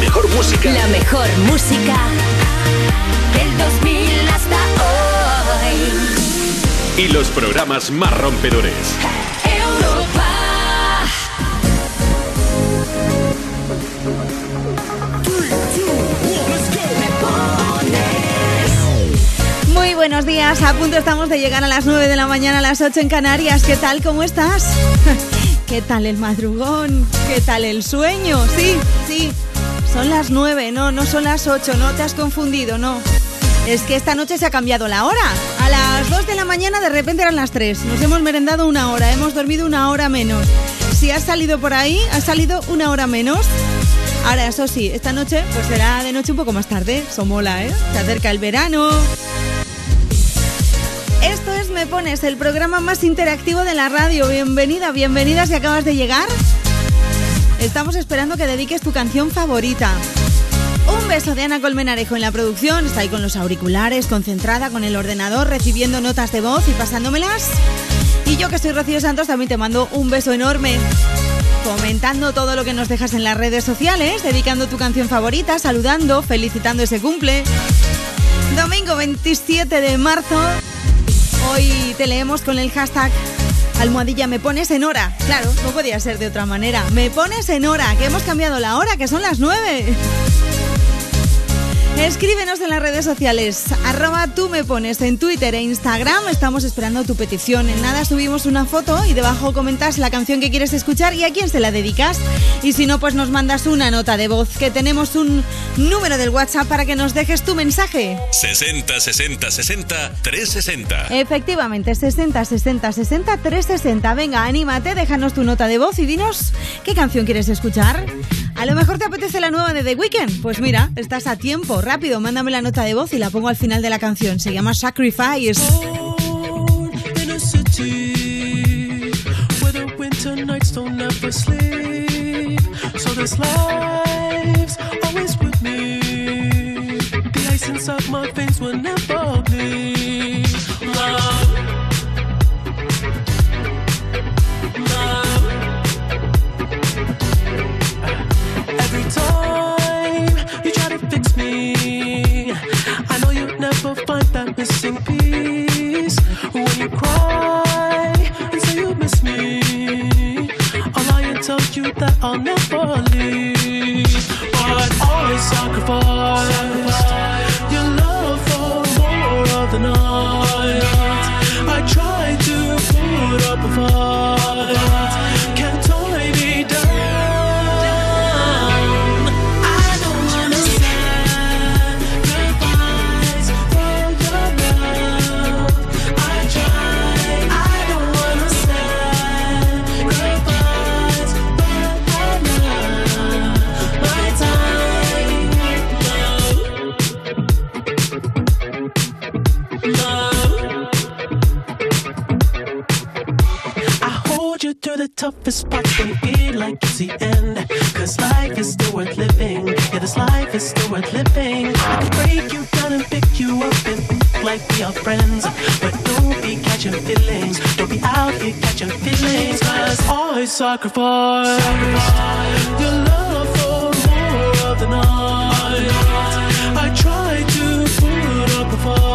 mejor música. La mejor música del 2000 hasta hoy. Y los programas más rompedores. Europa. Muy buenos días, a punto estamos de llegar a las 9 de la mañana, a las 8 en Canarias. ¿Qué tal? ¿Cómo estás? ¿Qué tal el madrugón? ¿Qué tal el sueño? Sí, sí, son las 9, no, no son las 8, no te has confundido, no. Es que esta noche se ha cambiado la hora. A las 2 de la mañana de repente eran las 3. Nos hemos merendado una hora, hemos dormido una hora menos. Si has salido por ahí, has salido una hora menos. Ahora, eso sí, esta noche pues será de noche un poco más tarde. Somola, ¿eh? Se acerca el verano. Esto es Me Pones, el programa más interactivo de la radio. Bienvenida, bienvenida si acabas de llegar. Estamos esperando que dediques tu canción favorita. Un beso de Ana Colmenarejo en la producción. Está ahí con los auriculares, concentrada con el ordenador, recibiendo notas de voz y pasándomelas. Y yo que soy Rocío Santos también te mando un beso enorme. Comentando todo lo que nos dejas en las redes sociales, dedicando tu canción favorita, saludando, felicitando ese cumple. Domingo 27 de marzo. Hoy te leemos con el hashtag Almohadilla, me pones en hora. Claro, no podía ser de otra manera. Me pones en hora, que hemos cambiado la hora, que son las 9. Escríbenos en las redes sociales, arroba tú me pones en Twitter e Instagram. Estamos esperando tu petición. En nada subimos una foto y debajo comentas la canción que quieres escuchar y a quién se la dedicas. Y si no, pues nos mandas una nota de voz, que tenemos un número del WhatsApp para que nos dejes tu mensaje. 60 60 60 360. Efectivamente, 60 60 60 360. Venga, anímate, déjanos tu nota de voz y dinos qué canción quieres escuchar. A lo mejor te apetece la nueva de The Weeknd. Pues mira, estás a tiempo. Rápido, mándame la nota de voz y la pongo al final de la canción. Se llama Sacrifice. a city where the time you try to fix me, I know you'll never find that missing piece. When you cry and say you miss me, I'll lie and you that I'll never leave. But always sacrifice toughest parts you feel like it's the end. Cause life is still worth living. Yeah, this life is still worth living. I can break you down and pick you up and act like we are friends. But don't be catching feelings. Don't be out here catching feelings. Cause I sacrifice your love for more of the night. I try to put up a fight.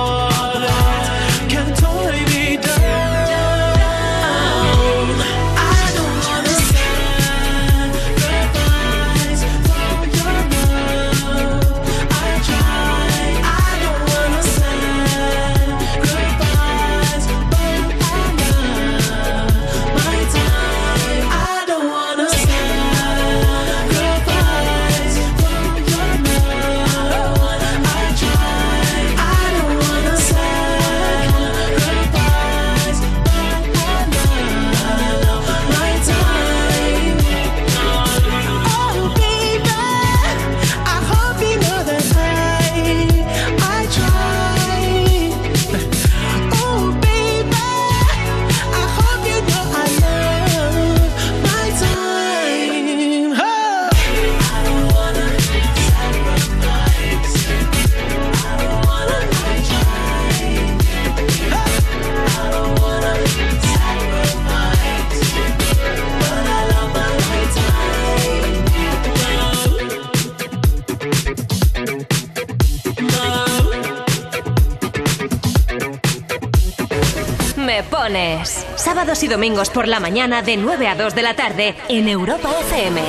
sábados y domingos por la mañana de 9 a 2 de la tarde en Europa FM.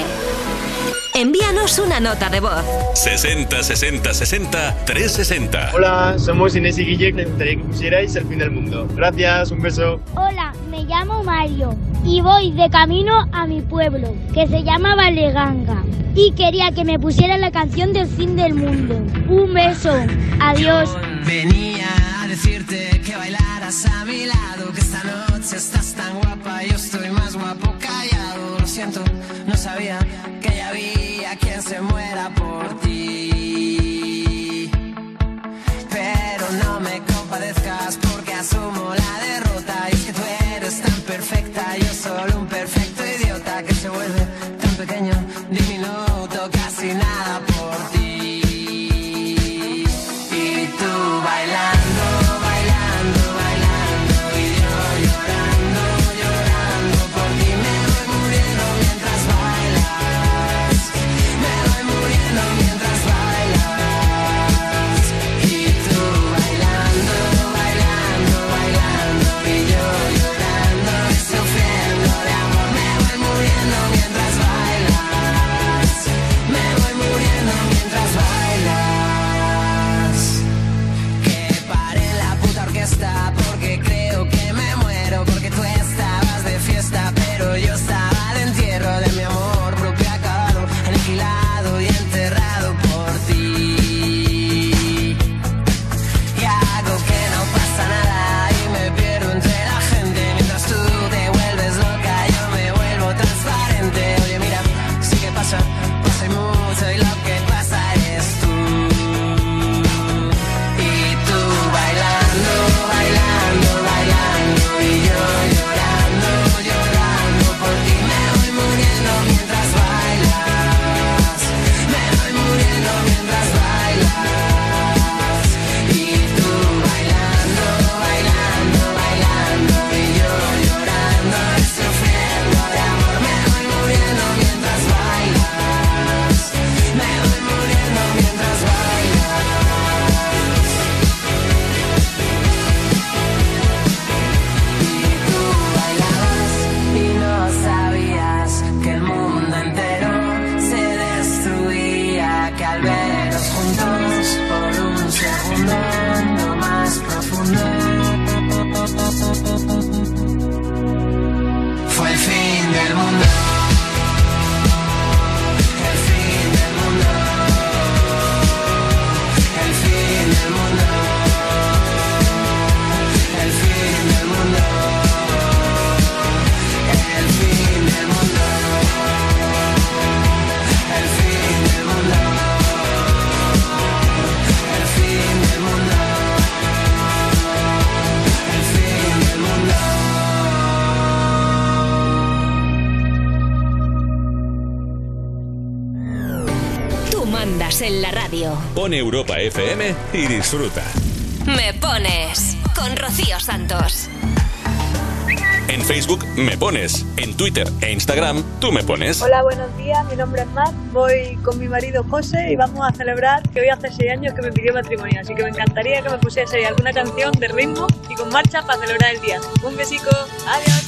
Envíanos una nota de voz. 60 60 60 360. Hola, somos Inés y Guille. Me que pusierais El fin del mundo. Gracias, un beso. Hola, me llamo Mario y voy de camino a mi pueblo, que se llama Valeganga. Y quería que me pusieran la canción del fin del mundo. Un beso. Adiós. Yo venía a decirte que bailaras a mi lado, que esta noche estás I used to FM y disfruta. Me pones con Rocío Santos. En Facebook me pones, en Twitter e Instagram tú me pones. Hola, buenos días, mi nombre es Matt, voy con mi marido José y vamos a celebrar que hoy hace 6 años que me pidió matrimonio, así que me encantaría que me pusiese alguna canción de ritmo y con marcha para celebrar el día. Un besico, adiós.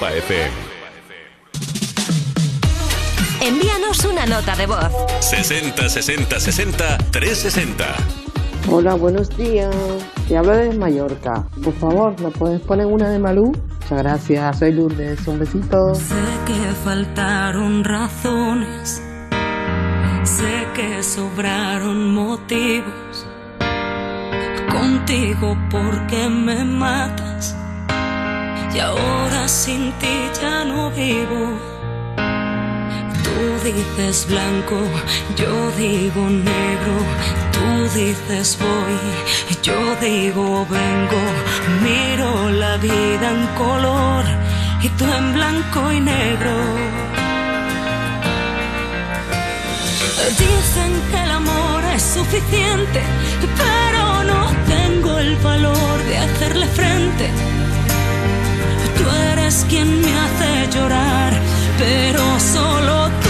Europa FM. Envíanos una nota de voz. 60 60 60 360. Hola, buenos días. Te hablo desde Mallorca. Por favor, ¿me puedes poner una de Malú? Muchas gracias, soy Lourdes. Un besito. Sé que faltaron razones, sé que sobraron motivos. Contigo porque me matas y ahora sin ti ya no vivo. Tú dices blanco, yo digo negro. Tú dices voy, yo digo vengo. Miro la vida en color y tú en blanco y negro. Dicen que el amor es suficiente, pero no tengo el valor de hacerle frente. Quien me hace llorar, pero solo tú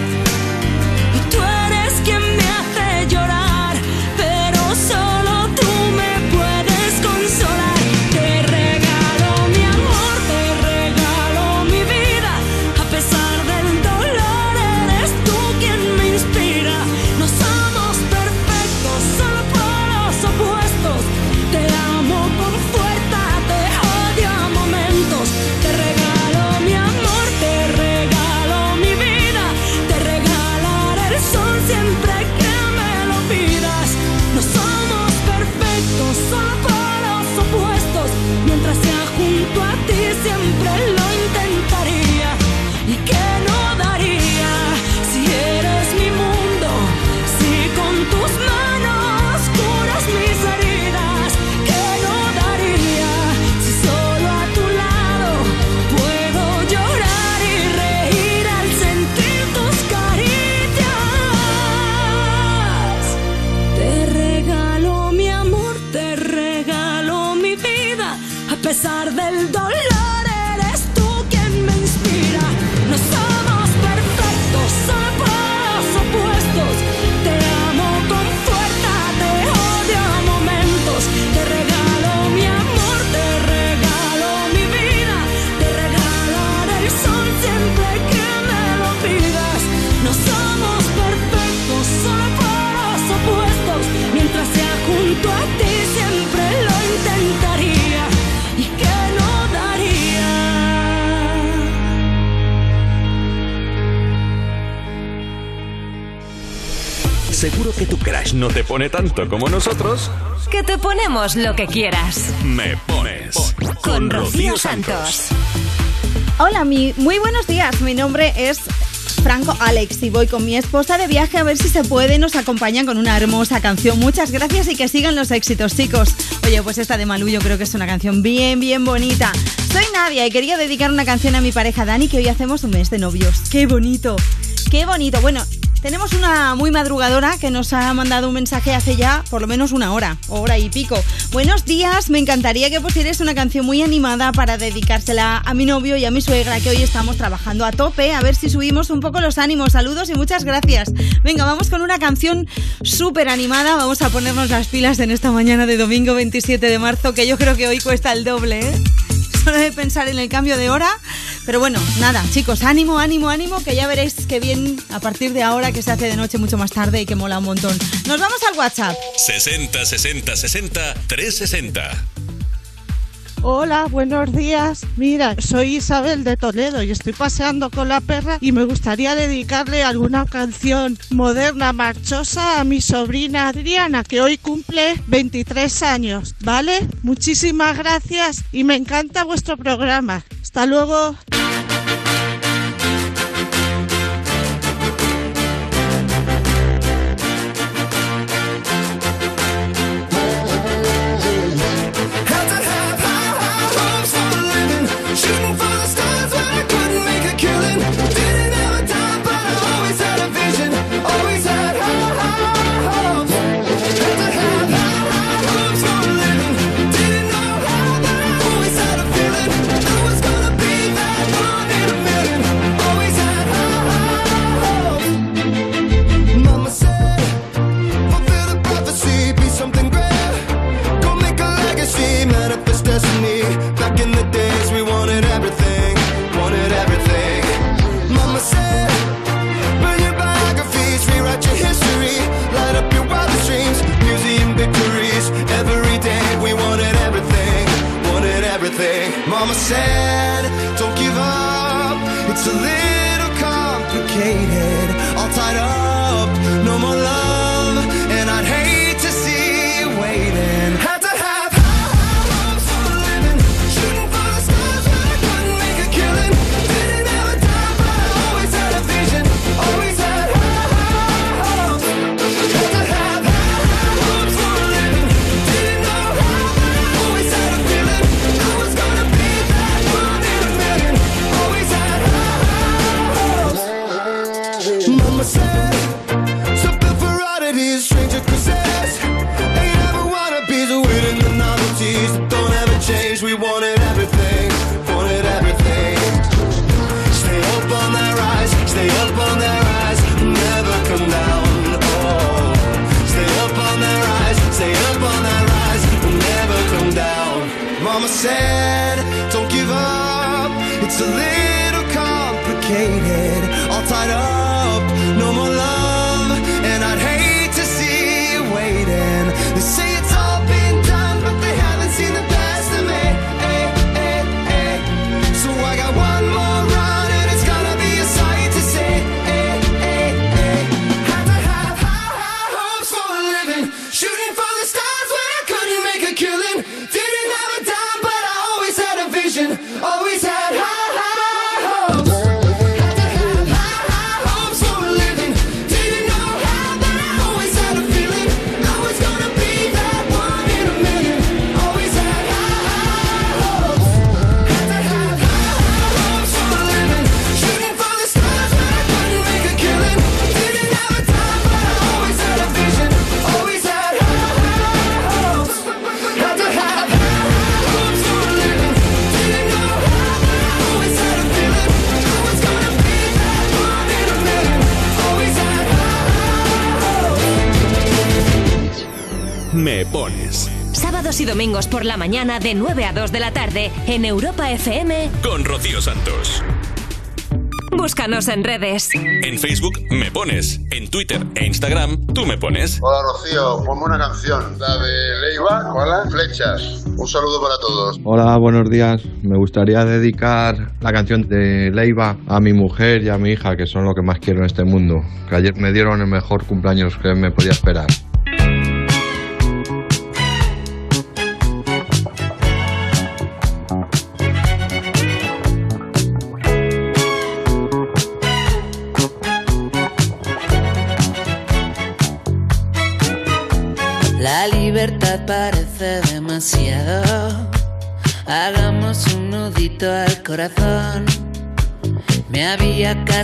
No te pone tanto como nosotros. Que te ponemos lo que quieras. Me pones Con Rocío Santos. Hola, mi, muy buenos días. Mi nombre es Franco Alex y voy con mi esposa de viaje a ver si se puede. Nos acompañan con una hermosa canción. Muchas gracias y que sigan los éxitos, chicos. Oye, pues esta de Malú yo creo que es una canción bien, bien bonita. Soy Nadia y quería dedicar una canción a mi pareja Dani que hoy hacemos un mes de novios. ¡Qué bonito! ¡Qué bonito! Bueno, tenemos una muy madrugadora que nos ha mandado un mensaje hace ya por lo menos una hora, hora y pico. Buenos días, me encantaría que pusierais una canción muy animada para dedicársela a mi novio y a mi suegra que hoy estamos trabajando a tope, a ver si subimos un poco los ánimos. Saludos y muchas gracias. Venga, vamos con una canción súper animada, vamos a ponernos las pilas en esta mañana de domingo 27 de marzo, que yo creo que hoy cuesta el doble, ¿eh? Solo de pensar en el cambio de hora. Pero bueno, nada, chicos, ánimo, ánimo, ánimo, que ya veréis que bien a partir de ahora que se hace de noche mucho más tarde y que mola un montón. Nos vamos al WhatsApp. 60 60 60 360. Hola, buenos días. Mira, soy Isabel de Toledo y estoy paseando con la perra y me gustaría dedicarle alguna canción moderna, marchosa a mi sobrina Adriana, que hoy cumple 23 años, ¿vale? Muchísimas gracias y me encanta vuestro programa. Hasta luego. myself por la mañana de 9 a 2 de la tarde en Europa FM con Rocío Santos. Búscanos en redes. En Facebook me pones, en Twitter e Instagram tú me pones. Hola Rocío, ponme una canción, la de Leiva, hola, Flechas. Un saludo para todos. Hola, buenos días. Me gustaría dedicar la canción de Leiva a mi mujer y a mi hija, que son lo que más quiero en este mundo. Que ayer me dieron el mejor cumpleaños que me podía esperar.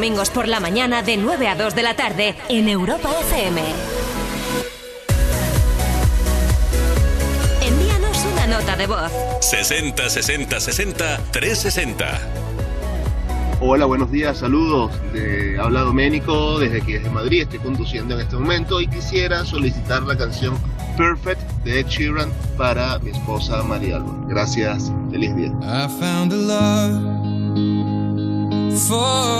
Domingos por la mañana de 9 a 2 de la tarde en Europa FM. Envíanos una nota de voz. 60 60 60 360. Hola, buenos días, saludos. De, habla Doménico desde aquí, desde Madrid. Estoy conduciendo en este momento y quisiera solicitar la canción Perfect de Ed Sheeran para mi esposa María Alba. Gracias, feliz día. I found a love for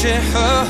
share her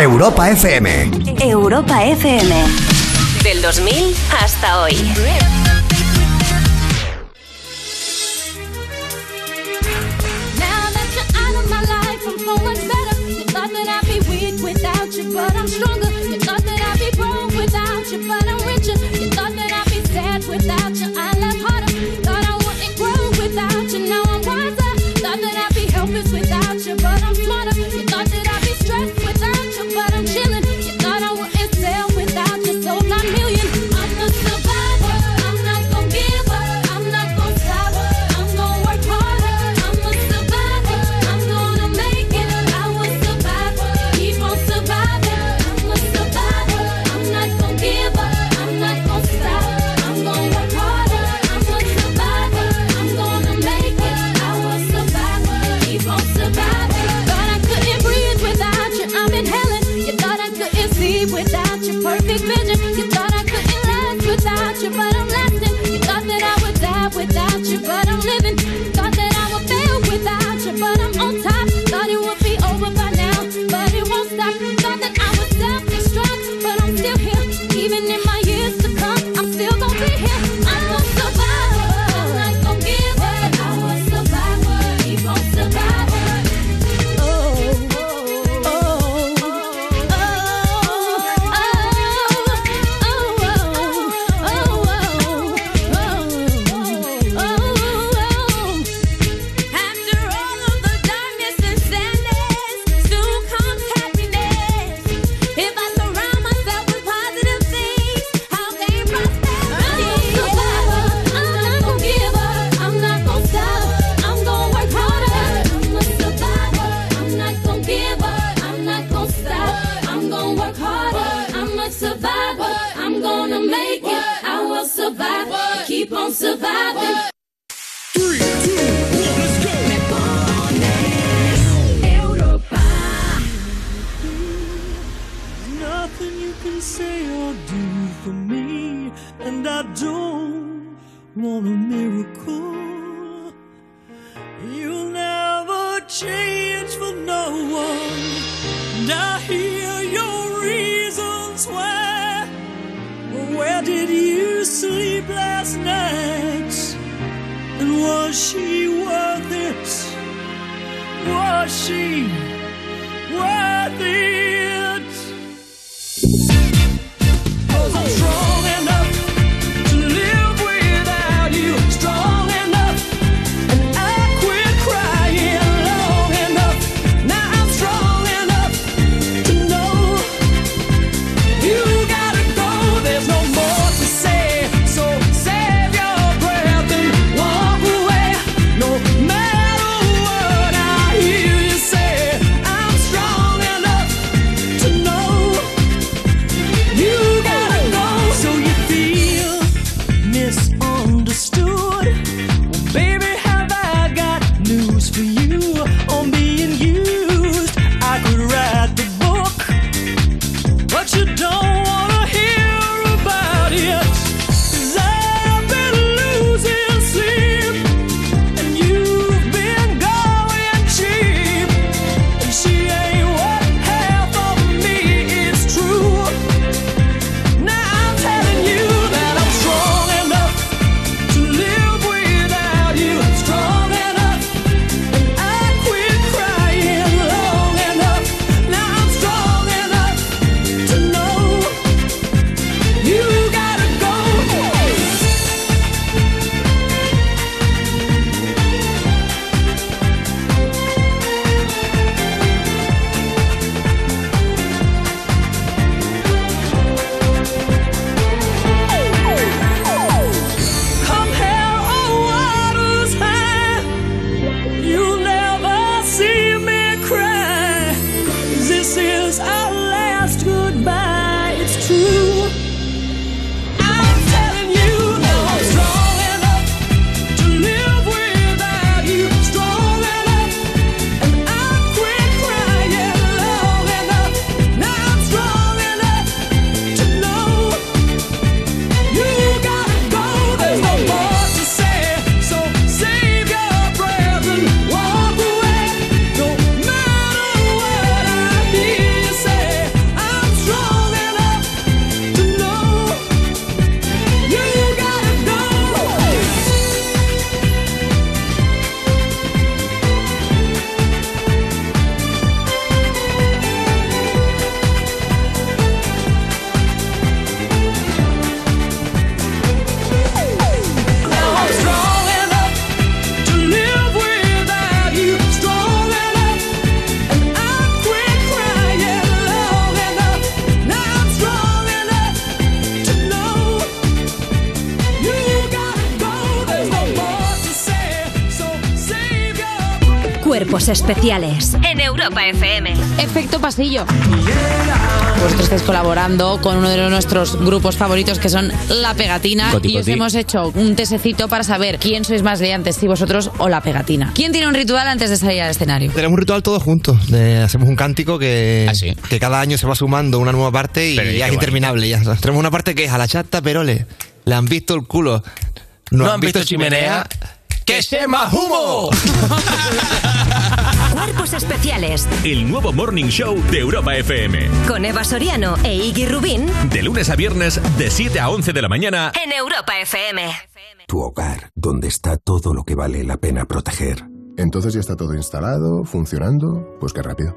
Europa FM. Europa FM. Del 2000 hasta hoy. But I'm stronger. That be broke without you, but I'm Was especiales en Europa FM. Efecto pasillo. Vosotros estáis colaborando con uno de nuestros grupos favoritos que son La Pegatina Coti, y os coti. hemos hecho un tesecito para saber quién sois más liantes, si vosotros o La Pegatina. ¿Quién tiene un ritual antes de salir al escenario? Tenemos un ritual todos juntos. de- hacemos un cántico que, que cada año se va sumando una nueva parte y Pero, ¿y ya es interminable. Ya. Tenemos una parte que es a la chata Perole. Le han visto el culo. No, han visto chimenea. ¡Que se más humo! Especiales El nuevo Morning Show de Europa FM. con Eva Soriano e Iggy Rubín De lunes a viernes, de 7 a 11 de la mañana. en Europa FM. Tu hogar, donde está todo lo que vale la pena proteger. Entonces ya está todo instalado, funcionando. Pues qué rápido.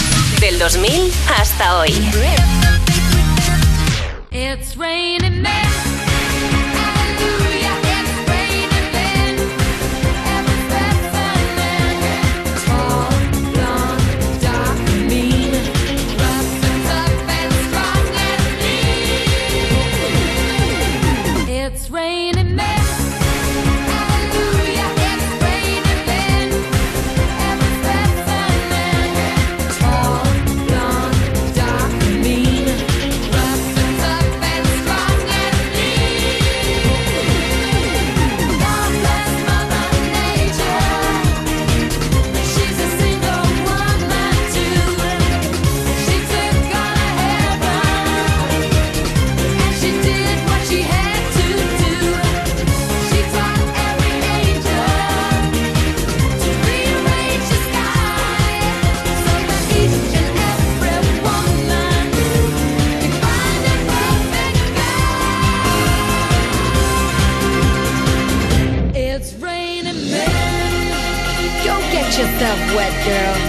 Del 2000 hasta hoy. It's raining men. Yourself wet, girl.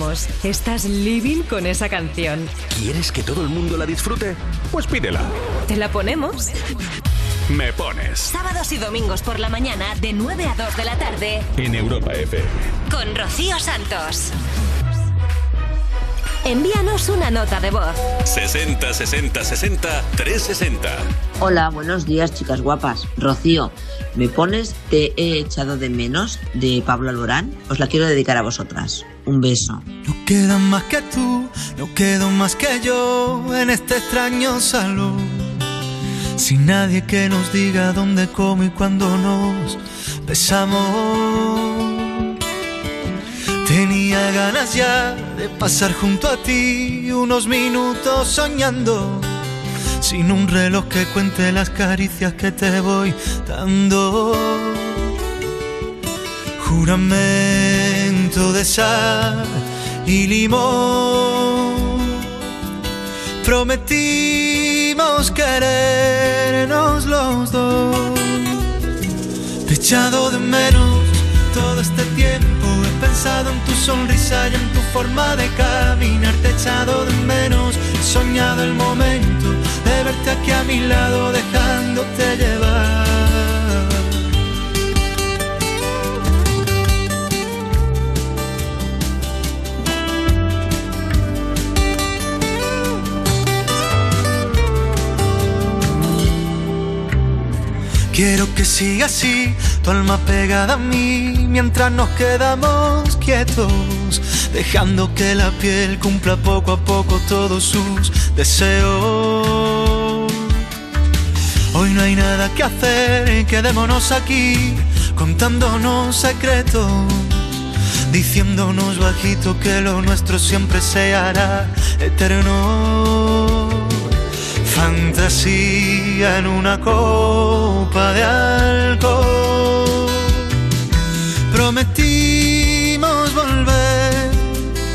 Estás living con esa canción. ¿Quieres que todo el mundo la disfrute? Pues pídela. ¿Te la ponemos? Me pones Sábados y domingos por la mañana de 9 a 2 de la tarde en Europa FM. con Rocío Santos. Envíanos una nota de voz. 60 60 60 360. Hola, buenos días, chicas guapas. Rocío, ¿me pones Te he echado de menos de Pablo Alborán? Os la quiero dedicar a vosotras. Un beso. No quedan más que tú, no quedo más que yo en este extraño salón. Sin nadie que nos diga dónde, cómo y cuándo nos besamos. Tenía ganas ya de pasar junto a ti unos minutos soñando. Sin un reloj que cuente las caricias que te voy dando. Juramento de sal y limón. Prometimos querernos los dos. Te echado de menos todo este tiempo. He pensado en tu sonrisa y en tu forma de caminar. Te echado de menos. Soñado el momento de verte aquí a mi lado, dejándote llevar. Quiero que siga así, tu alma pegada a mí, mientras nos quedamos quietos, dejando que la piel cumpla poco a poco todos sus deseos. Hoy no hay nada que hacer, quedémonos aquí, contándonos secretos, diciéndonos bajito que lo nuestro siempre se hará eterno. Fantasía en una copa de alcohol. Volver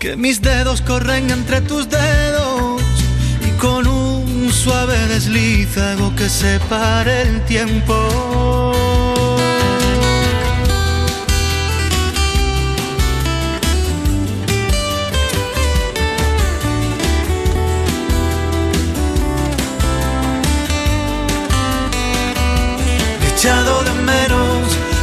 Que mis dedos corren entre tus dedos y con un suave desliz hago que se pare el tiempo. Echado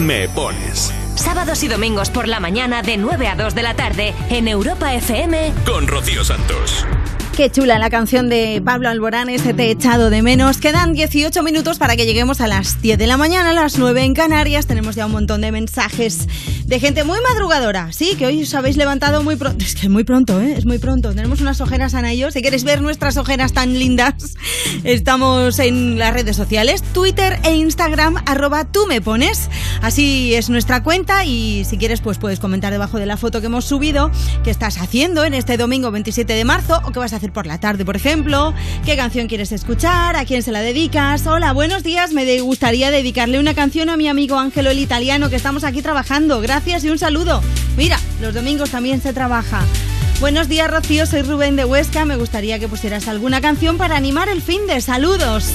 Me pones Sábados y domingos por la mañana de 9 a 2 de la tarde en Europa FM con Rocío Santos. Qué chula la canción de Pablo Alborán, ese te he echado de menos. Quedan 18 minutos para que lleguemos a las 10 de la mañana, a las 9 en Canarias. Tenemos ya un montón de mensajes de gente muy madrugadora. Sí, que hoy os habéis levantado muy pronto. Es que muy pronto, ¿eh? Es muy pronto. Tenemos unas ojeras, Ana y. Si quieres ver nuestras ojeras tan lindas, estamos en las redes sociales, Twitter e Instagram, arroba tú me pones. Así es nuestra cuenta y si quieres, pues puedes comentar debajo de la foto que hemos subido qué estás haciendo en este domingo 27 de marzo o qué vas a hacer por la tarde, por ejemplo, qué canción quieres escuchar, a quién se la dedicas. Hola, buenos días, me gustaría dedicarle una canción a mi amigo Ángelo el Italiano que estamos aquí trabajando. Gracias y un saludo. Mira, los domingos también se trabaja. Buenos días, Rocío, soy Rubén de Huesca. Me gustaría que pusieras alguna canción para animar el fin de saludos.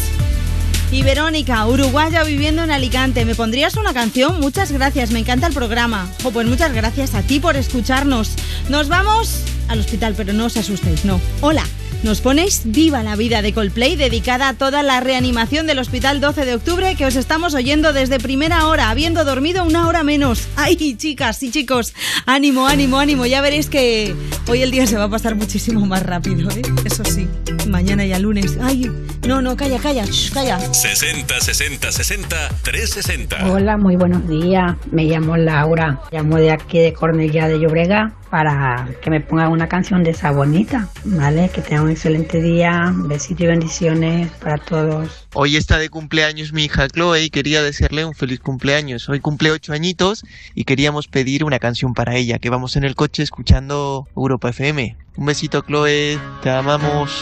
Y Verónica, uruguaya viviendo en Alicante. ¿Me pondrías una canción? Muchas gracias, me encanta el programa. Jo, pues muchas gracias a ti por escucharnos. Nos vamos al hospital, pero no os asustéis, no. Hola. Nos ponéis Viva la vida de Coldplay, dedicada a toda la reanimación del Hospital 12 de Octubre, que os estamos oyendo desde primera hora, habiendo dormido una hora menos. ¡Ay, chicas y chicos! Ánimo, ánimo, ánimo. Ya veréis que hoy el día se va a pasar muchísimo más rápido, ¿eh? Eso sí. Mañana ya lunes. ¡Ay! No, no, calla, calla, shh, calla. 60 60 60 360. Hola, muy buenos días. Me llamo Laura. Llamo de aquí de Cornellá de Llobrega para que me pongan una canción de esa bonita, ¿vale? Que tengan un excelente día. Besitos y bendiciones para todos. Hoy está de cumpleaños mi hija Chloe y quería desearle un feliz cumpleaños. Hoy cumple ocho añitos y queríamos pedir una canción para ella, que vamos en el coche escuchando Europa FM. Un besito Chloe, te amamos.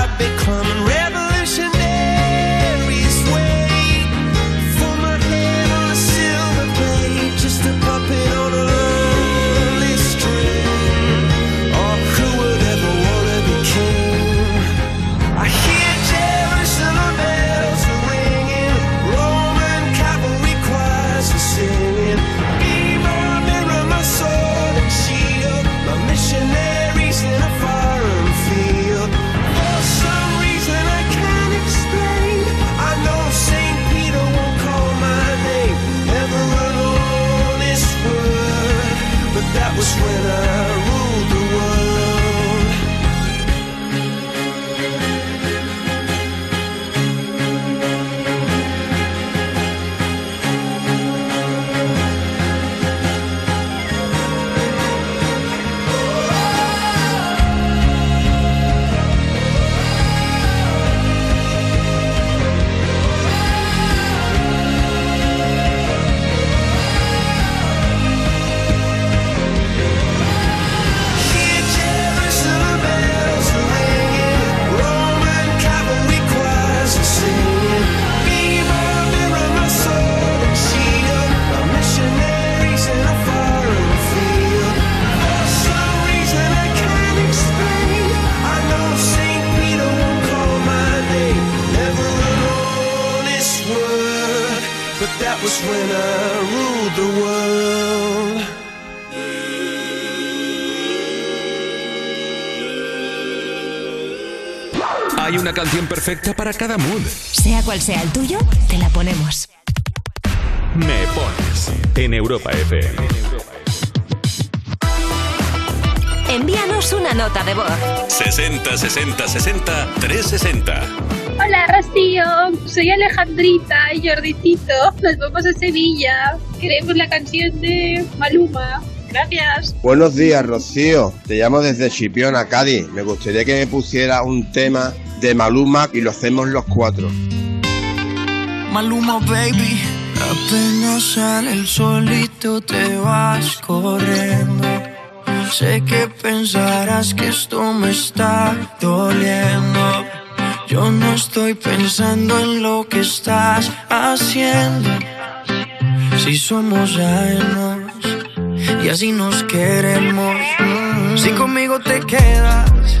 perfecta para cada mood. Sea cual sea el tuyo, te la ponemos. Me pones en Europa FM. Envíanos una nota de voz. 60 60 60 360. Hola Rocío, soy Alejandrita y Jordicito. Nos vamos a Sevilla. Queremos la canción de Maluma. Gracias. Buenos días, Rocío. Te llamo desde Chipiona, Cádiz. Me gustaría que me pusiera un tema de Maluma y lo hacemos los cuatro. Maluma, baby. Apenas sale el solito, te vas corriendo. Sé que pensarás que esto me está doliendo. Yo no estoy pensando en lo que estás haciendo. Si somos ajenos y así nos queremos. Si conmigo te quedas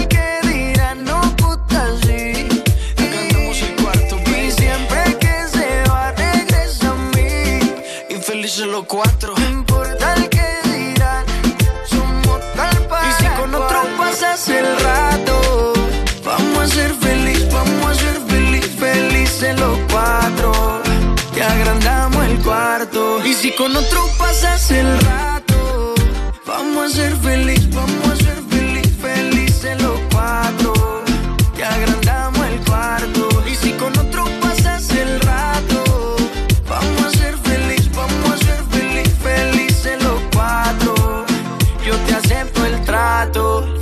los cuatro. No importa el que dirán, somos tal para Y si con otro pasas el rato, vamos a ser feliz, vamos a ser feliz, felices los cuatro. Te agrandamos el cuarto. Y si con otro pasas el rato, vamos a ser feliz, vamos a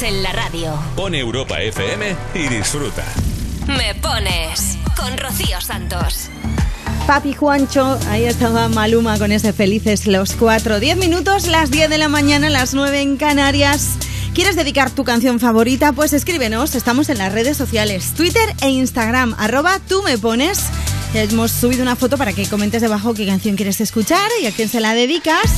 En la radio. Pon Europa FM y disfruta. Me pones con Rocío Santos. Papi Juancho, ahí estaba Maluma con ese felices los cuatro. Diez minutos, las 10 de la mañana, las 9 en Canarias. ¿Quieres dedicar tu canción favorita? Pues escríbenos, estamos en las redes sociales, Twitter e Instagram, arroba tú me pones. Hemos subido una foto para que comentes debajo qué canción quieres escuchar y a quién se la dedicas.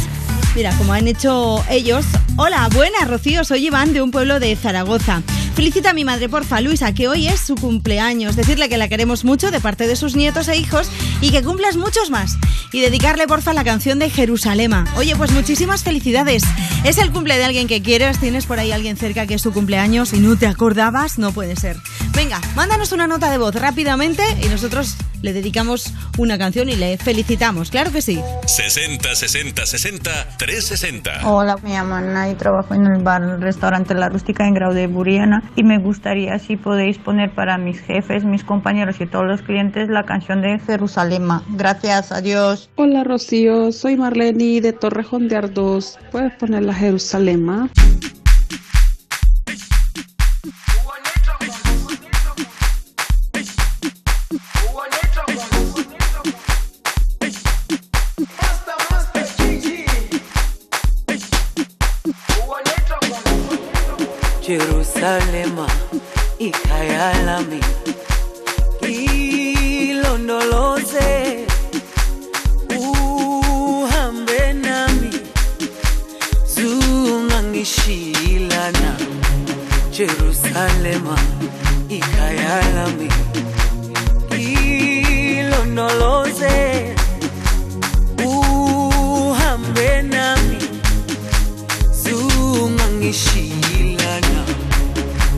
Mira, como han hecho ellos. Hola, buenas, Rocío, soy Iván de un pueblo de Zaragoza. Felicita a mi madre, porfa, Luisa, que hoy es su cumpleaños. Decirle que la queremos mucho de parte de sus nietos e hijos y que cumplas muchos más. Y dedicarle, porfa, la canción de Jerusalema. Oye, pues muchísimas felicidades. Es el cumple de alguien que quieres. ¿Tienes por ahí alguien cerca que es su cumpleaños y no te acordabas? No puede ser. Venga, mándanos una nota de voz rápidamente y nosotros le dedicamos una canción y le felicitamos. Claro que sí. 60 60 60 360. Hola, me llamo Ana y trabajo en el bar restaurante La Rústica en Grau de Buriana y me gustaría si podéis poner para mis jefes, mis compañeros y todos los clientes la canción de Jerusalema. Gracias, adiós. Hola Rocío, soy Marlene de Torrejón de Ardoz. ¿Puedes poner la Jerusalema? Jerusalema ikhaya lami. Ilondoloze uhambe nami. Zungangishilana Jerusalema ikhaya lami. Ilondoloze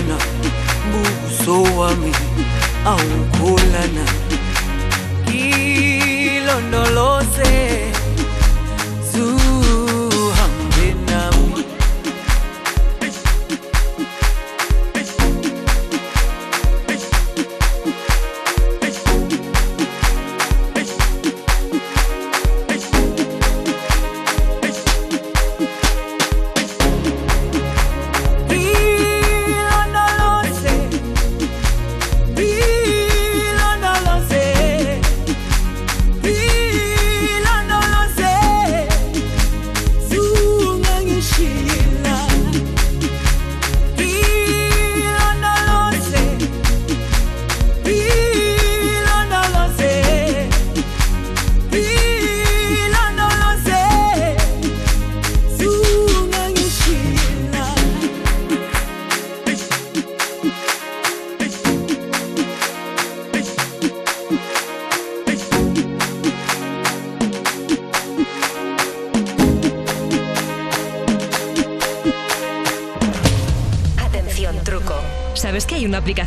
sana buso wami aukolana kilondoloze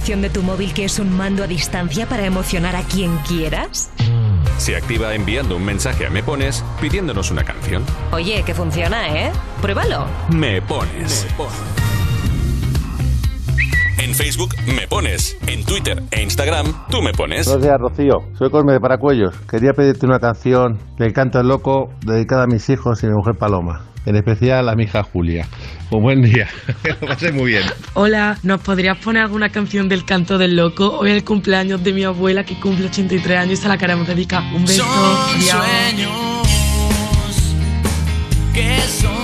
aplicación de tu móvil que es un mando a distancia para emocionar a quien quieras? Se activa enviando un mensaje a Me Pones pidiéndonos una canción. Oye, que funciona, ¿eh? Pruébalo. Me Pones. En Facebook Me Pones. En Twitter e Instagram tú me pones. Buenos días, Rocío. Soy Cosme de Paracuellos. Quería pedirte una canción del Canto del Loco dedicada a mis hijos y mi mujer Paloma. En especial a mi hija Julia. Un buen día. Lo pasé muy bien. Hola, ¿nos podrías poner alguna canción del canto del loco? Hoy es el cumpleaños de mi abuela que cumple 83 años y se la queremos dedicar. Un beso. Son adiós. sueños que son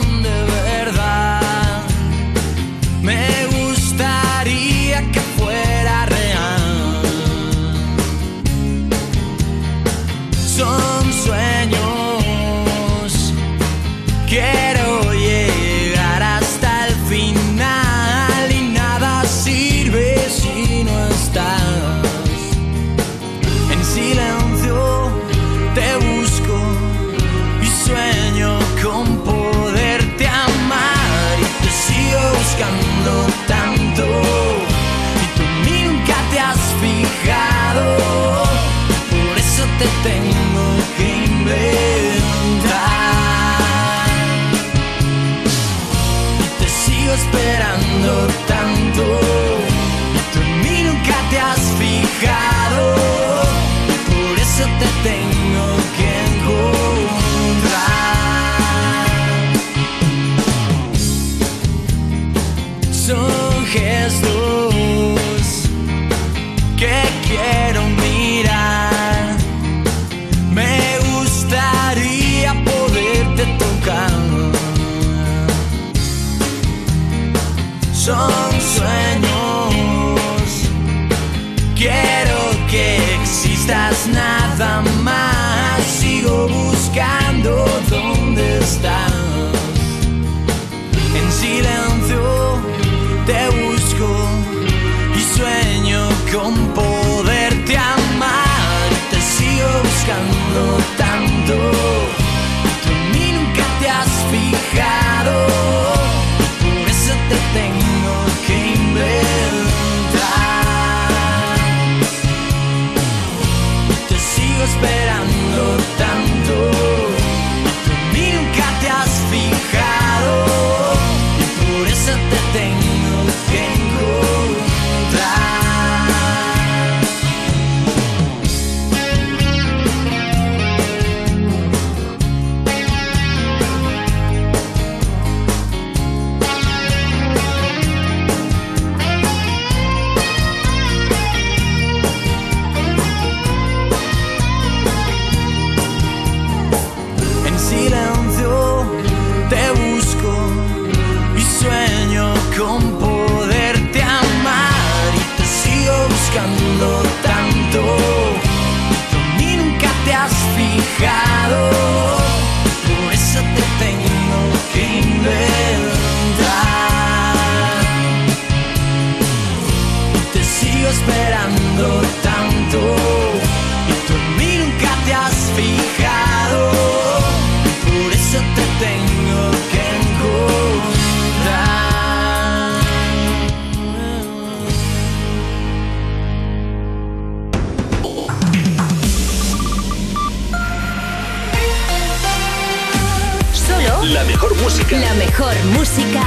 música. la mejor música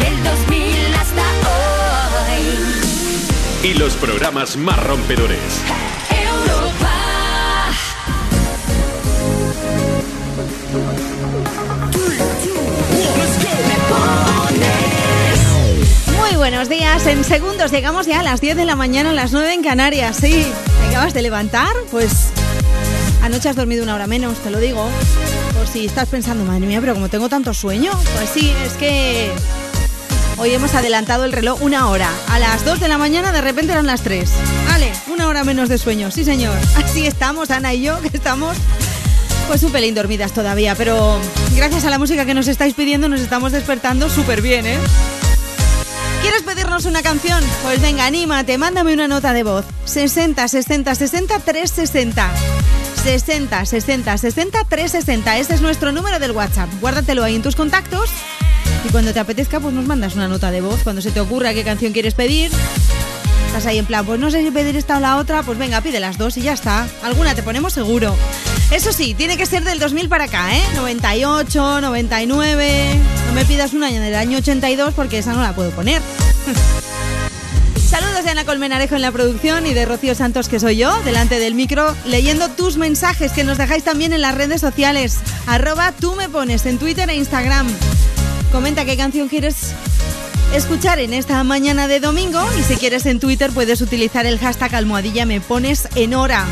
del 2000 hasta hoy. Y los programas más rompedores. Europa. Muy buenos días. En segundos llegamos ya a las 10 de la mañana, a las 9 en Canarias. Sí, ¿te acabas de levantar? Pues anoche has dormido una hora menos, te lo digo. Si estás pensando, madre mía, pero como tengo tanto sueño. Pues sí, es que hoy hemos adelantado el reloj una hora. A las 2 de la mañana de repente eran las 3. Vale, una hora menos de sueño, sí señor. Así estamos, Ana y yo, que estamos pues un pelín dormidas todavía, pero gracias a la música que nos estáis pidiendo nos estamos despertando súper bien, ¿eh? ¿Quieres pedirnos una canción? Pues venga, anímate, mándame una nota de voz. 60 60 60 360. 60 60 60 360. Ese es nuestro número del WhatsApp. Guárdatelo ahí en tus contactos. Y cuando te apetezca, pues nos mandas una nota de voz. Cuando se te ocurra qué canción quieres pedir. Estás ahí en plan, pues no sé si pedir esta o la otra, pues venga, pide las dos y ya está. Alguna te ponemos seguro. Eso sí, tiene que ser del 2000 para acá, ¿eh? 98, 99. No me pidas una del año 82 porque esa no la puedo poner. De Ana Colmenarejo en la producción y de Rocío Santos, que soy yo, delante del micro, leyendo tus mensajes que nos dejáis también en las redes sociales. Arroba tú me pones en Twitter e Instagram. Comenta qué canción quieres escuchar en esta mañana de domingo y si quieres en Twitter puedes utilizar el hashtag almohadilla me pones en hora.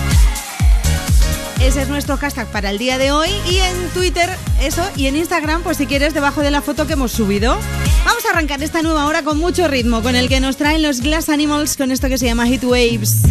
Ese es nuestro hashtag para el día de hoy y en Twitter eso y en Instagram pues si quieres debajo de la foto que hemos subido. Vamos a arrancar esta nueva hora con mucho ritmo con el que nos traen los Glass Animals con esto que se llama Heat Waves.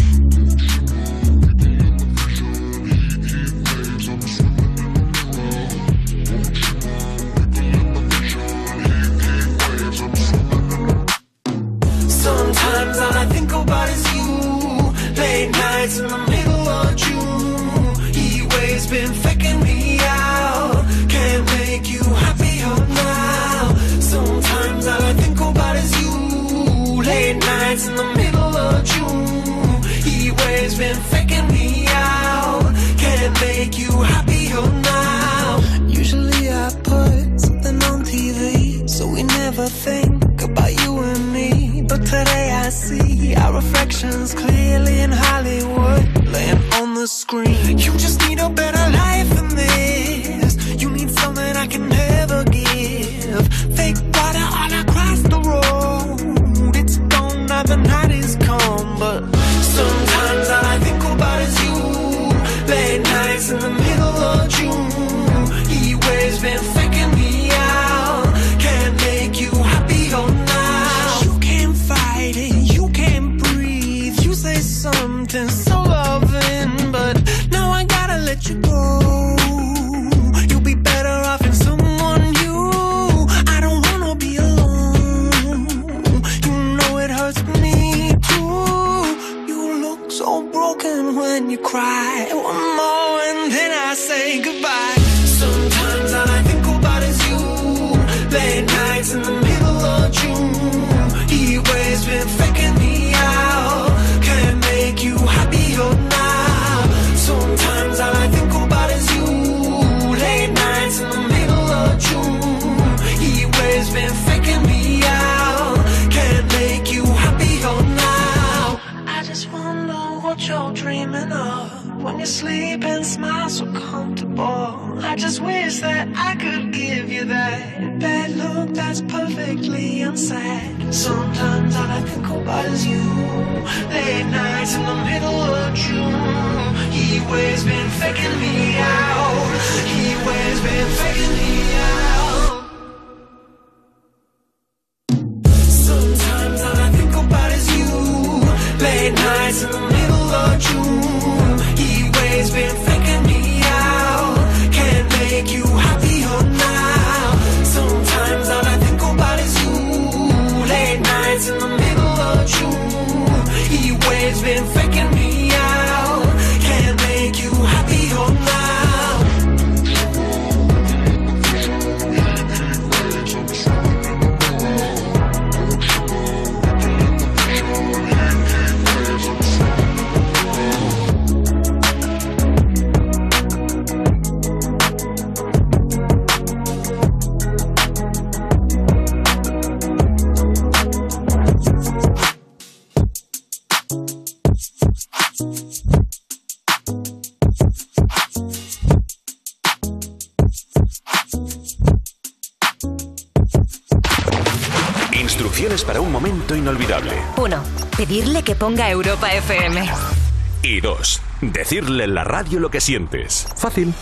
decirle en la radio lo que sientes. Fácil.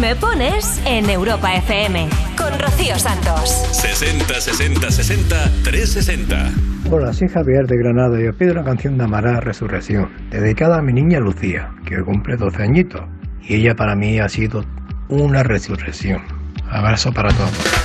Me pones en Europa FM con Rocío Santos. 60 60 60 360. Hola, soy Javier de Granada y os pido la canción de Amará Resurrección, dedicada a mi niña Lucía, que hoy cumple 12 añitos. Y ella para mí ha sido una resurrección. Abrazo para todos.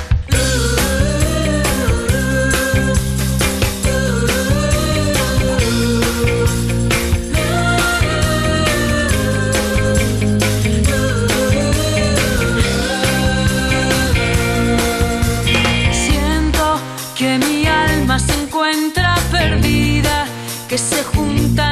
se juntan.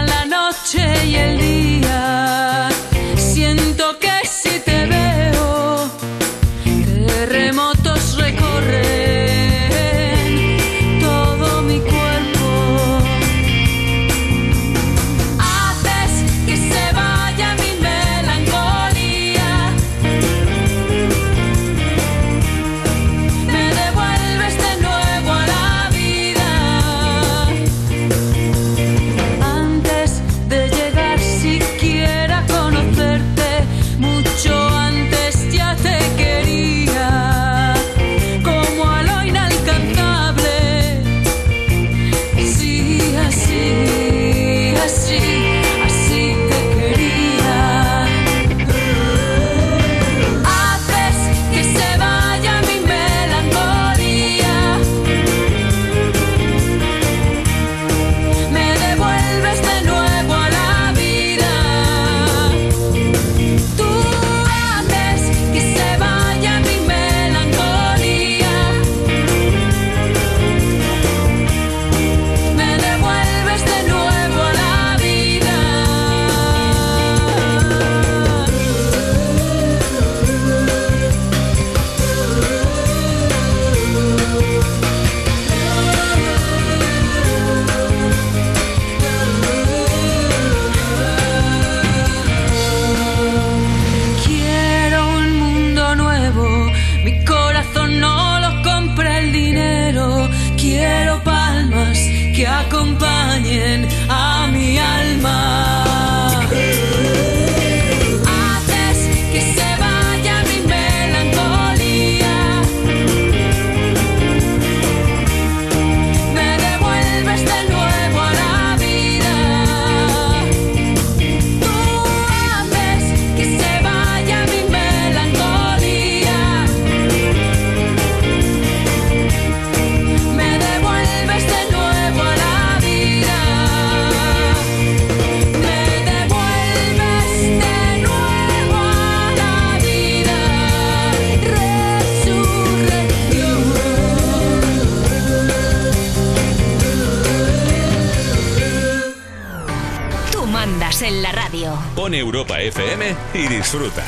disfruta.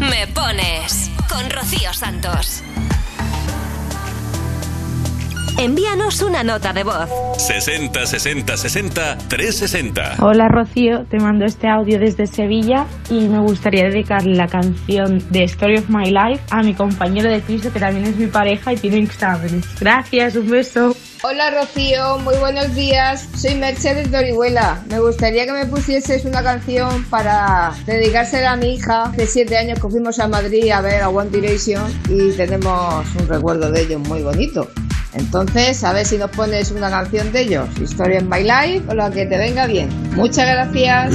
Me pones con Rocío Santos. Envíanos una nota de voz. 60 60 60 360. Hola Rocío, te mando este audio desde Sevilla y me gustaría dedicar la canción de Story of My Life a mi compañero de piso que también es mi pareja y tiene exámenes. Gracias, un beso. Hola Rocío, muy buenos días. Soy Mercedes de Orihuela. Me gustaría que me pusieses una canción para dedicársela a mi hija. Hace siete años que fuimos a Madrid a ver a One Direction y tenemos un recuerdo de ellos muy bonito. Entonces, a ver si nos pones una canción de ellos, Story of My Life o la que te venga bien. Muchas gracias.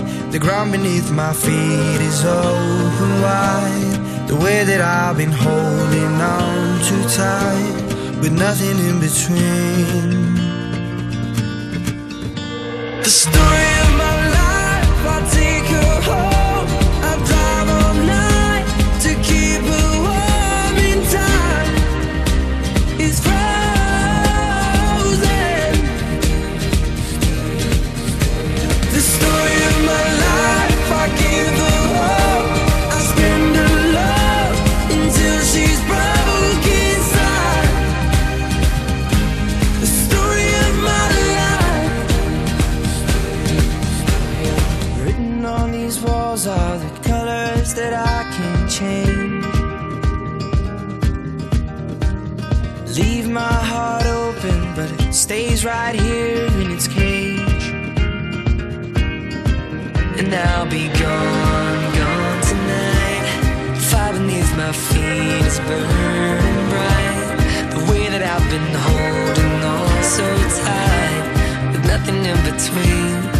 The ground beneath my feet is open wide. The way that I've been holding on too tight, with nothing in between. The story of my life, I take stays right here in its cage. And I'll be gone, gone tonight. Fire beneath my feet is burning bright. The way that I've been holding on so tight, with nothing in between.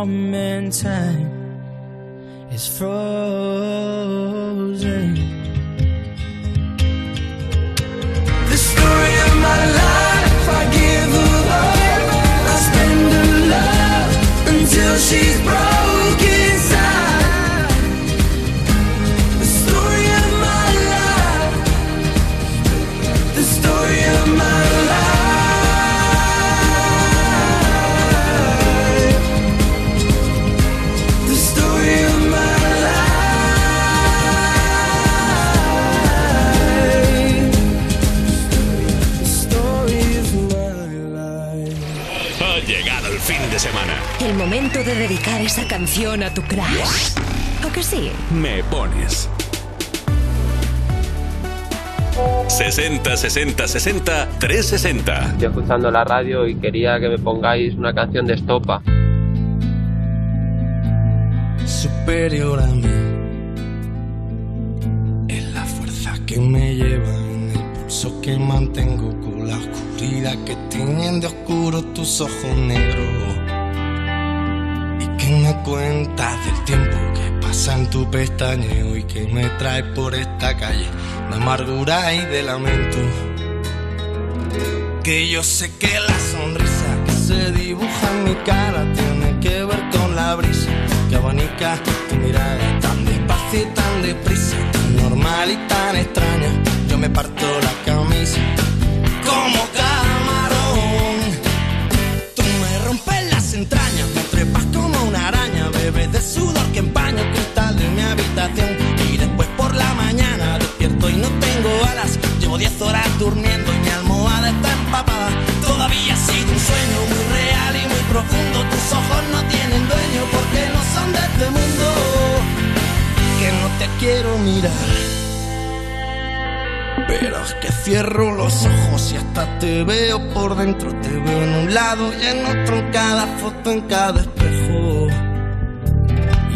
Warm in time. Dedicar esa canción a tu crush. ¿O que sí? Me pones. 60 60 60 360. Estoy escuchando la radio y quería que me pongáis una canción de estopa. superior a mí. Es la fuerza que me lleva en el pulso que mantengo con la oscuridad que tiñen de oscuro tus ojos negros. Cuentas del tiempo que pasa en tu pestañeo y que me trae por esta calle de amargura y de lamento. Que yo sé que la sonrisa que se dibuja en mi cara tiene que ver con la brisa que abanica tu mirada tan despacio y tan deprisa, tan normal y tan extraña. Yo me parto la camisa como camarón. Tú me rompes las entrañas, me trepas bebes de sudor que empaña el cristal de mi habitación. Y después por la mañana despierto y no tengo alas. Llevo 10 horas durmiendo y mi almohada está empapada. Todavía ha sido un sueño muy real y muy profundo. Tus ojos no tienen dueño porque no son de este mundo. Que no te quiero mirar. Pero es que cierro los ojos y hasta te veo por dentro. Te veo en un lado y en otro, en cada foto, en cada espejo.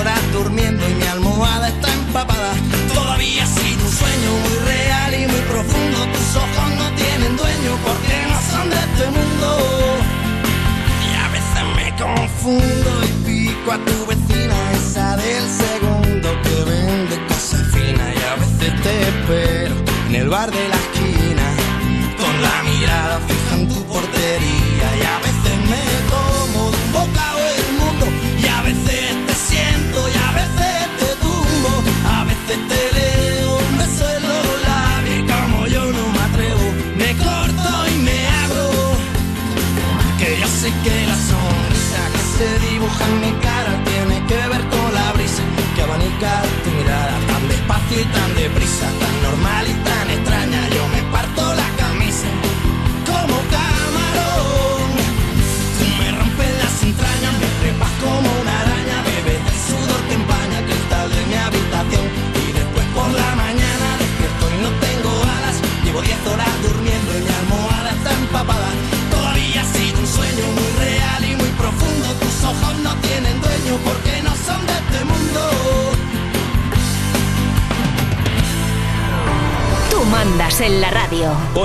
horas durmiendo y mi almohada está empapada. Todavía ha sido un sueño muy real y muy profundo. Tus ojos no tienen dueño porque no son de este mundo. Y a veces me confundo y pico a tu vecina, esa del segundo que vende cosas finas. Y a veces te espero en el bar de la esquina, con la mirada fija en tu portería. Y a veces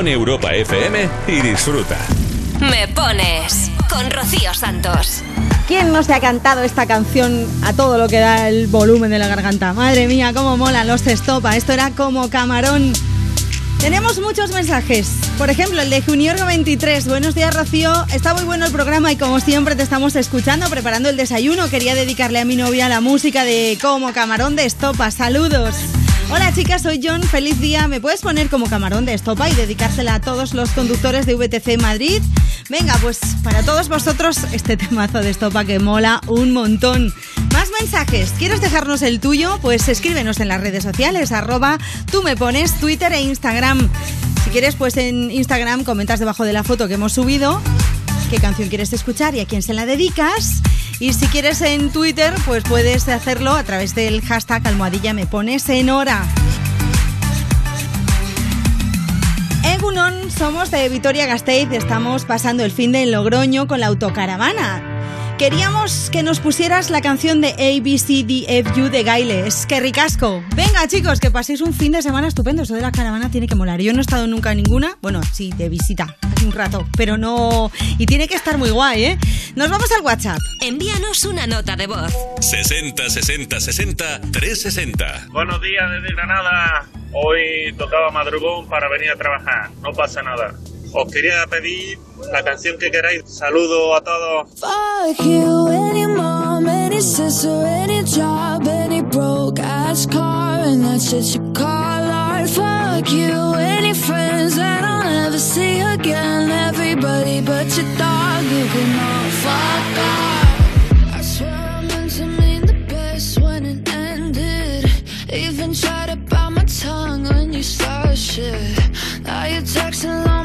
Pon Europa FM y disfruta. Me pones con Rocío Santos. ¿Quién no se ha cantado esta canción a todo lo que da el volumen de la garganta? Madre mía, cómo molan los Testopa. Esto era como camarón. Tenemos muchos mensajes. Por ejemplo, el de Junior 23. Buenos días, Rocío. Está muy bueno el programa y como siempre te estamos escuchando, preparando el desayuno. Quería dedicarle a mi novia la música de Como Camarón de Estopa. Saludos. Hola chicas, soy John. Feliz día. ¿Me puedes poner como camarón de estopa y dedicársela a todos los conductores de VTC Madrid? Venga, pues para todos vosotros este temazo de estopa que mola un montón. Más mensajes. ¿Quieres dejarnos el tuyo? Pues escríbenos en las redes sociales, arroba tú me pones Twitter e Instagram. Si quieres, pues en Instagram comentas debajo de la foto que hemos subido qué canción quieres escuchar y a quién se la dedicas. Y si quieres en Twitter, pues puedes hacerlo a través del hashtag almohadilla me pones en hora. Egunon, somos de Vitoria Gasteiz, estamos pasando el fin de Logroño con la autocaravana. Queríamos que nos pusieras la canción de ABCDFU de Gailes, que ricasco. Venga chicos, que paséis un fin de semana estupendo, eso de la caravana tiene que molar. Yo no he estado nunca en ninguna, bueno, sí, de visita, hace un rato, pero no... Y tiene que estar muy guay, ¿eh? Nos vamos al WhatsApp. Envíanos una nota de voz. 60 60 60 360. Buenos días desde Granada. Hoy tocaba madrugón para venir a trabajar. No pasa nada. Os quería pedir la canción que queráis. Saludo a todos. Fuck you, any mom, any sister, any job, any broke ass car, and that's shit you call art. Fuck you, any friends that I'll never see again. Everybody but your dog, you can all fuck off. I swear I meant to mean the best when it ended. Even tried to bite my tongue when you started shit. Now you're texting my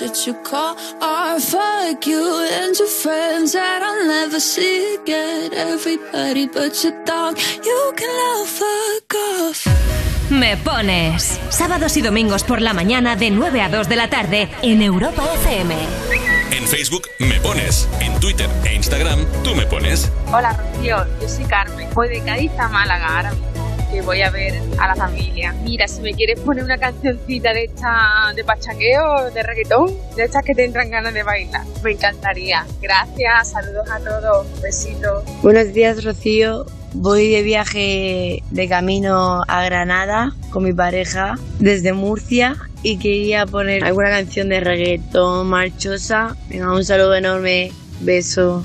And that shit you call art. Fuck you and your friends that I'll never see again. Everybody but your dog, you can all fuck off. Me pones. Sábados y domingos por la mañana de 9 a 2 de la tarde en Europa FM. En Facebook me pones. En Twitter e Instagram tú me pones. Hola Rocío, yo soy Carmen. Voy de Cádiz a Málaga ahora mismo, que voy a ver a la familia. Mira, si me quieres poner una cancioncita de esta de pachangueo, de reggaetón, de estas que te entran ganas de bailar, me encantaría. Gracias, saludos a todos, besitos. Buenos días, Rocío. Voy de viaje de camino a Granada con mi pareja desde Murcia y quería poner alguna canción de reggaetón marchosa. Venga, un saludo enorme. Beso.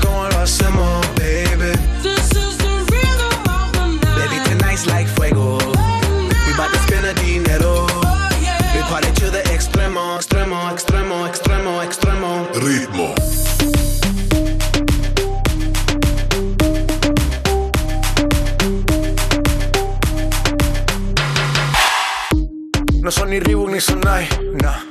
No son ni Reebok ni Sonai, nah.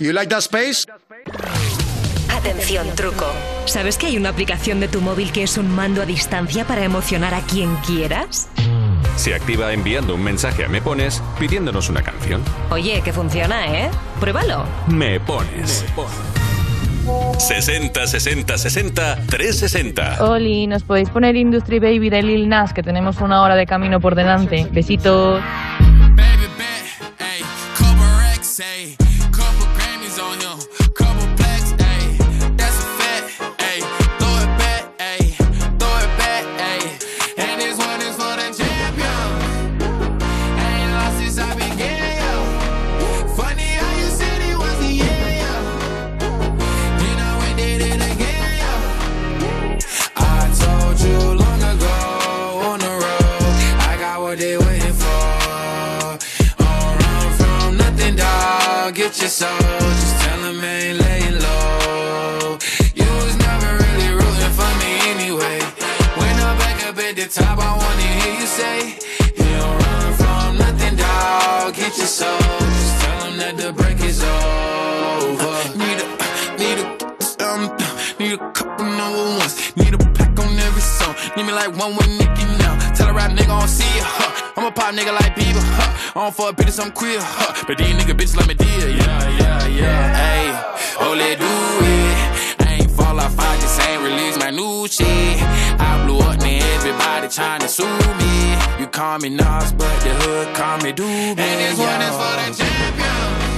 You like that space? Atención, truco. ¿Sabes que hay una aplicación de tu móvil que es un mando a distancia para emocionar a quien quieras? Se activa enviando un mensaje a Me Pones pidiéndonos una canción. Oye, que funciona, ¿eh? Pruébalo. Me Pones. 60 60 60 360. Oli, ¿nos podéis poner Industry Baby de Lil Nas? Que tenemos una hora de camino por delante. Besitos. Couple Get. Just tell them ain't laying low. You was never really rooting for me anyway. When I'm back up at the top, I wanna hear you say, You don't run from nothing, dog. Get your soul. Just tell them that the break is over. Need a, need a, um, need a couple number ones. Need a pack on every song. Need me like one with Nicky now. Tell a rap nigga I don't see ya, huh? I'm a pop nigga like Bieber, huh? I don't fuck bitches, I'm queer, huh? But these nigga bitches like me dear, yeah, yeah, yeah. Ayy, oh, let do it. I ain't fall off, I just ain't release my new shit. I blew up, now everybody tryna sue me. You call me Nas, but the hood call me Doobie. And this one is for the champion.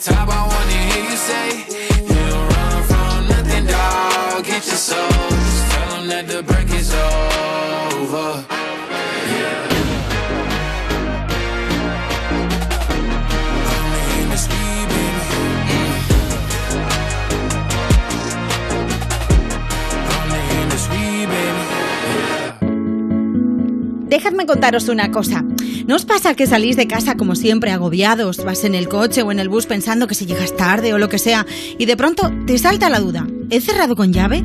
Top, I wanna hear you say, You don't run from nothing, dog. Get your soul, just tell them that the dejadme contaros una cosa. ¿No os pasa que salís de casa como siempre agobiados, vas en el coche o en el bus pensando que si llegas tarde o lo que sea, y de pronto te salta la duda, ¿he cerrado con llave?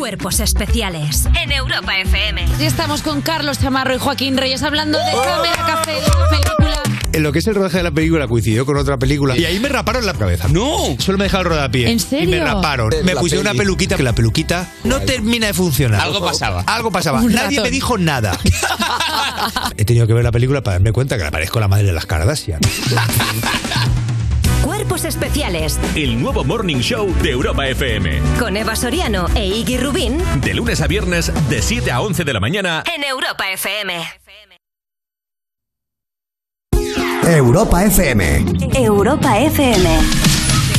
Cuerpos especiales en Europa FM. Y estamos con Carlos Chamarro y Joaquín Reyes hablando de Cámara Café, la película. En lo que es el rodaje de la película coincidió con otra película y ahí me raparon la cabeza. No, solo me dejaron rodapié. ¿En serio? Y me raparon. Eh, Me la pusieron una peli. peluquita que la peluquita no termina de funcionar. Algo pasaba. Algo pasaba. Un Nadie ratón. me dijo nada. He tenido que ver la película para darme cuenta que le parezco la madre de las Kardashian. Cuerpos especiales El nuevo Morning Show de Europa FM. con Eva Soriano e Iggy Rubín De lunes a viernes, de 7 a 11 de la mañana. en Europa FM. Europa FM. Europa FM.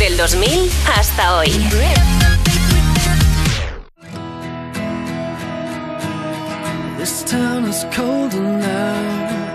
Del 2000 hasta hoy. This town is colder now.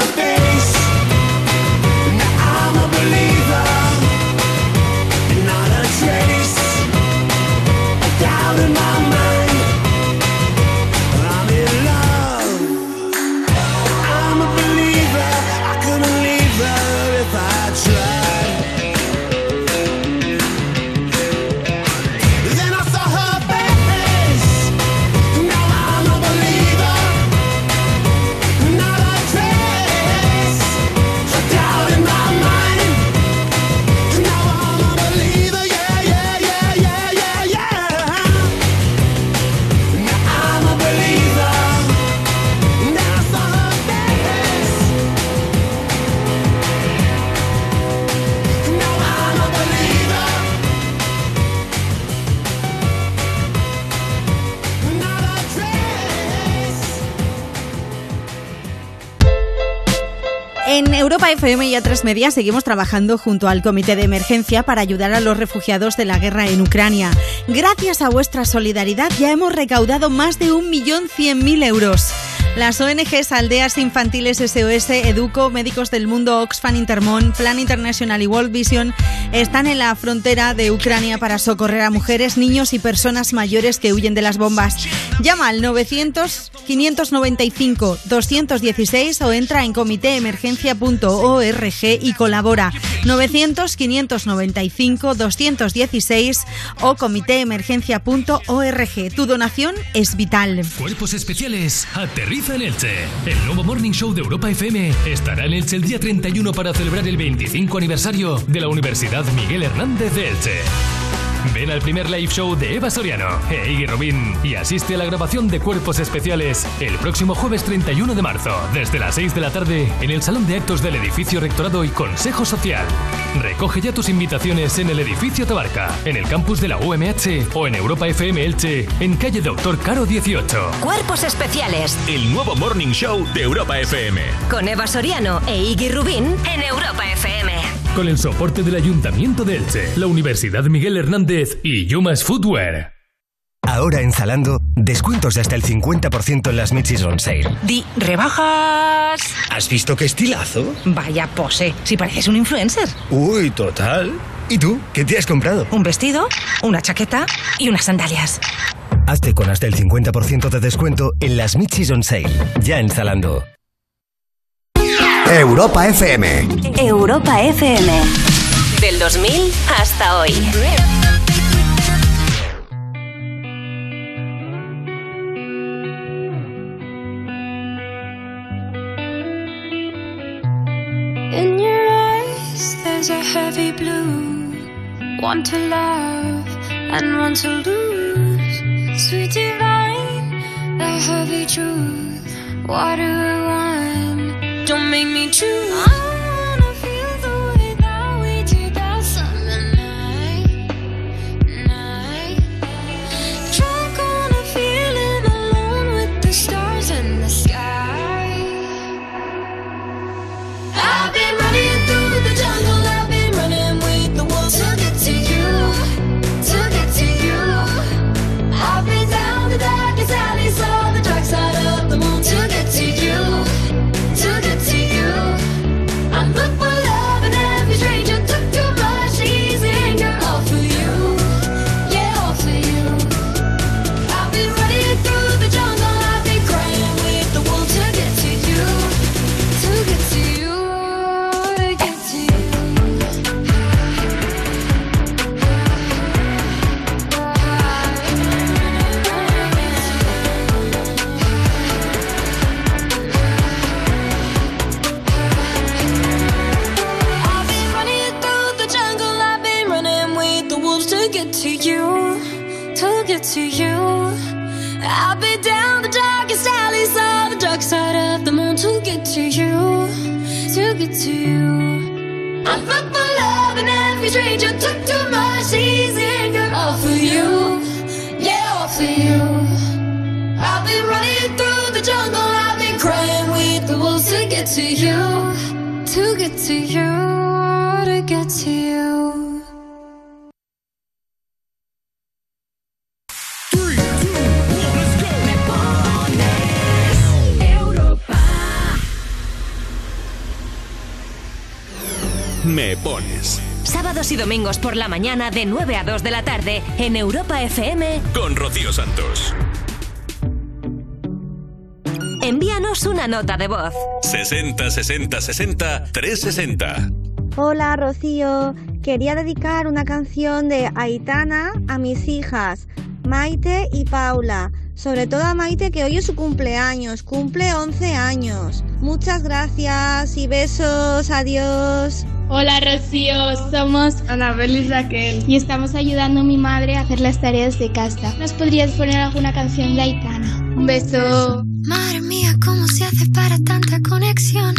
Face. Now I'm a believer, Europa FM y A3 Media seguimos trabajando junto al Comité de Emergencia para ayudar a los refugiados de la guerra en Ucrania. Gracias a vuestra solidaridad ya hemos recaudado más de 1.100.000 euros. Las ONGs Aldeas Infantiles SOS, Educo, Médicos del Mundo, Oxfam Intermón, Plan Internacional y World Vision están en la frontera de Ucrania para socorrer a mujeres, niños y personas mayores que huyen de las bombas. Llama al 900 595 216 o entra en comitéemergencia.org y colabora. 900 595 216 o comitéemergencia.org. Tu donación es vital. Cuerpos especiales, aterriza en Elche. El nuevo Morning Show de Europa FM estará en Elche el día 31 para celebrar el 25 aniversario de la Universidad Miguel Hernández de Elche. Ven al primer live show de Eva Soriano e Iggy Rubín y asiste a la grabación de Cuerpos Especiales el próximo jueves 31 de marzo, desde las 6 de la tarde, en el Salón de Actos del Edificio Rectorado y Consejo Social. Recoge ya tus invitaciones en el Edificio Tabarca, en el campus de la UMH o en Europa FM Elche, en calle Doctor Caro 18. Cuerpos especiales El nuevo Morning Show de Europa FM. con Eva Soriano e Iggy Rubín en Europa FM. Con el soporte del Ayuntamiento de Elche, la Universidad Miguel Hernández y Yumas Footwear. Ahora en Zalando, descuentos de hasta el 50% en las Mid-Season on Sale. Di, rebajas. ¿Has visto qué estilazo? Vaya pose, si pareces un influencer. Uy, total. ¿Y tú? ¿Qué te has comprado? Un vestido, una chaqueta y unas sandalias. Hazte con hasta el 50% de descuento en las Mid-Season Sale. Ya en Zalando. Europa FM. Europa FM. Del 2000 hasta hoy. In your eyes, there's a heavy blue. One to love and one to lose. Sweet divine, the heavy truth. Water and wine, don't make me choose. To you, to get to you. I'm fucked for love and every stranger took too much easy anger all for you, yeah, all for you. I've been running through the jungle, I've been crying with the wolves to get to you, to get to you, to get to you. Me Pones. Sábados y domingos por la mañana de 9 a 2 de la tarde en Europa FM. Con Rocío Santos. Envíanos una nota de voz. 60 60 60 360. Hola Rocío, quería dedicar una canción de Aitana a mis hijas, Maite y Paula. Sobre todo a Maite que hoy es su cumpleaños, cumple 11 años. Muchas gracias y besos, adiós. Hola Rocío, somos Anabel y Raquel y estamos ayudando a mi madre a hacer las tareas de casa. ¿Nos podrías poner alguna canción de Aitana? Un beso. Madre mía, ¿cómo se hace para tanta conexión?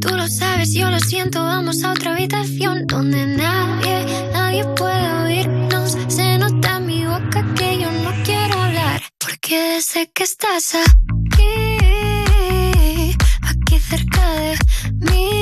Tú lo sabes, yo lo siento, vamos a otra habitación donde nadie, nadie puede oírnos. Se nota en mi boca que yo no quiero hablar, porque sé que estás aquí, aquí cerca de mí,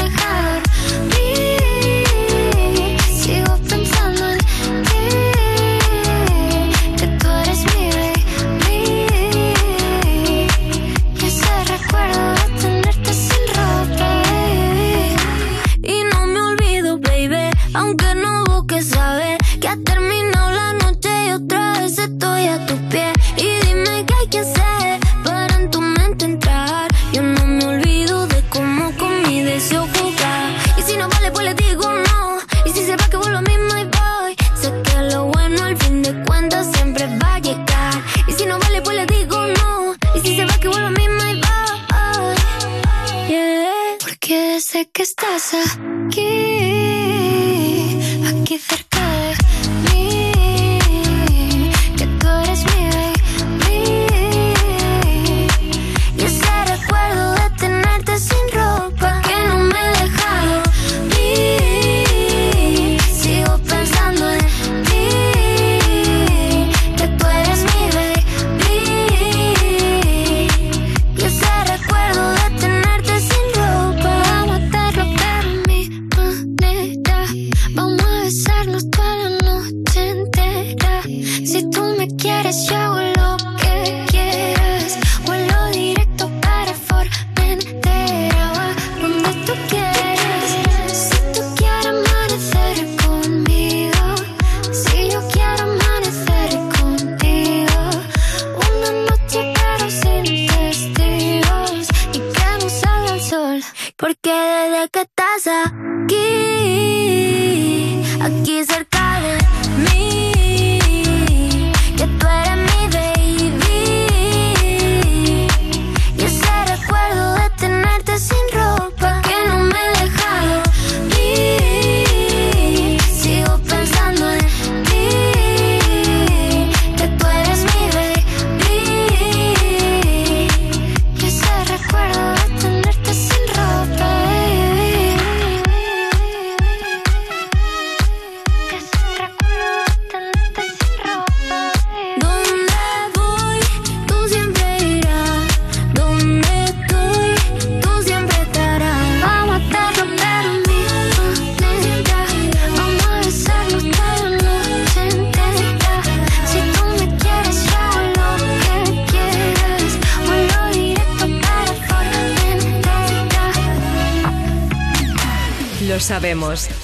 que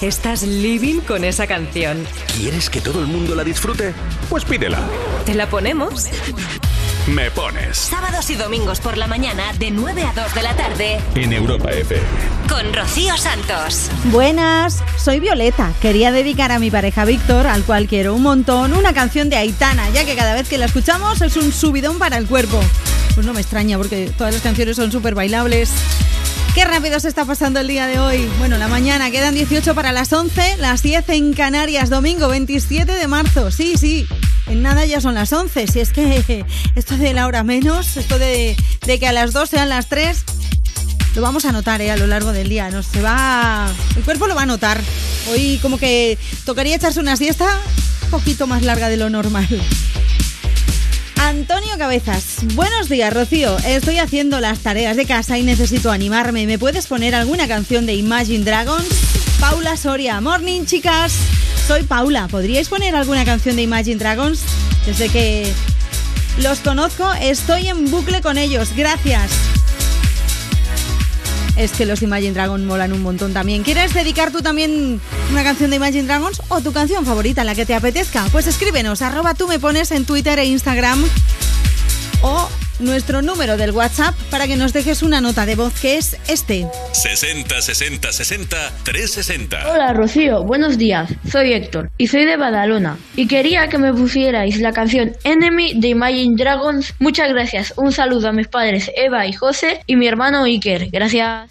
estás living con esa canción. ¿Quieres que todo el mundo la disfrute? Pues pídela. ¿Te la ponemos? Me Pones. Sábados y domingos por la mañana de 9 a 2 de la tarde En Europa FM. con Rocío Santos. Buenas, soy Violeta. Quería dedicar a mi pareja Víctor, al cual quiero un montón, una canción de Aitana, ya que cada vez que la escuchamos es un subidón para el cuerpo. Pues no me extraña porque todas las canciones son súper bailables. Qué rápido se está pasando el día de hoy. Bueno, la mañana quedan 18 para las 11, las 10 en Canarias, domingo 27 de marzo. Sí, sí, en nada ya son las 11. Si es que esto de la hora menos, esto de, que a las 2 sean las 3, lo vamos a notar eh, a lo largo del día. Nos se va. El cuerpo lo va a notar. Hoy, como que tocaría echarse una siesta un poquito más larga de lo normal. Antonio Cabezas, buenos días Rocío, estoy haciendo las tareas de casa y necesito animarme. ¿Me puedes poner alguna canción de Imagine Dragons? Paula Soria, morning chicas. Soy Paula, ¿podríais poner alguna canción de Imagine Dragons? Desde que los conozco, estoy en bucle con ellos. Gracias. Es que los Imagine Dragons molan un montón también. ¿Quieres dedicar tú también una canción de Imagine Dragons o tu canción favorita, la que te apetezca? Pues escríbenos, arroba tú me pones en Twitter e Instagram o nuestro número del WhatsApp para que nos dejes una nota de voz que es este. 60 60 60 360. Hola Rocío, buenos días. Soy Héctor y soy de Badalona. Y quería que me pusierais la canción Enemy de Imagine Dragons. Muchas gracias. Un saludo a mis padres Eva y José y mi hermano Iker. Gracias.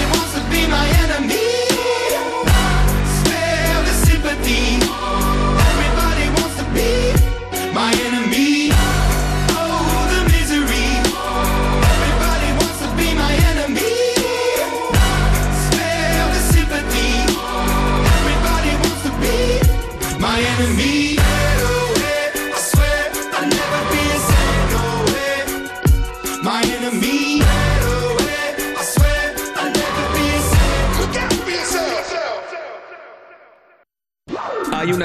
my enemy.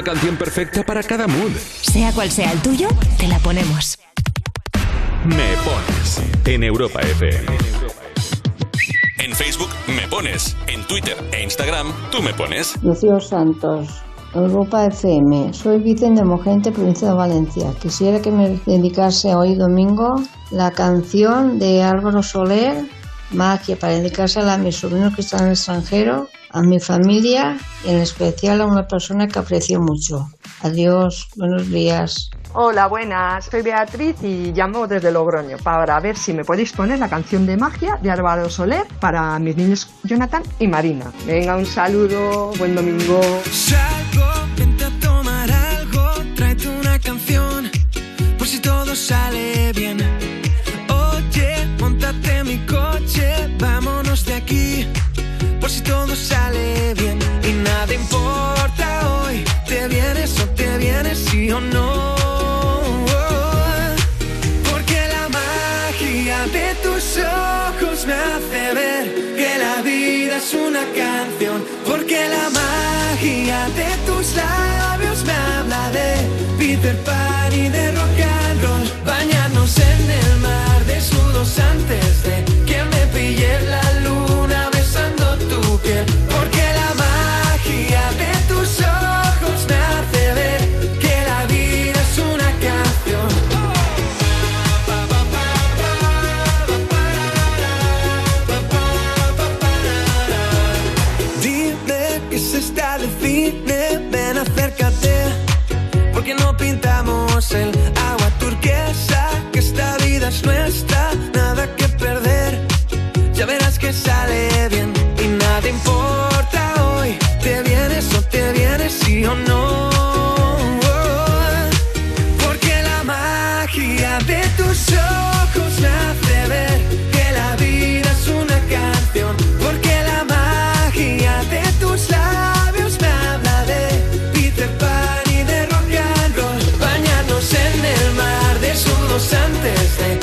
Canción perfecta para cada mood. Sea cual sea el tuyo, te la ponemos. Me pones en Europa FM. En Facebook me pones, en Twitter e Instagram tú me pones. Rocío Santos, Europa FM. Soy Vicente Mogente, provincia de Valencia. Quisiera que me dedicase hoy domingo la canción de Álvaro Soler, Magia, para dedicársela a mis sobrinos que están en el extranjero, a mi familia y en especial a una persona que aprecio mucho. Adiós, buenos días. Hola, buenas. Soy Beatriz y llamo desde Logroño para ver si me podéis poner la canción de magia de Álvaro Soler para mis niños Jonathan y Marina. Venga, un saludo, buen domingo. Salgo, vente a tomar algo, tráete una canción, por si todo sale bien. Oye, montate en mi coche, vámonos de aquí, sale bien. Y nada importa hoy, te vienes o te vienes, sí o no. Porque la magia de tus ojos me hace ver que la vida es una canción. Porque la magia de tus labios me habla de Peter Pan y de rock and roll. Bañarnos en el mar desnudos antes de desnudos antes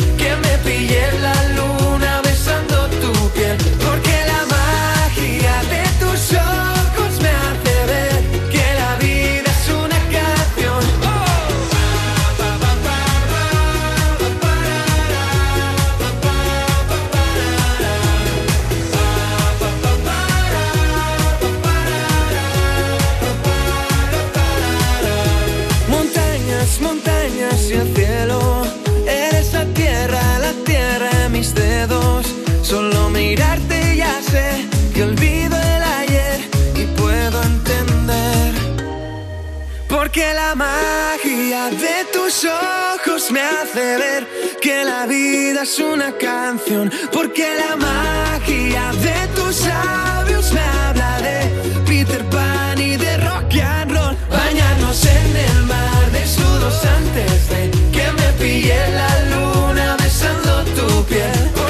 Porque la magia de tus ojos me hace ver que la vida es una canción. Porque la magia de tus labios me habla de Peter Pan y de rock and roll. Bañarnos en el mar desnudos antes de que me pille la luna besando tu piel.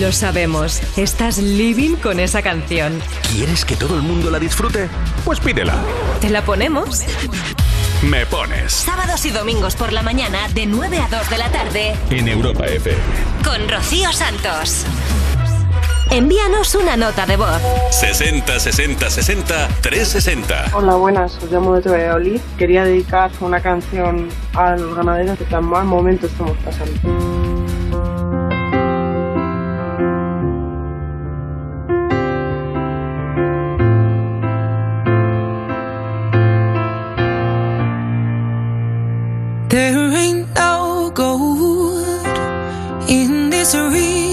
Lo sabemos, estás living con esa canción. ¿Quieres que todo el mundo la disfrute? Pues pídela. ¿Te la ponemos? Me pones Sábados y domingos por la mañana de 9 a 2 de la tarde en Europa FM. con Rocío Santos. Envíanos una nota de voz. 60 60 60 360. Hola, buenas, os llamo de Valladolid. Quería dedicar una canción a los ganaderos que tan mal momento estamos pasando. There ain't no gold in this river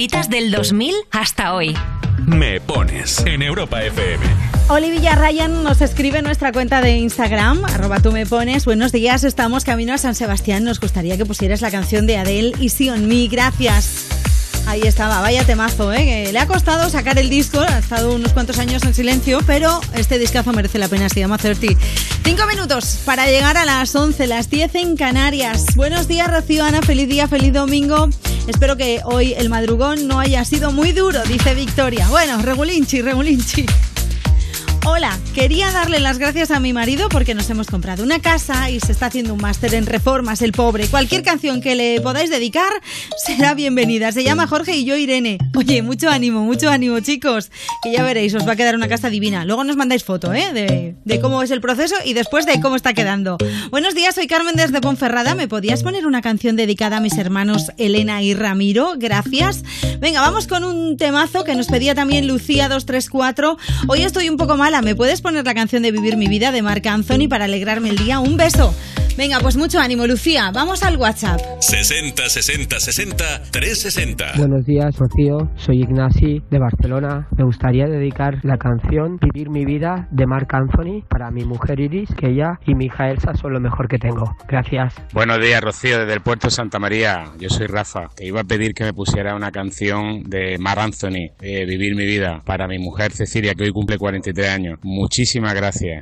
favoritas del 2000 hasta hoy. Me pones en Europa FM. Olivia Ryan nos escribe en nuestra cuenta de Instagram, arroba tú me pones. Buenos días, estamos camino a San Sebastián. Nos gustaría que pusieras la canción de Adele, Easy on Me. Gracias. Ahí estaba, vaya temazo, ¿eh? Que le ha costado sacar el disco, ha estado unos cuantos años en silencio, pero este discazo merece la pena, se llama 30. Cinco minutos para llegar a las 11, las 10 en Canarias. Buenos días, Rocío Ana, feliz día, feliz domingo. Espero que hoy el madrugón no haya sido muy duro, dice Victoria. Bueno, regulinchi, regulinchi. Hola, quería darle las gracias a mi marido porque nos hemos comprado una casa y se está haciendo un máster en reformas, el pobre. Cualquier canción que le podáis dedicar será bienvenida. Se llama Jorge y yo Irene. Oye, mucho ánimo, mucho ánimo, chicos. Que ya veréis, os va a quedar una casa divina. Luego nos mandáis foto, ¿eh? De, cómo es el proceso y después de cómo está quedando. Buenos días, soy Carmen desde Ponferrada. ¿Me podías poner una canción dedicada a mis hermanos Elena y Ramiro? Gracias. Venga, vamos con un temazo que nos pedía también Lucía 234. Hoy estoy un poco mala. ¿Me puedes poner la canción de Vivir mi vida de Marc Anthony para alegrarme el día? Un beso. Venga, pues mucho ánimo, Lucía. Vamos al WhatsApp. 60 60 60 360. Buenos días, Rocío. Soy Ignasi de Barcelona. Me gustaría dedicar la canción Vivir mi vida de Marc Anthony para mi mujer Iris, que ella y mi hija Elsa son lo mejor que tengo. Gracias. Buenos días, Rocío, desde el puerto Santa María. Yo soy Rafa. Te iba a pedir que me pusiera una canción de Mar Anthony, eh, Vivir mi vida, para mi mujer Cecilia, que hoy cumple 43 años. Muchísimas gracias.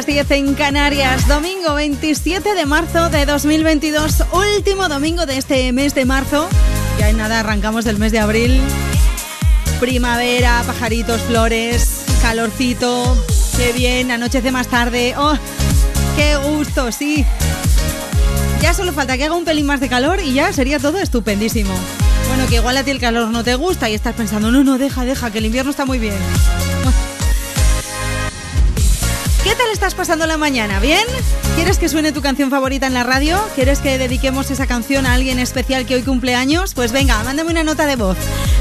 Las 10 en Canarias, domingo 27 de marzo de 2022, último domingo de este mes de marzo. Ya en nada arrancamos del mes de abril. Primavera, pajaritos, flores, calorcito, qué bien, anochece más tarde. ¡Oh! ¡Qué gusto, sí! Ya solo falta que haga un pelín más de calor y ya sería todo estupendísimo. Bueno, que igual a ti el calor no te gusta y estás pensando, no, no, deja, deja, que el invierno está muy bien. Estás pasando la mañana? ¿Bien? ¿Quieres que suene tu canción favorita en la radio? ¿Quieres que dediquemos esa canción a alguien especial que hoy cumple años? Pues venga, mándame una nota de voz.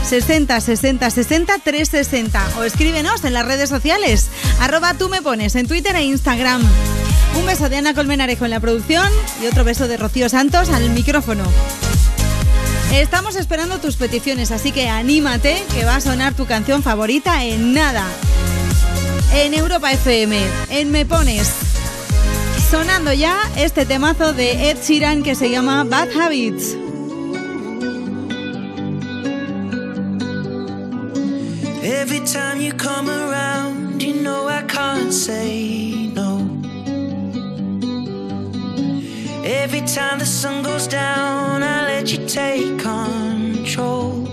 60 60 60 360 o escríbenos en las redes sociales. Arroba tú me pones en Twitter e Instagram. Un beso de Ana Colmenarejo en la producción y otro beso de Rocío Santos al micrófono. Estamos esperando tus peticiones, así que anímate que va a sonar tu canción favorita en nada. En Europa FM, en Me Pones. Sonando ya este temazo de Ed Sheeran que se llama Bad Habits. Every time you come around, you know I can't say no. Every time the sun goes down, I let you take control.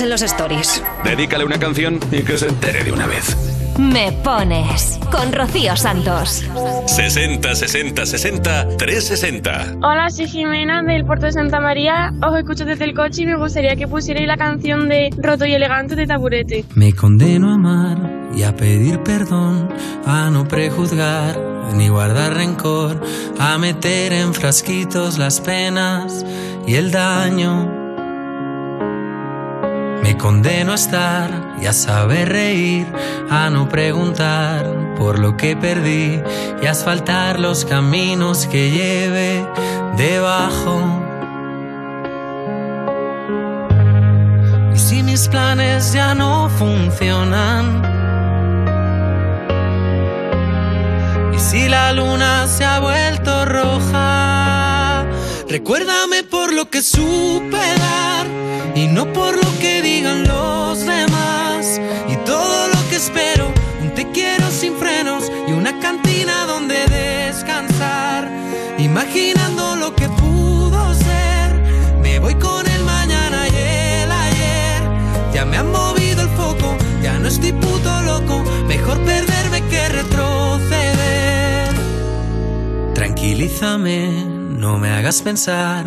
En los stories. Dedícale una canción y que se entere de una vez. Me pones con Rocío Santos. 60 60 60 360. Hola, soy Jimena del puerto de Santa María. Os escucho desde el coche y me gustaría que pusierais la canción de Roto y Elegante de Taburete. Me condeno a amar y a pedir perdón, a no prejuzgar ni guardar rencor, a meter en frasquitos las penas y el daño. Condeno a estar y a saber reír, a no preguntar por lo que perdí y a asfaltar los caminos que lleve debajo. Y si mis planes ya no funcionan, y si la luna se ha vuelto roja, recuérdame por lo que supe dar y no por lo que digan los demás. Y todo lo que espero, un te quiero sin frenos y una cantina donde descansar. Imaginando lo que pudo ser, me voy con el mañana y el ayer. Ya me han movido el foco, ya no estoy puto loco. Mejor perderme que retroceder. Tranquilízame, no me hagas pensar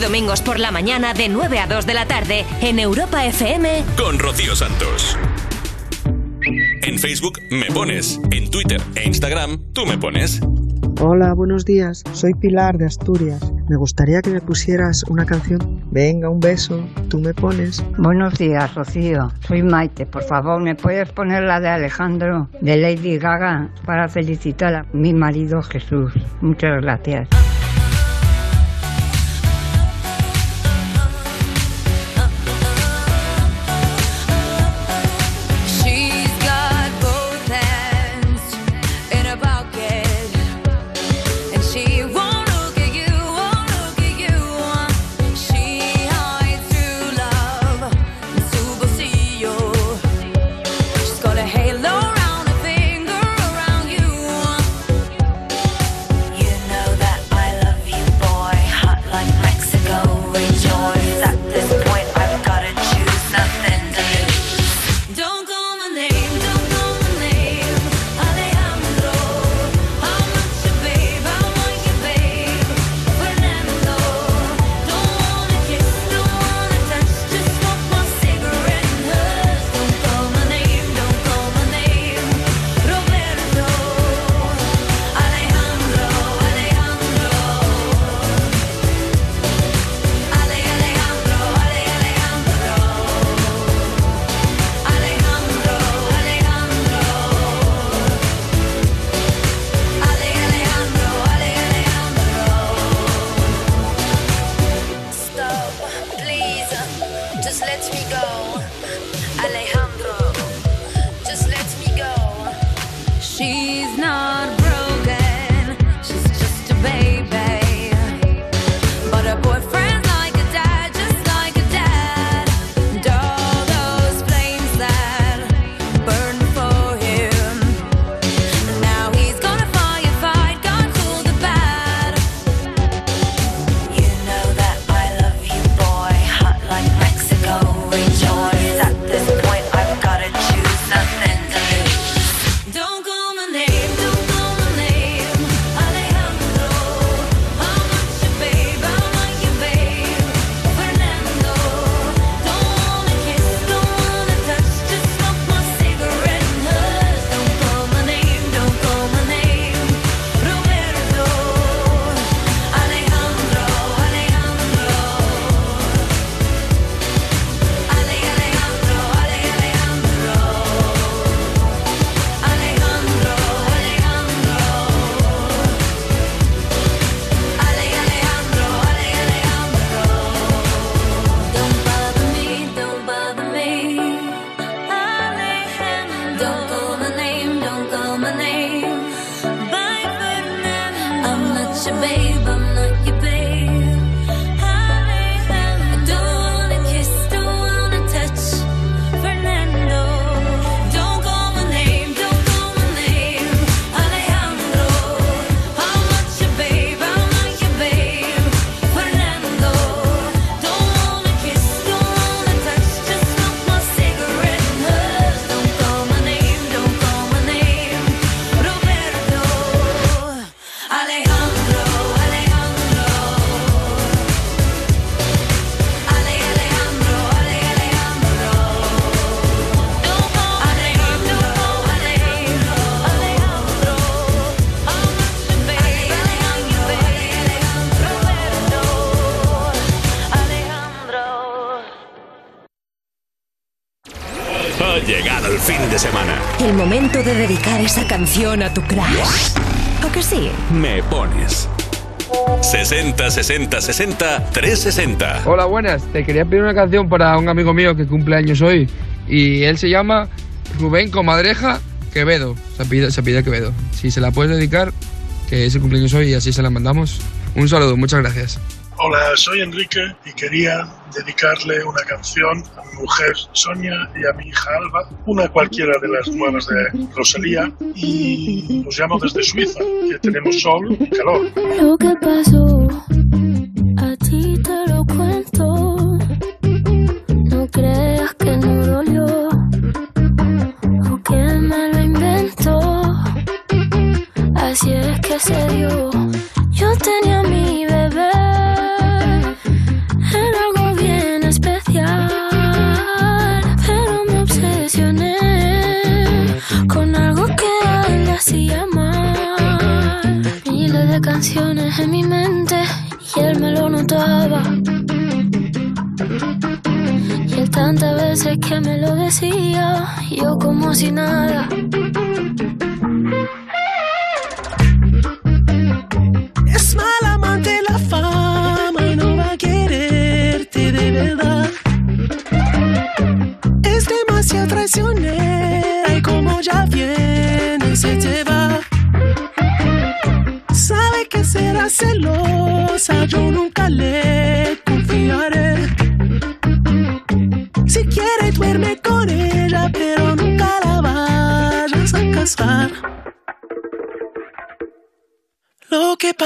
y domingos por la mañana de 9 a 2 de la tarde en Europa FM. con Rocío Santos. En Facebook me pones, en Twitter e Instagram tú me pones. Hola, buenos días. Soy Pilar de Asturias. Me gustaría que me pusieras una canción. Venga, un beso. Tú me pones. Buenos días, Rocío. Soy Maite. Por favor, ¿me puedes poner la de Alejandro de Lady Gaga para felicitar a mi marido Jesús? Muchas gracias. momento de dedicar esa canción a tu crush. ¿O que sí? Me pones. 60 60 60 360. Hola, buenas. Te quería pedir una canción para un amigo mío que cumple años hoy. Y él se llama Rubén Comadreja Quevedo. Se pide, se pide Quevedo. Si se la puedes dedicar, que es el cumpleaños hoy y así se la mandamos. Un saludo, muchas gracias. Hola, soy Enrique y quería dedicarle una canción mujer Sonia y a mi hija Alba, una cualquiera de las nuevas de Rosalía, y nos llamo desde Suiza, que tenemos sol y calor.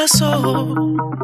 So.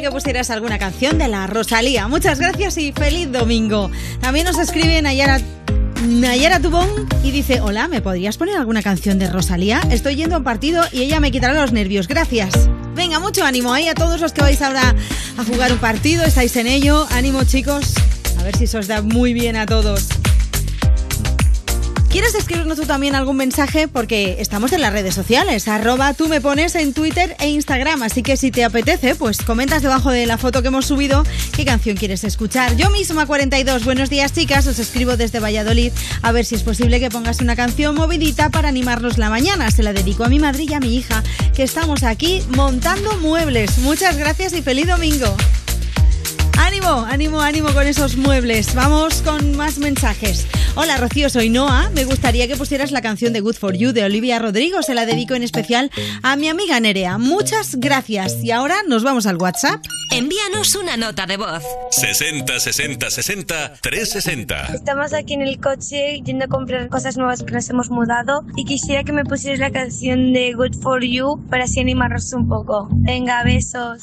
Que pusieras alguna canción de la Rosalía. Muchas gracias y feliz domingo. También nos escribe Nayara. Nayara Tubón y dice, hola, ¿me podrías poner alguna canción de Rosalía? Estoy yendo a un partido y ella me quitará los nervios, gracias. Venga, mucho ánimo ahí a todos los que vais ahora a jugar un partido, estáis en ello. Ánimo chicos, a ver si se os da muy bien a todos. ¿Quieres escribirnos tú también algún mensaje? Porque estamos en las redes sociales, arroba tú me pones en Twitter e Instagram, así que si te apetece, pues comentas debajo de la foto que hemos subido qué canción quieres escuchar. Yo misma 42, buenos días chicas, os escribo desde Valladolid, a ver si es posible que pongas una canción movidita para animarnos la mañana. Se la dedico a mi madre y a mi hija, que estamos aquí montando muebles. Muchas gracias y feliz domingo. Ánimo, ánimo, ánimo con esos muebles. Vamos con más mensajes. Hola Rocío, soy Noah. Me gustaría que pusieras la canción de Good for You de Olivia Rodrigo. Se la dedico en especial a mi amiga Nerea. Muchas gracias. Y ahora nos vamos al WhatsApp. Envíanos una nota de voz. 60 60 60 360. Estamos aquí en el coche yendo a comprar cosas nuevas que nos hemos mudado y quisiera que me pusieras la canción de Good for You para así animarnos un poco. Venga, besos.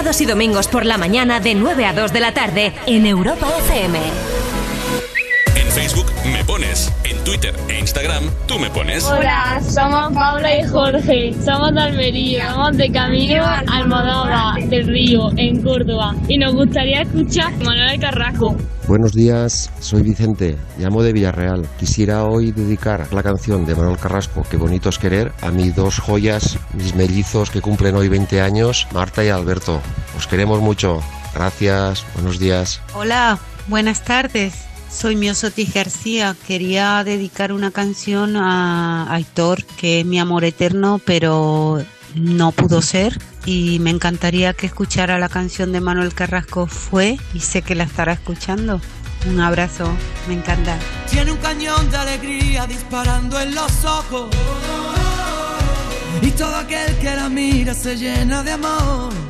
Sábados y domingos por la mañana de 9 a 2 de la tarde en Europa FM. Instagram tú me pones. Hola, somos Paula y Jorge. Somos de Almería. Vamos de camino a Almodóvar del Río, en Córdoba. Y nos gustaría escuchar a Manuel Carrasco. Buenos días, soy Vicente, llamo de Villarreal. Quisiera hoy dedicar la canción de Manuel Carrasco, Qué bonito es querer, a mis dos joyas, mis mellizos que cumplen hoy 20 años, Marta y Alberto. Os queremos mucho. Gracias, buenos días. Hola, buenas tardes. Soy Miosoti García. Quería dedicar una canción a Aitor, que es mi amor eterno, pero no pudo ser. Y me encantaría que escuchara la canción de Manuel Carrasco Fue y sé que la estará escuchando. Un abrazo, me encanta. Tiene un cañón de alegría disparando en los ojos. Y todo aquel que la mira se llena de amor.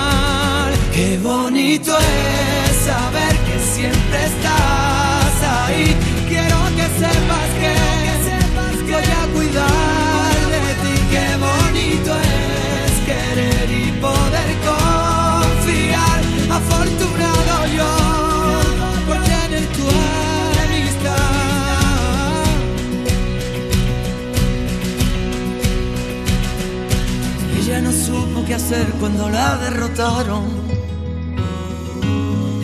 Qué bonito es saber que siempre estás ahí. Quiero que sepas que, voy a cuidar de ti. Qué bonito es querer y poder confiar. Afortunado yo por tener tu amistad. Ella no supo qué hacer cuando la derrotaron.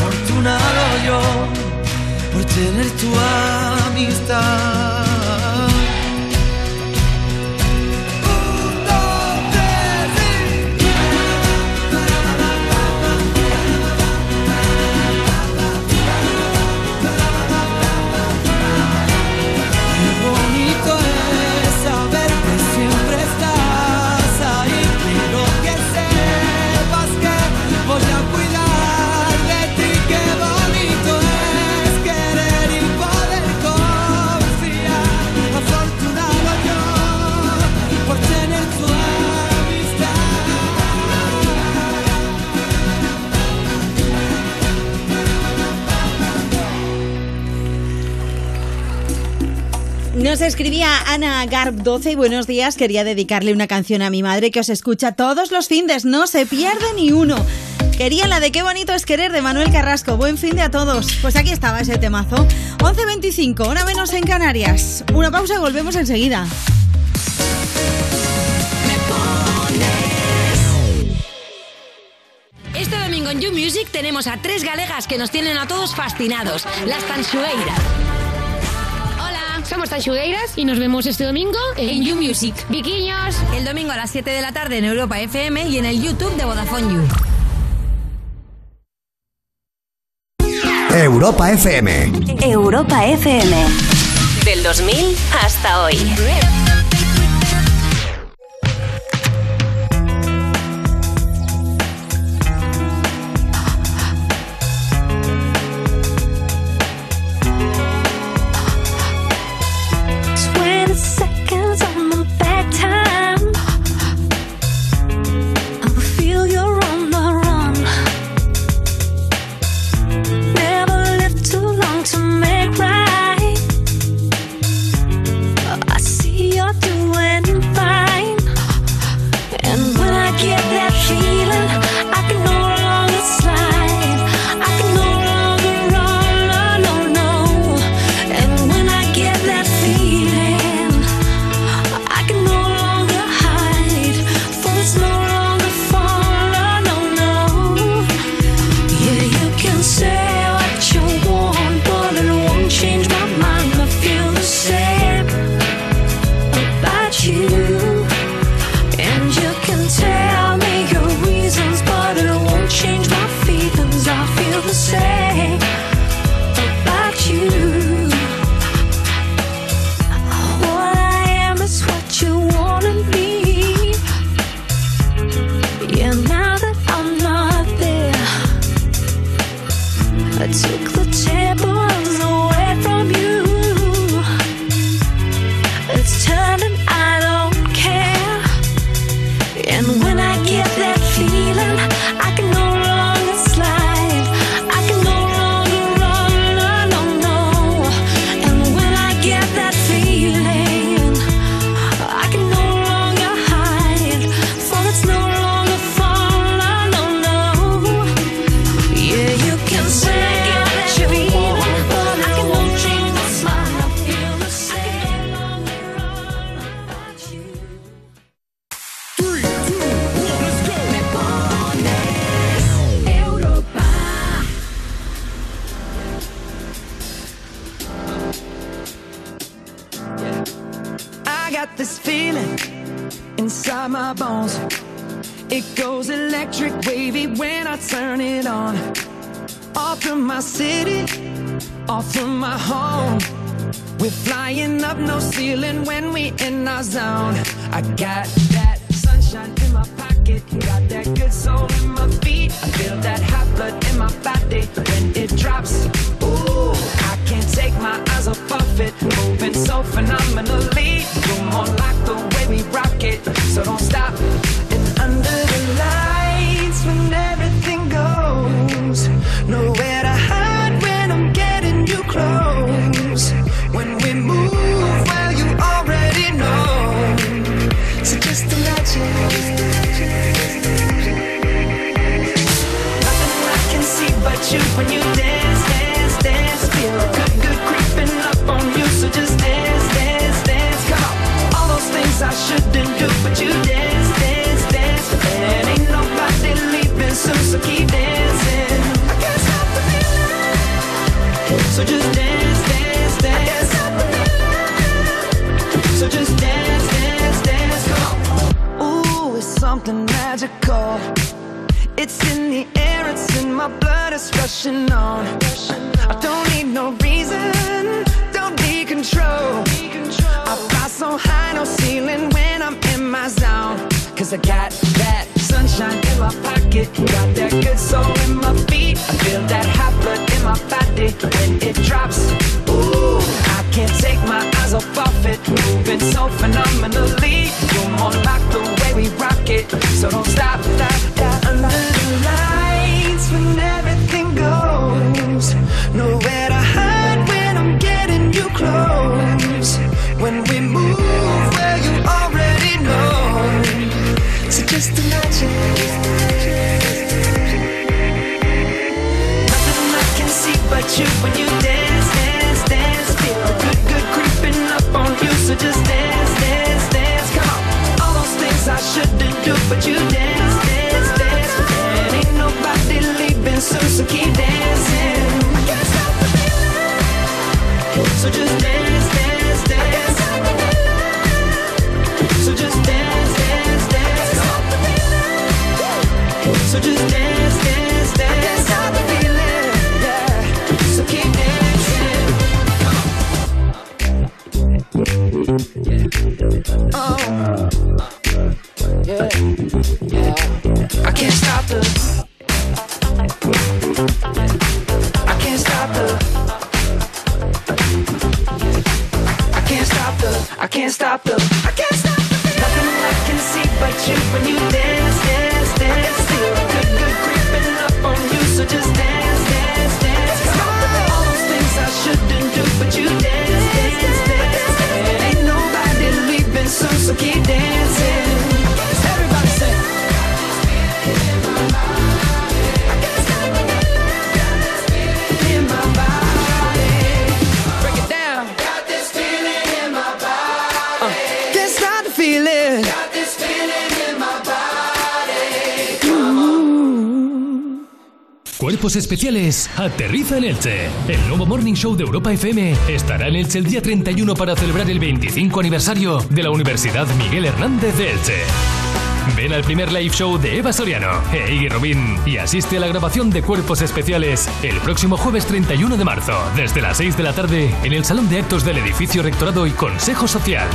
Afortunado yo por tener tu amistad. Nos escribía Ana Garb 12 y buenos días. Quería dedicarle una canción a mi madre que os escucha todos los findes. No se pierde ni uno. Quería la de Qué bonito es querer de Manuel Carrasco. Buen fin de a todos. Pues aquí estaba ese temazo. 11.25, hora menos en Canarias. Una pausa y volvemos enseguida. Este domingo en You Music tenemos a tres galegas que nos tienen a todos fascinados. Las Tansueiras. Somos Tanchugueiras y nos vemos este domingo en, en You Music. ¡Viquiños! El domingo a las 7 de la tarde en Europa FM y en el YouTube de Vodafone You. Europa FM. Europa FM. Del 2000 hasta hoy. Especiales aterriza en Elche. El nuevo Morning Show de Europa FM estará en Elche el día 31 para celebrar el 25 aniversario de la Universidad Miguel Hernández de Elche. Ven al primer live show de Eva Soriano e Iggy Rubín y asiste a la grabación de Cuerpos Especiales el próximo jueves 31 de marzo, desde las 6 de la tarde, en el Salón de Actos del Edificio Rectorado y Consejo Social.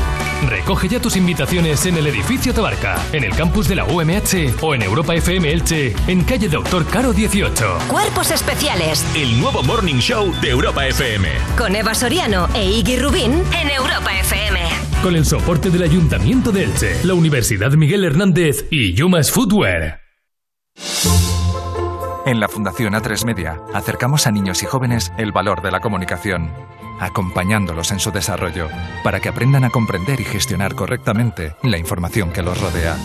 Recoge ya tus invitaciones en el Edificio Tabarca, en el campus de la UMH o en Europa FM Elche, en calle Doctor Caro 18. Cuerpos especiales El nuevo Morning Show de Europa FM. con Eva Soriano e Iggy Rubín en Europa FM. Con el soporte del Ayuntamiento de Elche, la Universidad Miguel Hernández y Yumas Footwear. En la Fundación A3 Media acercamos a niños y jóvenes el valor de la comunicación, acompañándolos en su desarrollo para que aprendan a comprender y gestionar correctamente la información que los rodea.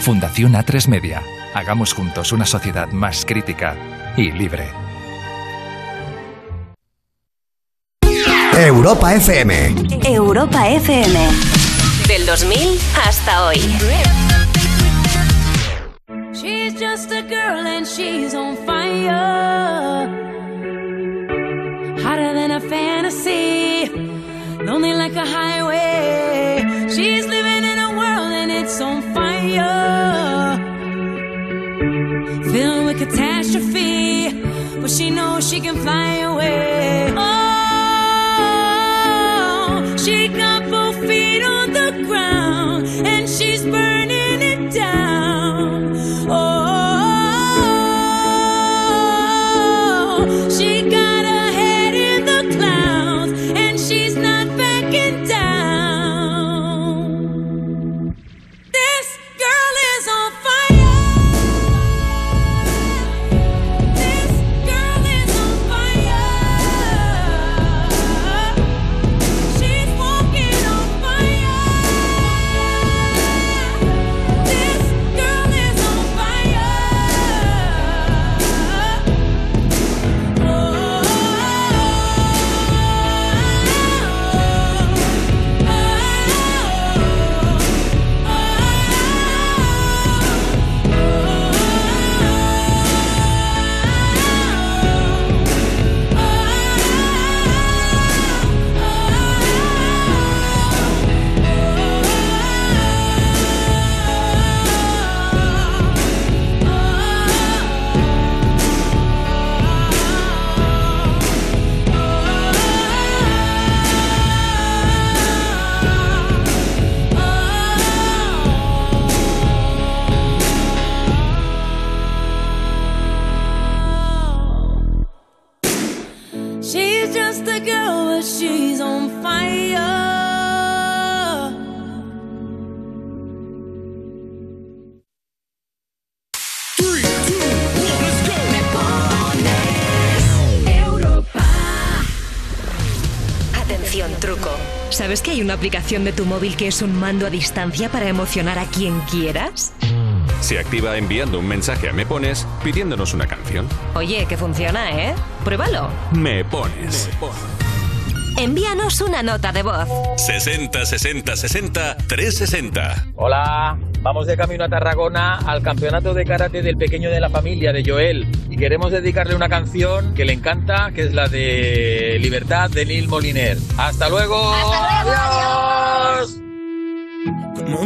Fundación A3 Media. Hagamos juntos una sociedad más crítica y libre. Europa FM. Europa FM. Del 2000 hasta hoy. She's just a girl and she's on fire. Aplicación de tu móvil que es un mando a distancia para emocionar a quien quieras? Se activa enviando un mensaje a Me Pones pidiéndonos una canción. Oye, que funciona, ¿eh? Pruébalo. Me Pones. Envíanos una nota de voz. 60 60 60 360. Hola, vamos de camino a Tarragona al campeonato de karate del pequeño de la familia de Joel y queremos dedicarle una canción que le encanta, que es la de Libertad de Neil Moliner. ¡Hasta luego! ¡Adiós!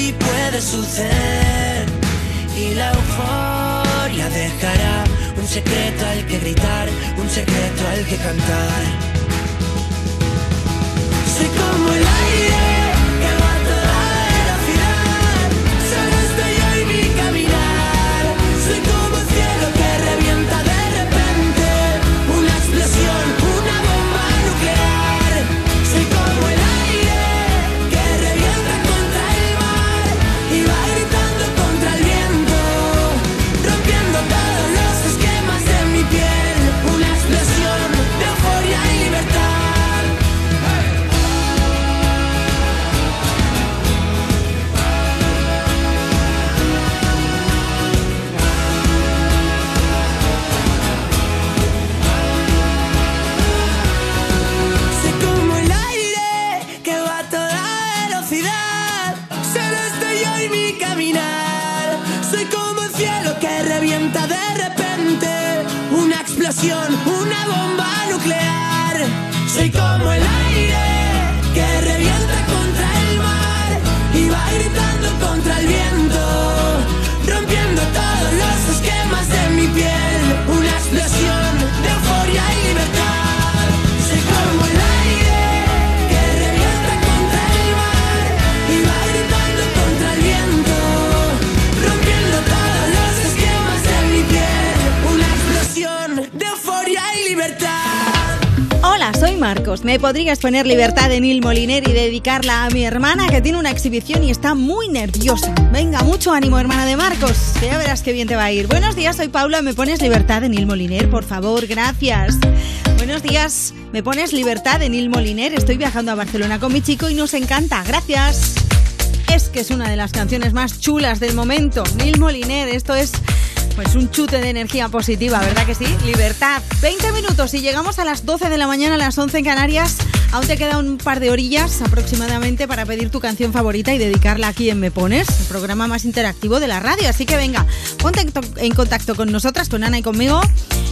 hoy puede suceder y la euforia dejará un secreto al que gritar, un secreto al que cantar. Como el ¿Me podrías poner Libertad de Neil Moliner y dedicarla a mi hermana que tiene una exhibición y está muy nerviosa? Venga, mucho ánimo, hermana de Marcos. que Ya verás qué bien te va a ir. Buenos días, soy Paula. ¿Me pones Libertad de Neil Moliner, por favor? Gracias. Buenos días, ¿me pones Libertad de Neil Moliner? Estoy viajando a Barcelona con mi chico y nos encanta. Gracias. Es que es una de las canciones más chulas del momento. Neil Moliner, esto es pues un chute de energía positiva, ¿verdad que sí? Libertad. 20 minutos y llegamos a las 12 de la mañana, a las 11 en Canarias. Aún te queda un par de orillas aproximadamente para pedir tu canción favorita y dedicarla aquí en Me Pones, el programa más interactivo de la radio. Así que venga, ponte en contacto con nosotras, con Ana y conmigo.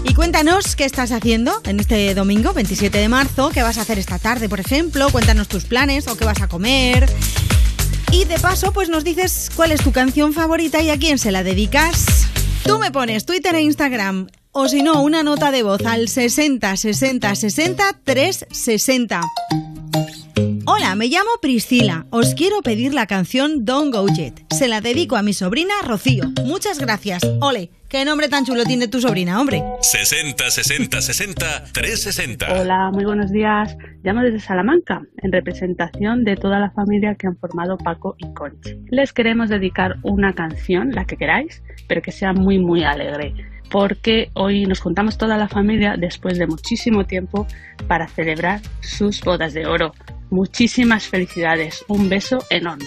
Y cuéntanos qué estás haciendo en este domingo, 27 de marzo, qué vas a hacer esta tarde, por ejemplo. Cuéntanos tus planes o qué vas a comer. Y de paso, pues nos dices cuál es tu canción favorita y a quién se la dedicas. Tú me pones Twitter e Instagram. O si no, una nota de voz al 60 60 60 360. Hola, me llamo Priscila. Os quiero pedir la canción Don't Go Yet. Se la dedico a mi sobrina Rocío. Muchas gracias. Ole, qué nombre tan chulo tiene tu sobrina, hombre. 60 60 60 360. Hola, muy buenos días. Llamo desde Salamanca, en representación de toda la familia que han formado Paco y Conchi. Les queremos dedicar una canción, la que queráis, pero que sea muy, muy alegre, porque hoy nos juntamos toda la familia después de muchísimo tiempo para celebrar sus bodas de oro. Muchísimas felicidades, un beso enorme.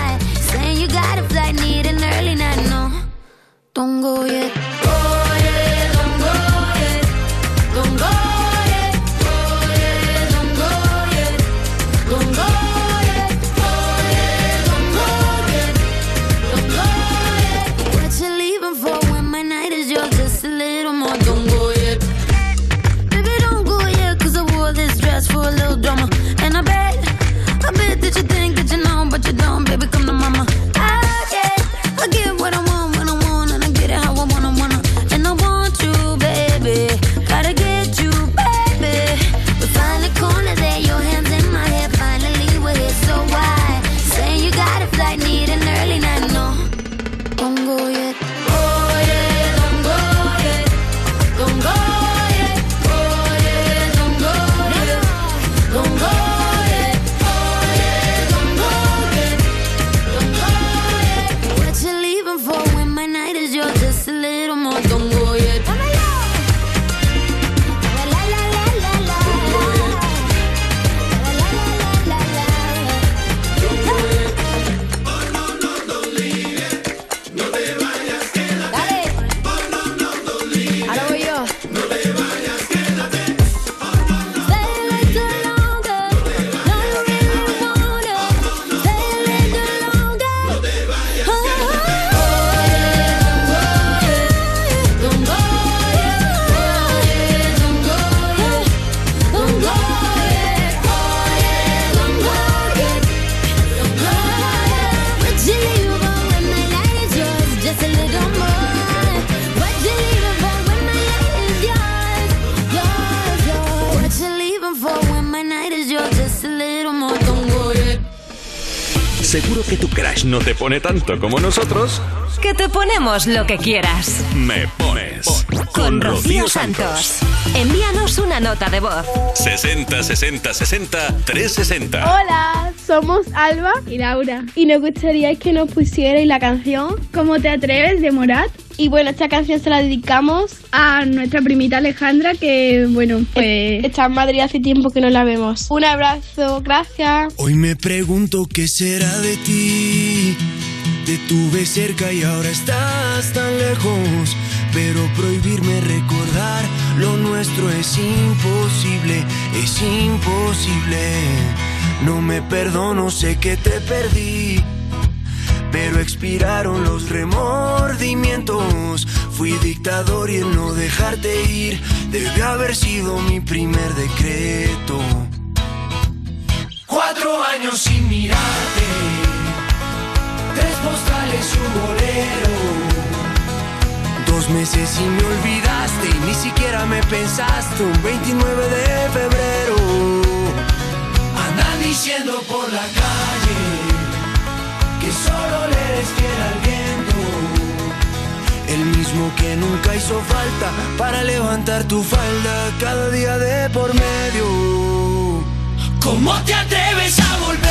Don't go yet. Go yeah, don't go yet. Don't go yet. Go yeah, don't go yet. Don't go yet. Go yeah, don't go yet. Don't go yet. What you leaving for when my night is yours? Just a little more. Don't go yet. Baby, don't go yet, cause I wore this dress for a little drama. And I bet, I bet that you think that you know, but you don't, baby, come to mama. Tu crush no te pone tanto como nosotros. Que te ponemos lo que quieras. Me pones. Con Rocío Santos. Envíanos una nota de voz. 60 60 60 360. Hola, somos Alba y Laura y nos gustaría que nos pusierais la canción ¿Cómo te atreves? de Morat. Y bueno, esta canción se la dedicamos a nuestra primita Alejandra que, bueno, pues está en Madrid hace tiempo que no la vemos. Un abrazo, gracias. Hoy me pregunto qué será de ti. Te tuve cerca y ahora estás tan lejos. Pero prohibirme recordar lo nuestro es imposible, es imposible. No me perdono, sé que te perdí. Pero expiraron los remordimientos. Fui dictador y el no dejarte ir debe haber sido mi primer decreto. Cuatro años sin mirarte, tres postales un bolero. Dos meses y me olvidaste y ni siquiera me pensaste un 29 de febrero. Andan diciendo por la calle que solo le eres fiel al viento. El mismo que nunca hizo falta para levantar tu falda cada día de por medio. ¿Cómo te atreves a volver?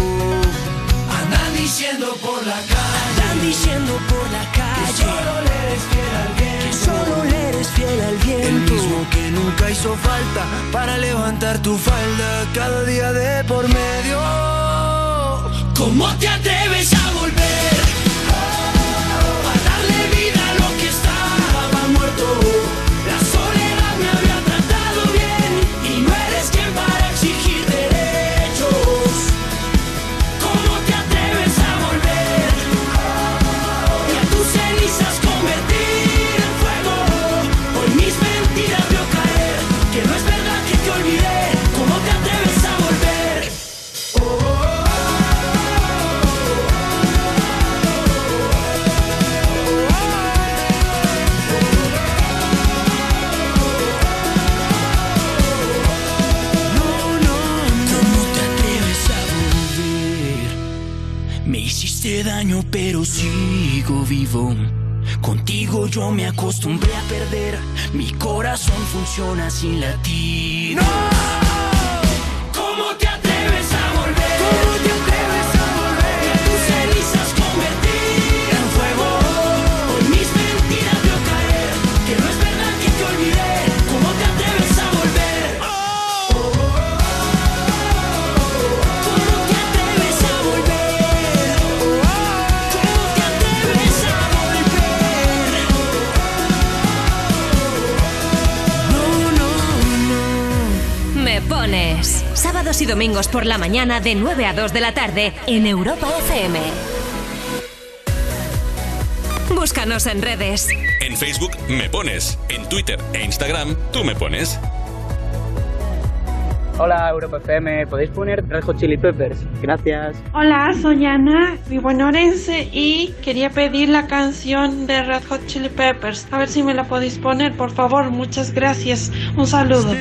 Andan diciendo por la calle. Andan diciendo por la calle. Que solo le eres fiel al viento. Que solo le eres fiel al viento. El mismo que nunca hizo falta para levantar tu falda cada día de por medio. ¿Cómo te atreves a volver? A darle vida a lo que estaba muerto. Vivo. Contigo yo me acostumbré a perder. Mi corazón funciona sin latir. ¡No! Y domingos por la mañana de 9 a 2 de la tarde en Europa FM. Búscanos en redes. En Facebook me pones. En Twitter e Instagram tú me pones. Hola Europa FM, ¿podéis poner Red Hot Chili Peppers? Gracias. Hola, soy Ana, vivo en Orense y quería pedir la canción de Red Hot Chili Peppers. A ver si me la podéis poner, por favor. Muchas gracias. Un saludo.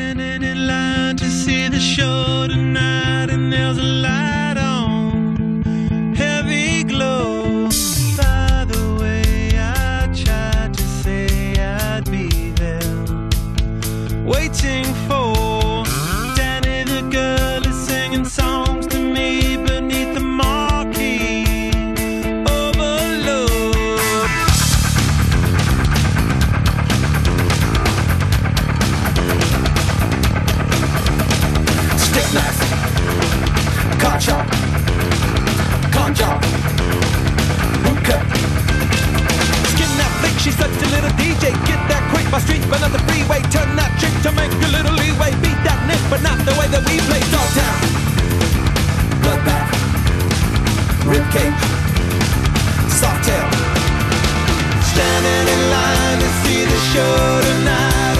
My street, but not the freeway. Turn that trick to make a little leeway. Beat that nick, but not the way that we play. Dogtown, bloodbath, ribcage, soft tail. standing in line to see the show tonight,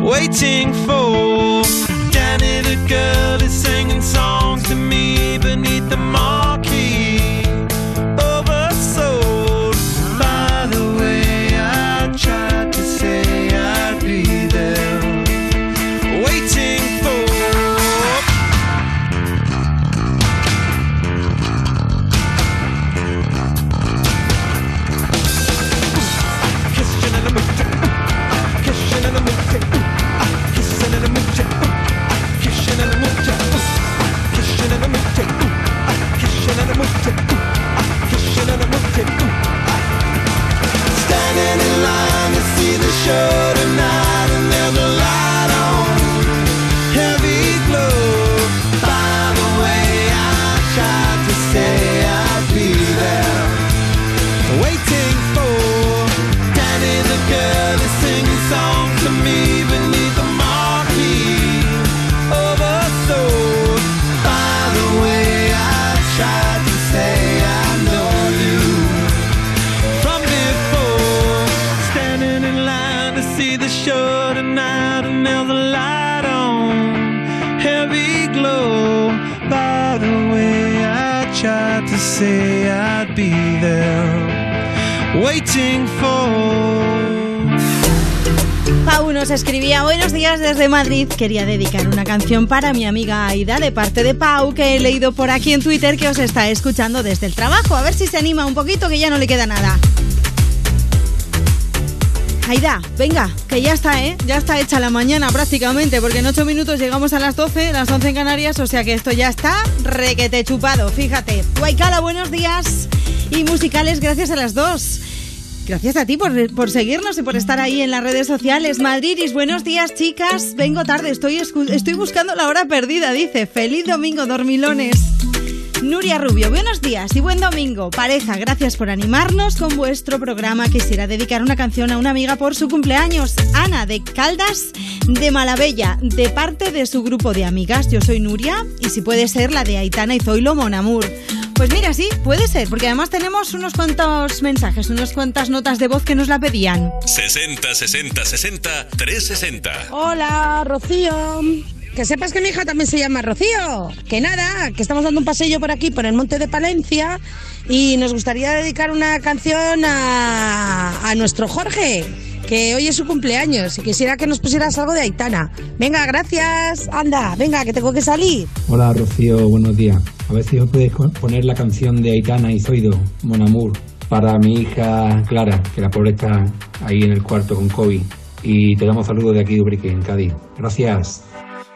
waiting for Danny. The girl waiting for. Pau nos escribía Buenos días desde Madrid. Quería dedicar una canción para mi amiga Aida de parte de Pau, que he leído por aquí en Twitter que os está escuchando desde el trabajo. A ver si se anima un poquito, que ya no le queda nada. Aida, venga, que ya está, ¿eh? Ya está hecha la mañana prácticamente, porque en 8 minutos llegamos a las 12, las 11 en Canarias, o sea que esto ya está requete chupado, fíjate. Guaycala, buenos días. Y musicales gracias a las dos. Gracias a ti por, por seguirnos y por estar ahí en las redes sociales. Madridis, buenos días, chicas. Vengo tarde, estoy, estoy buscando la hora perdida, dice. Feliz domingo, dormilones. Nuria Rubio, buenos días y buen domingo. Pareja, gracias por animarnos con vuestro programa. Quisiera dedicar una canción a una amiga por su cumpleaños, Ana de Caldas de Malabella, de parte de su grupo de amigas. Yo soy Nuria y si puede ser la de Aitana y Zoilo Monamur. Pues mira, sí, puede ser, porque además tenemos unos cuantos mensajes, unas cuantas notas de voz que nos la pedían. 60 60 60 360. Hola, Rocío. Que sepas que mi hija también se llama Rocío. Que nada, que estamos dando un pasillo por aquí, por el monte de Palencia, y nos gustaría dedicar una canción a, a nuestro Jorge, que hoy es su cumpleaños, y quisiera que nos pusieras algo de Aitana. Venga, gracias. Anda, venga, que tengo que salir. Hola Rocío, buenos días. A ver si os podéis poner la canción de Aitana y Zoido, Mon Amour, para mi hija Clara, que la pobre está ahí en el cuarto con COVID. Y te damos saludos de aquí de Ubrique, en Cádiz. Gracias.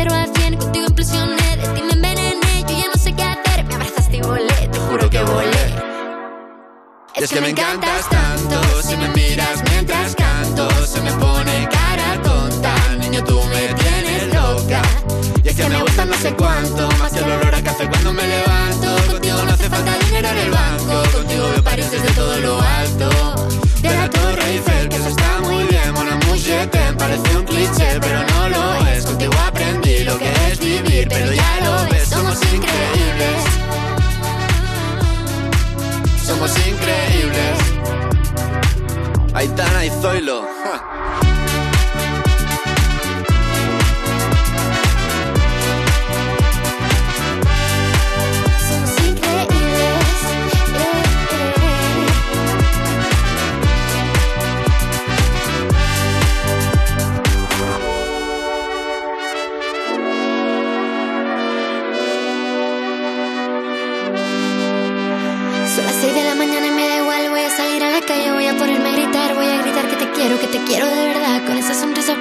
One, paso de 0 a 100, contigo implosioné, de ti me envenené, yo ya no sé qué hacer, me abrazaste y volé, te juro que volé. Es que me encantas tanto Si me miras mientras canto Se me pone cara tonta. Niño, tú me tienes loca. Y es que me gusta no sé cuánto Más que el olor a café cuando me levanto. Contigo no hace falta dinero en el banco Contigo veo París desde todo lo alto De la Torre Eiffel, que eso está muy bien Mon t'aime, parece un cliché Pero no lo es, contigo aprendí lo que es vivir Pero ya lo ves, somos increíbles somos increíbles. Aitana y Zoilo. ja.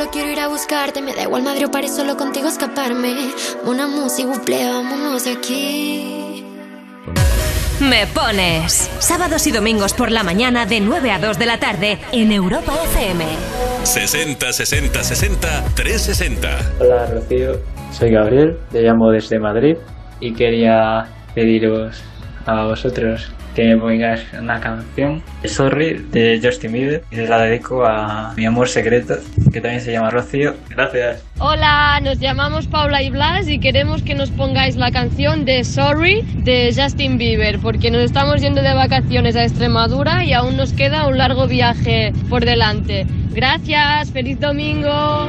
Solo quiero ir a buscarte. Me da igual Madrid o París, solo contigo escaparme. Una música, buple, vámonos de aquí. Me pones. Sábados y domingos por la mañana de 9 a 2 de la tarde en Europa FM. 60 60 60 360. Hola Rocío, soy Gabriel, te llamo desde Madrid y quería pediros a vosotros que me pongáis una canción, Sorry, de Justin Bieber, y se la dedico a mi amor secreto, que también se llama Rocío. Gracias. Hola, nos llamamos Paula y Blas y queremos que nos pongáis la canción de Sorry de Justin Bieber, porque nos estamos yendo de vacaciones a Extremadura y aún nos queda un largo viaje por delante. Gracias, feliz domingo.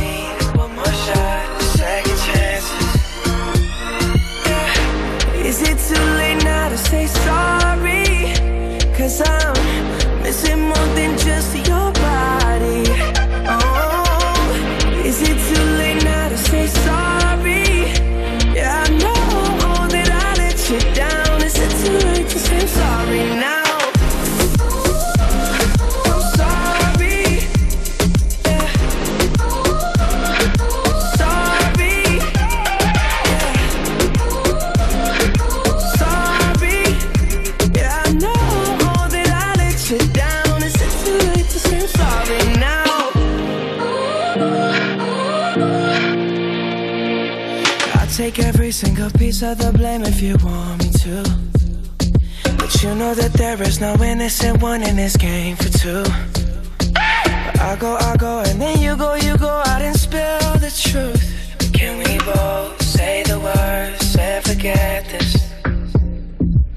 time of the blame if you want me to. But you know that there is no innocent one in this game for two. I go, I go, and then you go, you go out and spill the truth. Can we both say the words and forget this?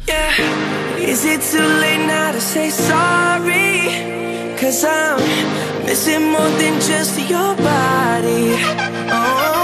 Yeah. Is it too late now to say sorry? Cause I'm missing more than just your body. Oh,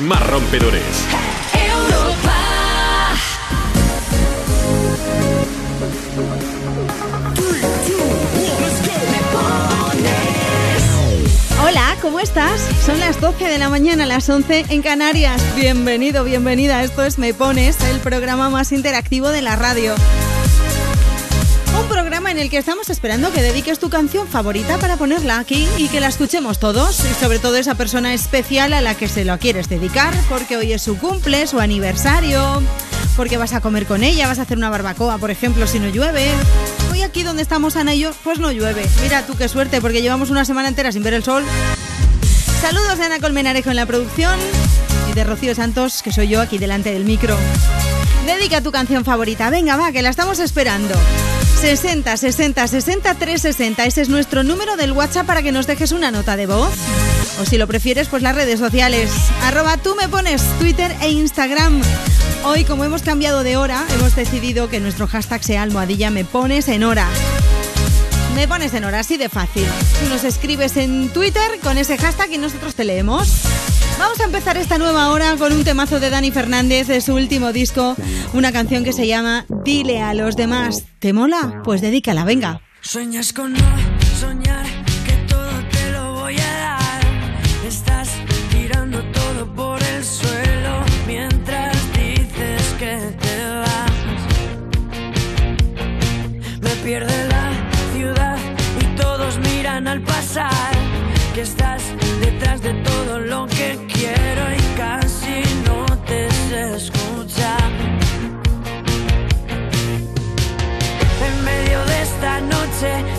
más rompedores. Europa. Hola, ¿cómo estás? Son las 12 de la mañana, las 11 en Canarias. Bienvenido, bienvenida. Esto es Me Pones, el programa más interactivo de la radio. En el que estamos esperando que dediques tu canción favorita para ponerla aquí y que la escuchemos todos. Y sobre todo esa persona especial a la que se lo quieres dedicar, porque hoy es su cumple, su aniversario, porque vas a comer con ella, vas a hacer una barbacoa, por ejemplo, si no llueve. Hoy aquí donde estamos Ana y yo, pues no llueve. Mira tú qué suerte, porque llevamos una semana entera sin ver el sol. Saludos de Ana Colmenarejo en la producción y de Rocío Santos, que soy yo aquí delante del micro. Dedica tu canción favorita. Venga, va, que la estamos esperando. 60 60 60 360. Ese es nuestro número del WhatsApp para que nos dejes una nota de voz. O si lo prefieres, pues las redes sociales. Arroba tú me pones Twitter e Instagram. Hoy, como hemos cambiado de hora, hemos decidido que nuestro hashtag sea almohadilla me pones en hora. Me pones en hora, así de fácil. Tú nos escribes en Twitter con ese hashtag y nosotros te leemos. Vamos a empezar esta nueva hora con un temazo de Dani Fernández de su último disco, una canción que se llama Dile a los demás. ¿Te mola? Pues dedícala, venga. Sueñas con En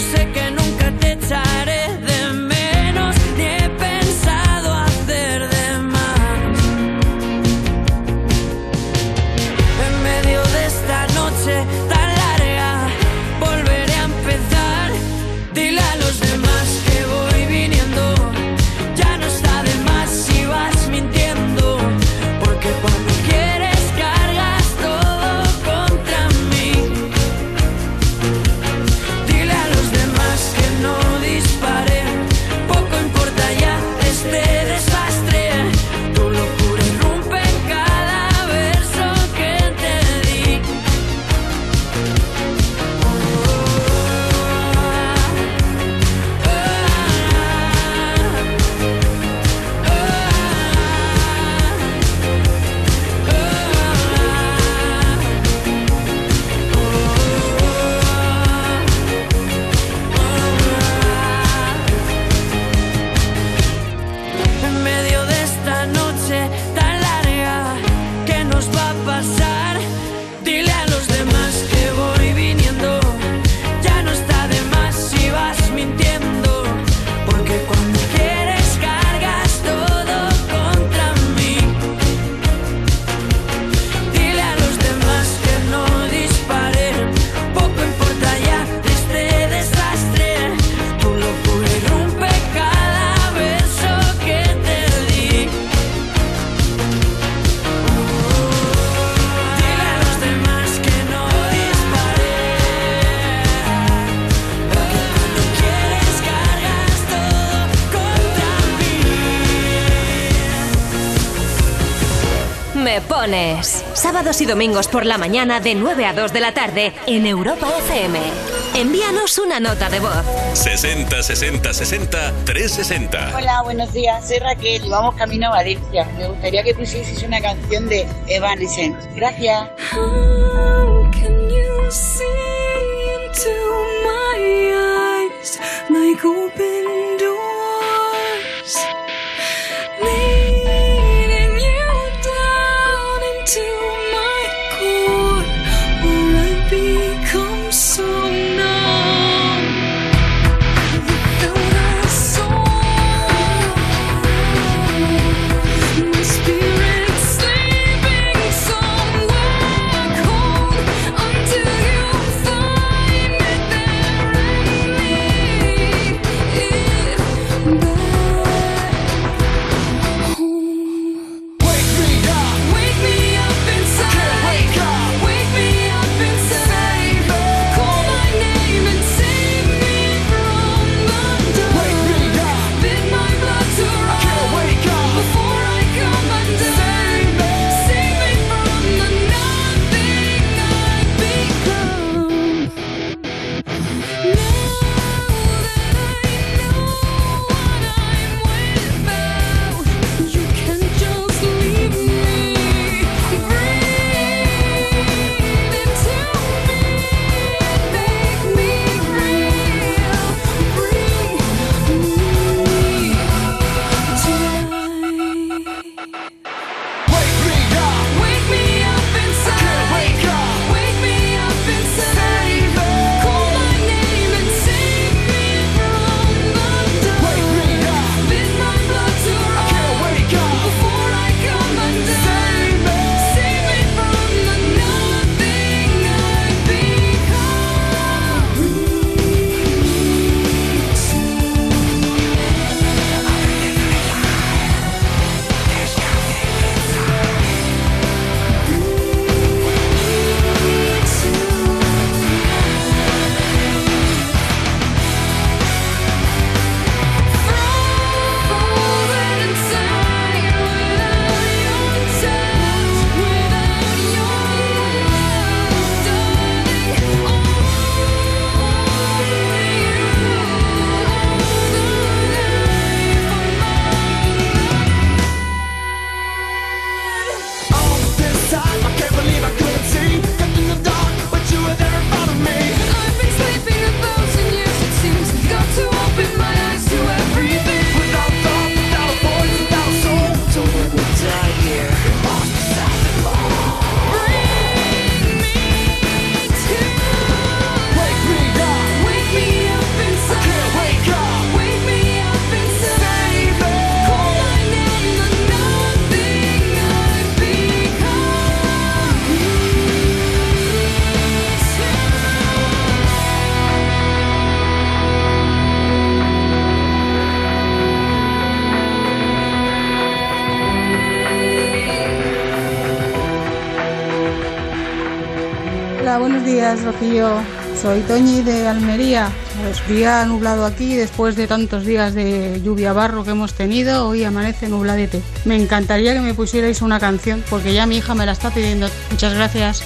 yo sé Sábados y domingos por la mañana de 9 a 2 de la tarde en Europa FM. Envíanos una nota de voz. 60 60 60 360. Hola, buenos días. Soy Raquel y vamos camino a Valencia. Me gustaría que pusieses una canción de Evanescence. Gracias. How can you see into my eyes like Rocío. Soy Toñi de Almería. Pues día nublado aquí después de tantos días de lluvia barro que hemos tenido. Hoy amanece nubladete. Me encantaría que me pusierais una canción porque ya mi hija me la está pidiendo. Muchas gracias.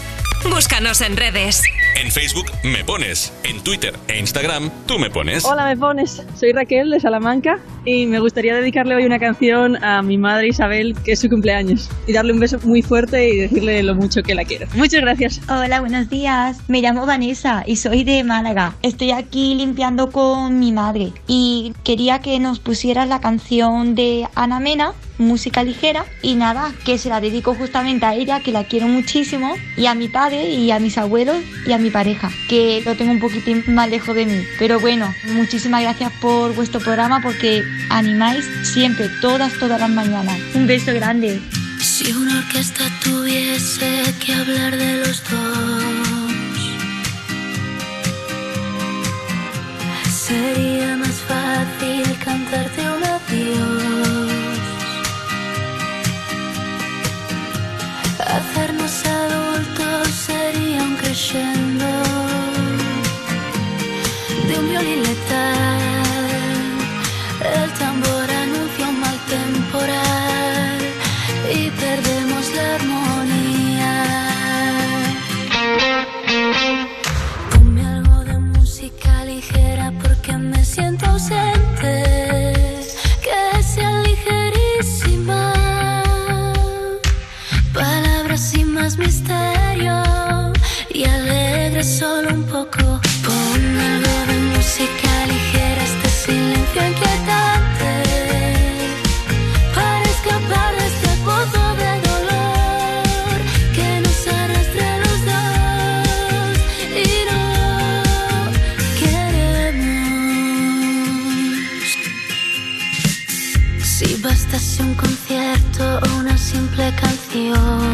Búscanos en redes. En Facebook me pones, en Twitter e Instagram tú me pones. Hola, me pones. Soy Raquel de Salamanca y me gustaría dedicarle hoy una canción a mi madre Isabel, que es su cumpleaños, y darle un beso muy fuerte y decirle lo mucho que la quiero. Muchas gracias. Hola, buenos días. Me llamo Vanessa y soy de Málaga. Estoy aquí limpiando con mi madre y quería que nos pusieras la canción de Ana Mena, música ligera, y nada, que se la dedico justamente a ella, que la quiero muchísimo, y a mi padre y a mis abuelos y a mi pareja, que lo tengo un poquitín más lejos de mí. Pero bueno, muchísimas gracias por vuestro programa porque animáis siempre, todas, todas las mañanas. Un beso grande. Si una orquesta tuviese que hablar de los dos, sería más fácil cantarte un adiós. Hacernos adultos sería un crescendo de un violín letal. Solo un poco. Ponme algo de música ligera, este silencio inquietante. Para escapar de este pozo de dolor que nos arrastre a los dos y no queremos. Si bastase un concierto o una simple canción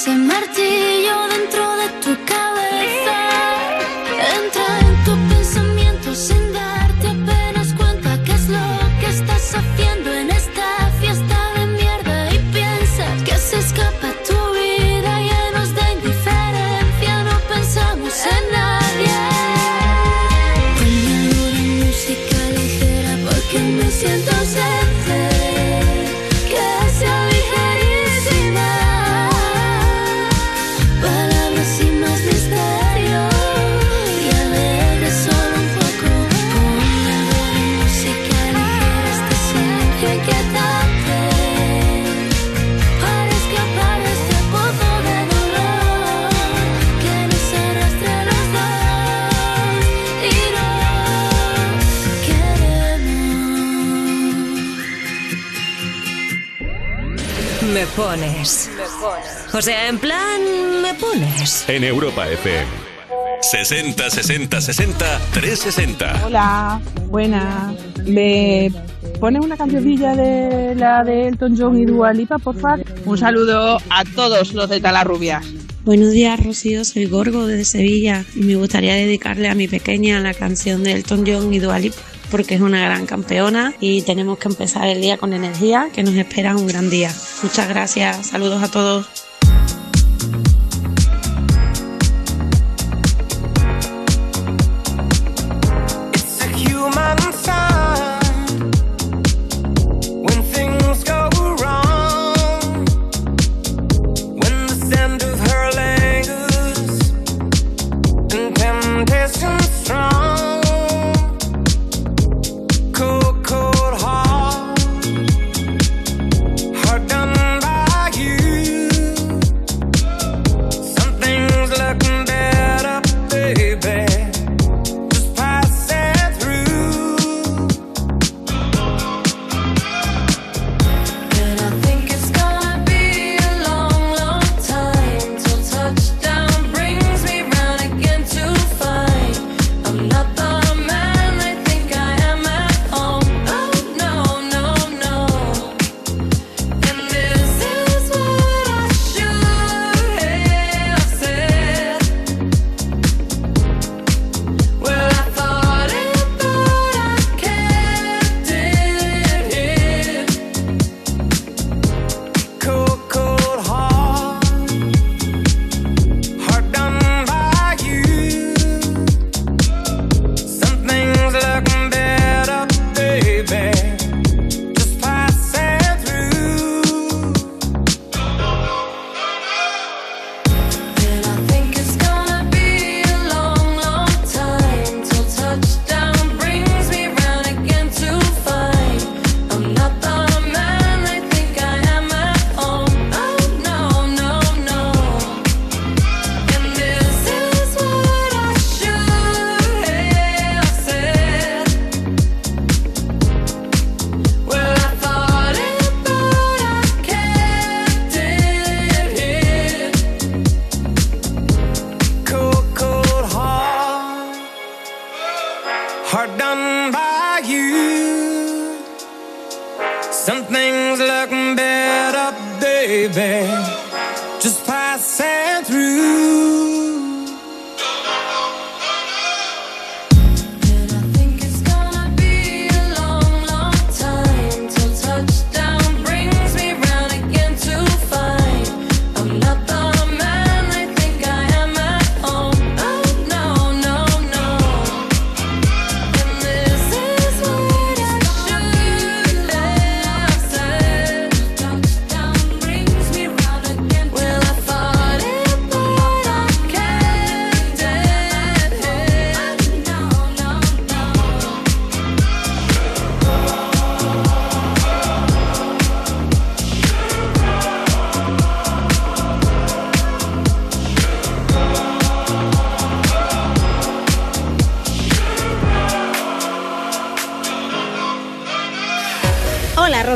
Ese martillo dentro de pones. O sea, en plan, me pones. En Europa FM. 60 60 60 360. Hola, buena. ¿Me pone una cancioncilla de la de Elton John y Dua Lipa, por favor? Un saludo a todos los de Talarrubias. Buenos días, Rocío. Soy Gorgo de Sevilla y me gustaría dedicarle a mi pequeña la canción de Elton John y Dua Lipa porque es una gran campeona y tenemos que empezar el día con energía, que nos espera un gran día. Muchas gracias. Saludos a todos.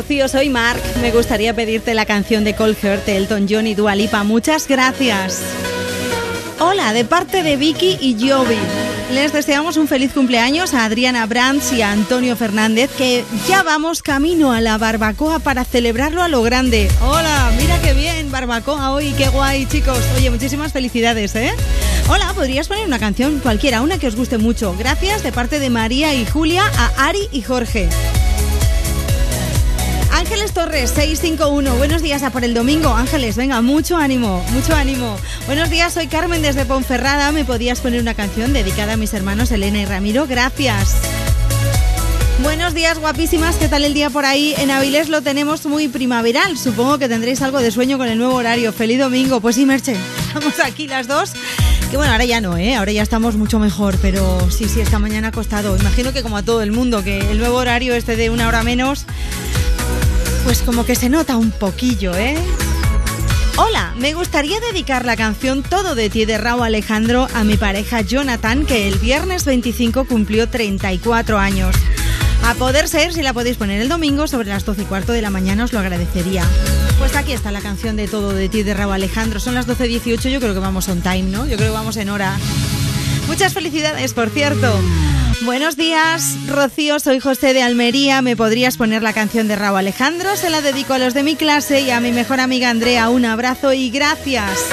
Soy Mark. Me gustaría pedirte la canción de Cold Heart Elton John y Dua Lipa. Muchas gracias. Hola, de parte de Vicky y Jovi. Les deseamos un feliz cumpleaños a Adriana Brands y a Antonio Fernández, que ya vamos camino a la barbacoa para celebrarlo a lo grande. Hola, mira qué bien, barbacoa hoy, qué guay, chicos. Oye, muchísimas felicidades, ¿eh? Hola, podrías poner una canción cualquiera, una que os guste mucho. Gracias de parte de María y Julia a Ari y Jorge. Ángeles Torres, 651. Buenos días a por el domingo. Ángeles, venga, mucho ánimo, mucho ánimo. Buenos días, soy Carmen desde Ponferrada. ¿Me podías poner una canción dedicada a mis hermanos Elena y Ramiro? Gracias. Buenos días, guapísimas. ¿Qué tal el día por ahí? En Avilés lo tenemos muy primaveral. Supongo que tendréis algo de sueño con el nuevo horario. Feliz domingo. Pues sí, Merche. Estamos aquí las dos. Que bueno, ahora ya no, ¿eh? Ahora ya estamos mucho mejor. Pero sí, sí, esta mañana ha costado. Imagino que como a todo el mundo, que el nuevo horario este de una hora menos pues como que se nota un poquillo, ¿eh? Hola, me gustaría dedicar la canción Todo de ti de Raúl Alejandro a mi pareja Jonathan, que el viernes 25 cumplió 34 años. A poder ser, si la podéis poner el domingo sobre las 12 y cuarto de la mañana, os lo agradecería. Pues aquí está la canción de Todo de ti de Raúl Alejandro. Son las 12.18, yo creo que vamos on time, ¿no? Yo creo que vamos en hora. Muchas felicidades, por cierto. Buenos días, Rocío, soy José de Almería. ¿Me podrías poner la canción de Raúl Alejandro? Se la dedico a los de mi clase y a mi mejor amiga Andrea. Un abrazo y gracias.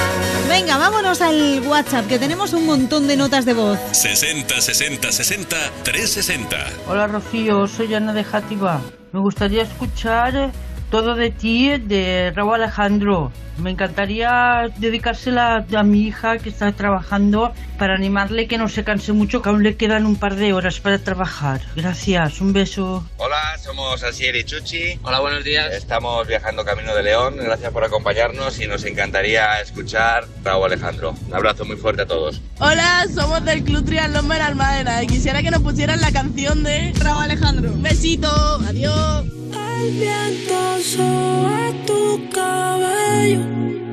Venga, vámonos al WhatsApp, que tenemos un montón de notas de voz. 60 60 60 360. Hola Rocío, soy Ana de Játiva. Me gustaría escuchar todo de ti de Raúl Alejandro. Me encantaría dedicársela a mi hija que está trabajando para animarle que no se canse mucho, que aún le quedan un par de horas para trabajar. Gracias, un beso. Hola, somos Asier y Chuchi. Hola, buenos días. Estamos viajando camino de León. Gracias por acompañarnos y nos encantaría escuchar Raúl Alejandro. Un abrazo muy fuerte a todos. Hola, somos del Club Triatlón Almadena y quisiera que nos pusieran la canción de Raúl Alejandro. Besito, adiós. El viento sobre tu cabello.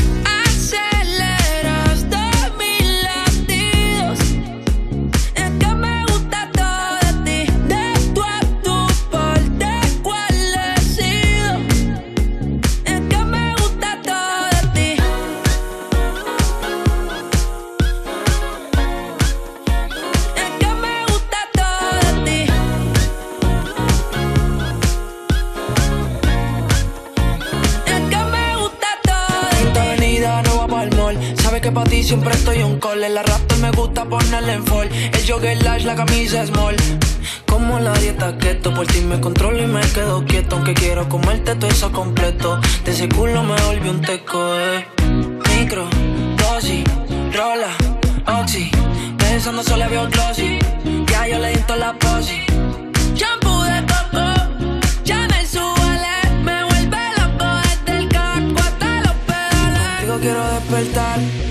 pa' ti siempre estoy un call. El raptor me gusta ponerle en fall. El jogger lash, la camisa small. Como la dieta keto, por ti me controlo y me quedo quieto. Aunque quiero comerte todo eso completo. De ese culo me volví un teco, eh. Micro, dosis, rola, oxi. Pensando solo había un glossy. Ya yo le di toda la posi. Shampoo de coco, ya me suele. Me vuelve loco desde el caco hasta los pedales. Digo, quiero despertar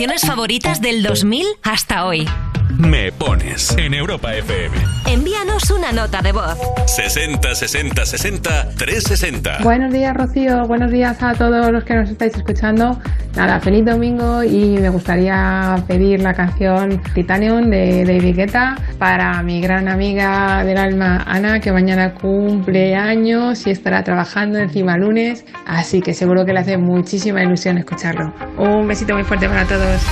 canciones favoritas del 2000 hasta hoy. Me pones en Europa FM. Envíanos una nota de voz. 60 60 60 360. Buenos días, Rocío. Buenos días a todos los que nos estáis escuchando. Nada, feliz domingo y me gustaría pedir la canción Titanium de David Guetta para mi gran amiga del alma Ana, que mañana cumple años y estará trabajando encima lunes, así que seguro que le hace muchísima ilusión escucharlo. Un besito muy fuerte para todos.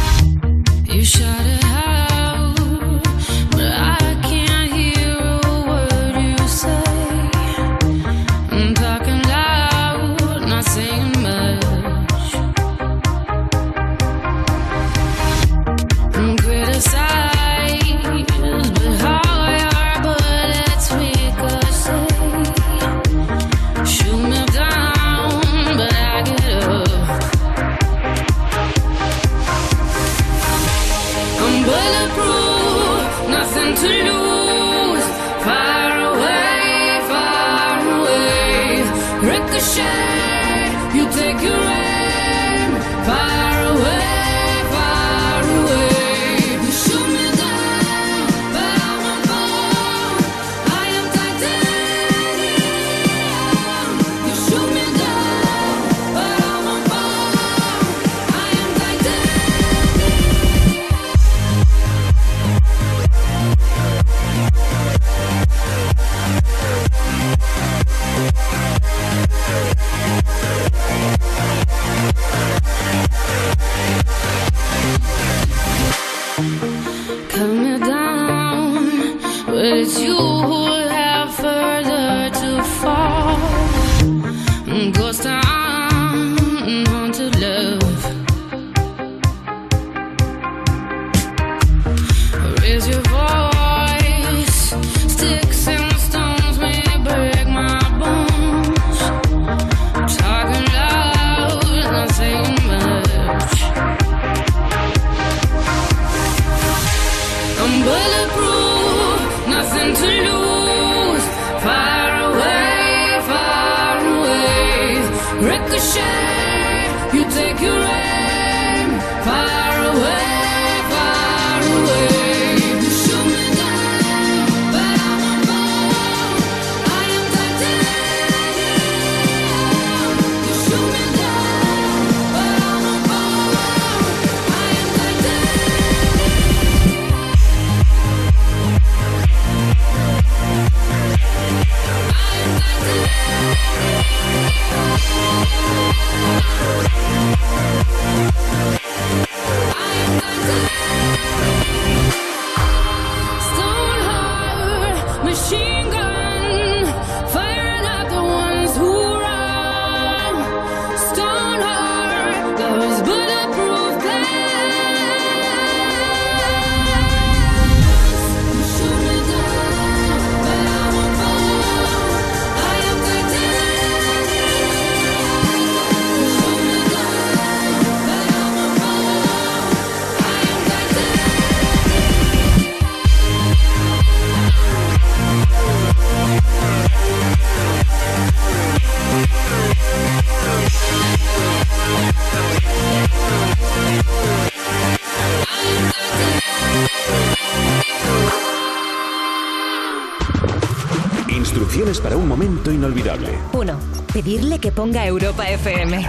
Contigo momento inolvidable. 1. Pedirle que ponga Europa FM.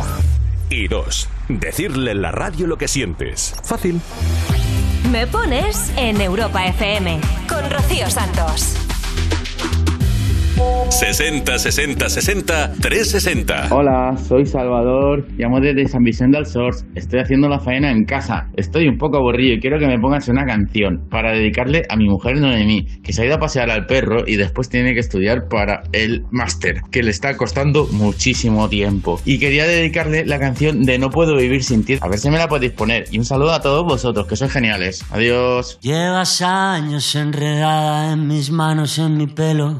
Y dos, decirle en la radio lo que sientes. Fácil. Me pones en Europa FM con Rocío Santos. 60 60 60 360. Hola, soy Salvador, llamo desde San Vicente del Sors. Estoy haciendo la faena en casa. Estoy un poco aburrido y quiero que me pongas una canción para dedicarle a mi mujer Noemí, que se ha ido a pasear al perro y después tiene que estudiar para el máster, que le está costando muchísimo tiempo. Y quería dedicarle la canción de No puedo vivir sin ti. A ver si me la podéis poner. Y un saludo a todos vosotros, que sois geniales. Adiós. Llevas años enredada en mis manos, en mi pelo,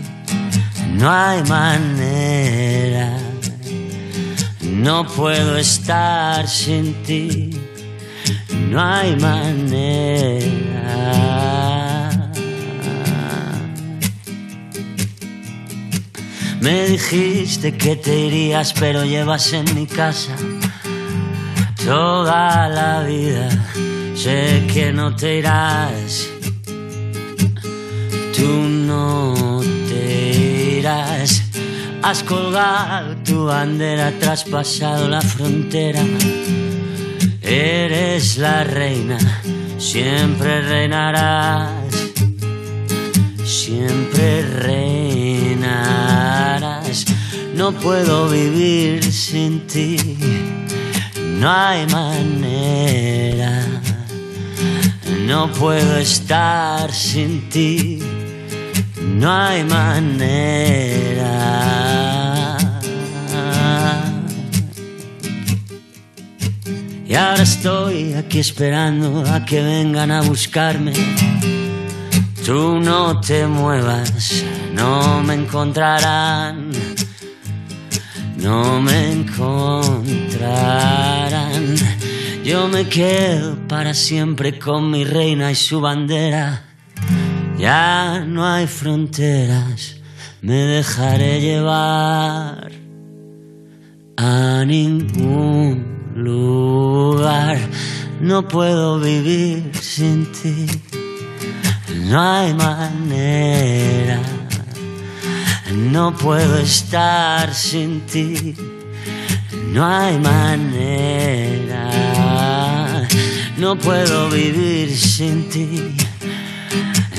no hay manera, no puedo estar sin ti, no hay manera. Me dijiste que te irías, pero llevas en mi casa toda la vida. Sé que no te irás, tú no Has colgado tu bandera, traspasado la frontera. Eres la reina, siempre reinarás, siempre reinarás. No puedo vivir sin ti no hay manera, no puedo estar sin ti, no hay manera. Y ahora estoy aquí esperando a que vengan a buscarme. Tú no te muevas, no me encontrarán no me encontrarán. Yo me quedo para siempre con mi reina y su bandera. Ya no hay fronteras, me dejaré llevar a ningún lugar. No puedo vivir sin ti, no hay manera. No puedo estar sin ti, no hay manera. No puedo vivir sin ti,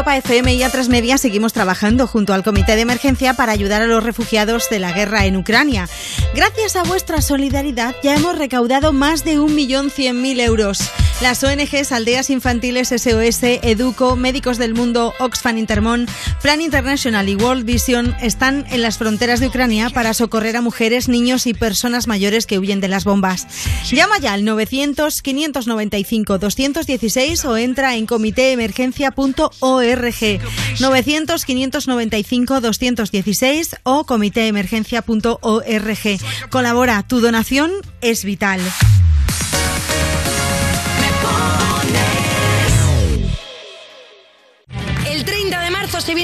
Europa FM y otras medias seguimos trabajando junto al Comité de Emergencia para ayudar a los refugiados de la guerra en Ucrania. Gracias a vuestra solidaridad ya hemos recaudado más de 1.100.000 euros. Las ONGs Aldeas Infantiles SOS, Educo, Médicos del Mundo, Oxfam Intermón, Plan International y World Vision están en las fronteras de Ucrania para socorrer a mujeres, niños y personas mayores que huyen de las bombas. Llama ya al 900-595-216 o entra en comitéemergencia.org. 900-595-216 o comitéemergencia.org. Colabora, tu donación es vital.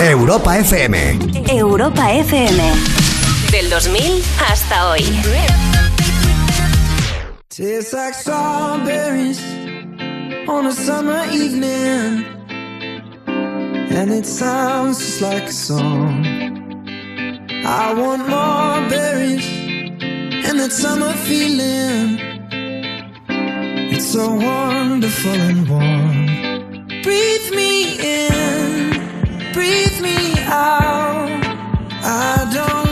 Europa FM. Europa FM. Del 2000 hasta hoy. Tastes like strawberries on a summer evening. And it sounds just like a song. I want more berries and that summer feeling. It's so wonderful and warm. Breathe me in. breathe me out. I don't.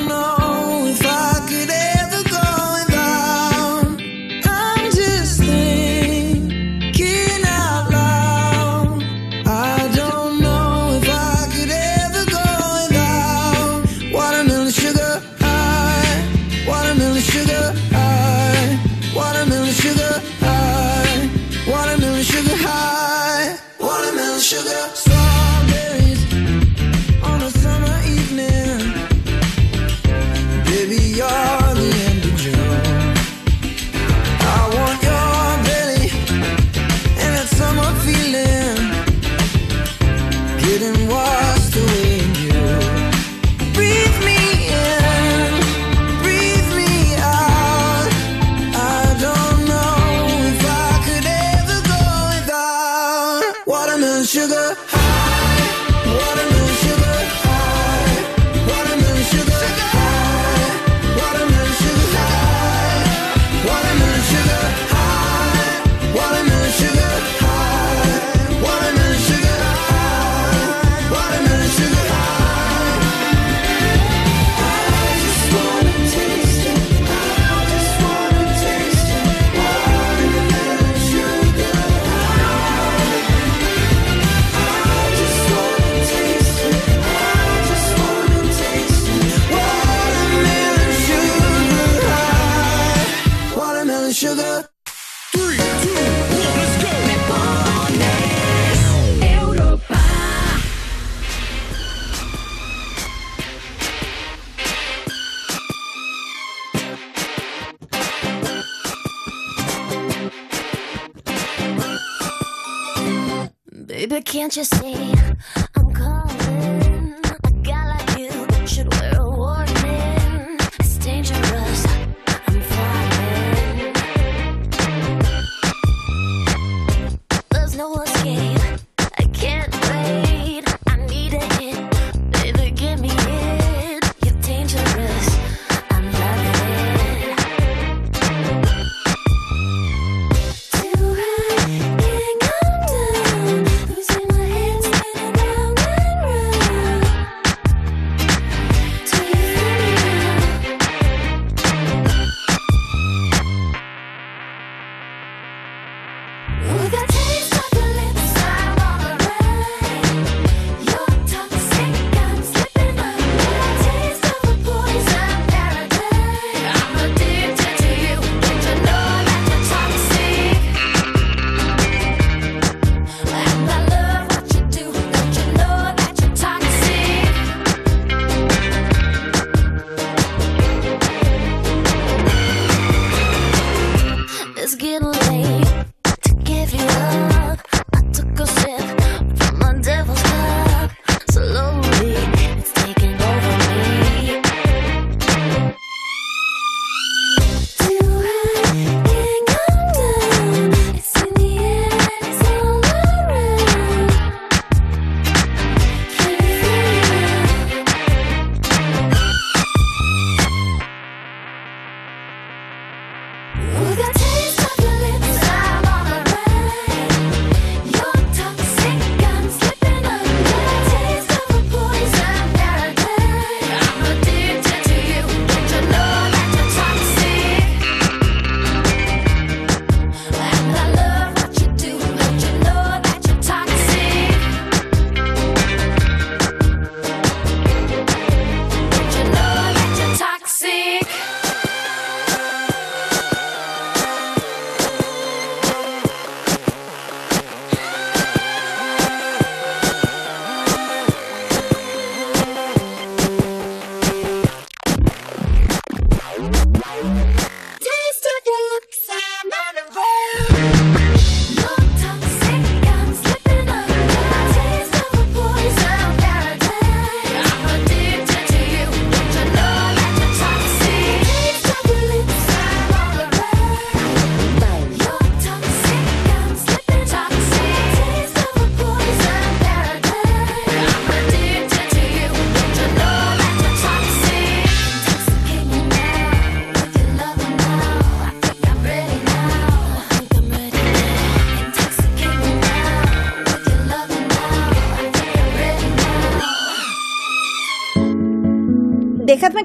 Baby, can't you see?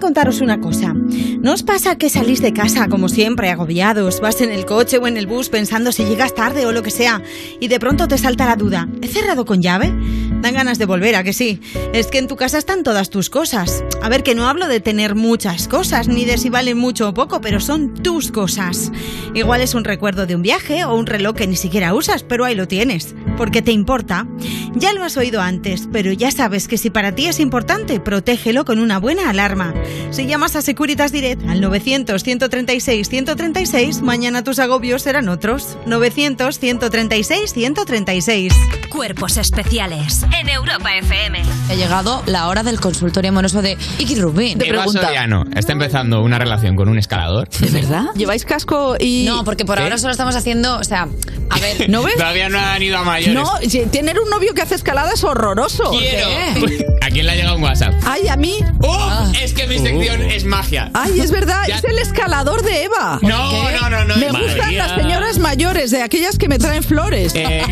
Contaros una cosa. ¿No os pasa que salís de casa como siempre, agobiados, vas en el coche o en el bus pensando si llegas tarde o lo que sea, y de pronto te salta la duda, ¿he cerrado con llave? Dan ganas de volver, ¿a que sí? Es que en tu casa están todas tus cosas. A ver, que no hablo de tener muchas cosas, ni de si valen mucho o poco, pero son tus cosas. Igual es un recuerdo de un viaje o un reloj que ni siquiera usas, pero ahí lo tienes. Porque te importa. Ya lo has oído antes, pero ya sabes que si para ti es importante, protégelo con una buena alarma. Si llamas a Securitas Direct al 900-136-136, mañana tus agobios serán otros. 900-136-136. Cuerpos especiales en Europa FM. Ha llegado la hora del consultorio amoroso de Iki Rubin. Te pregunta. Soriano está empezando una relación con un escalador. ¿De verdad? ¿Lleváis casco y...? No, porque por ¿Qué? ahora solo estamos haciendo, o sea, a ver, ¿No ves? Todavía no han ido a mayores. No, tener un novio que hace escalada es horroroso. Quiero. ¿A quién le ha llegado un WhatsApp? Ay, a mí. ¡Oh! Es que mi sección es magia. Ay, es verdad, Ya- es el escalador de Eva. No, no, no, no. Me Madre gustan mía. las señoras mayores, de aquellas que me traen flores. Eh,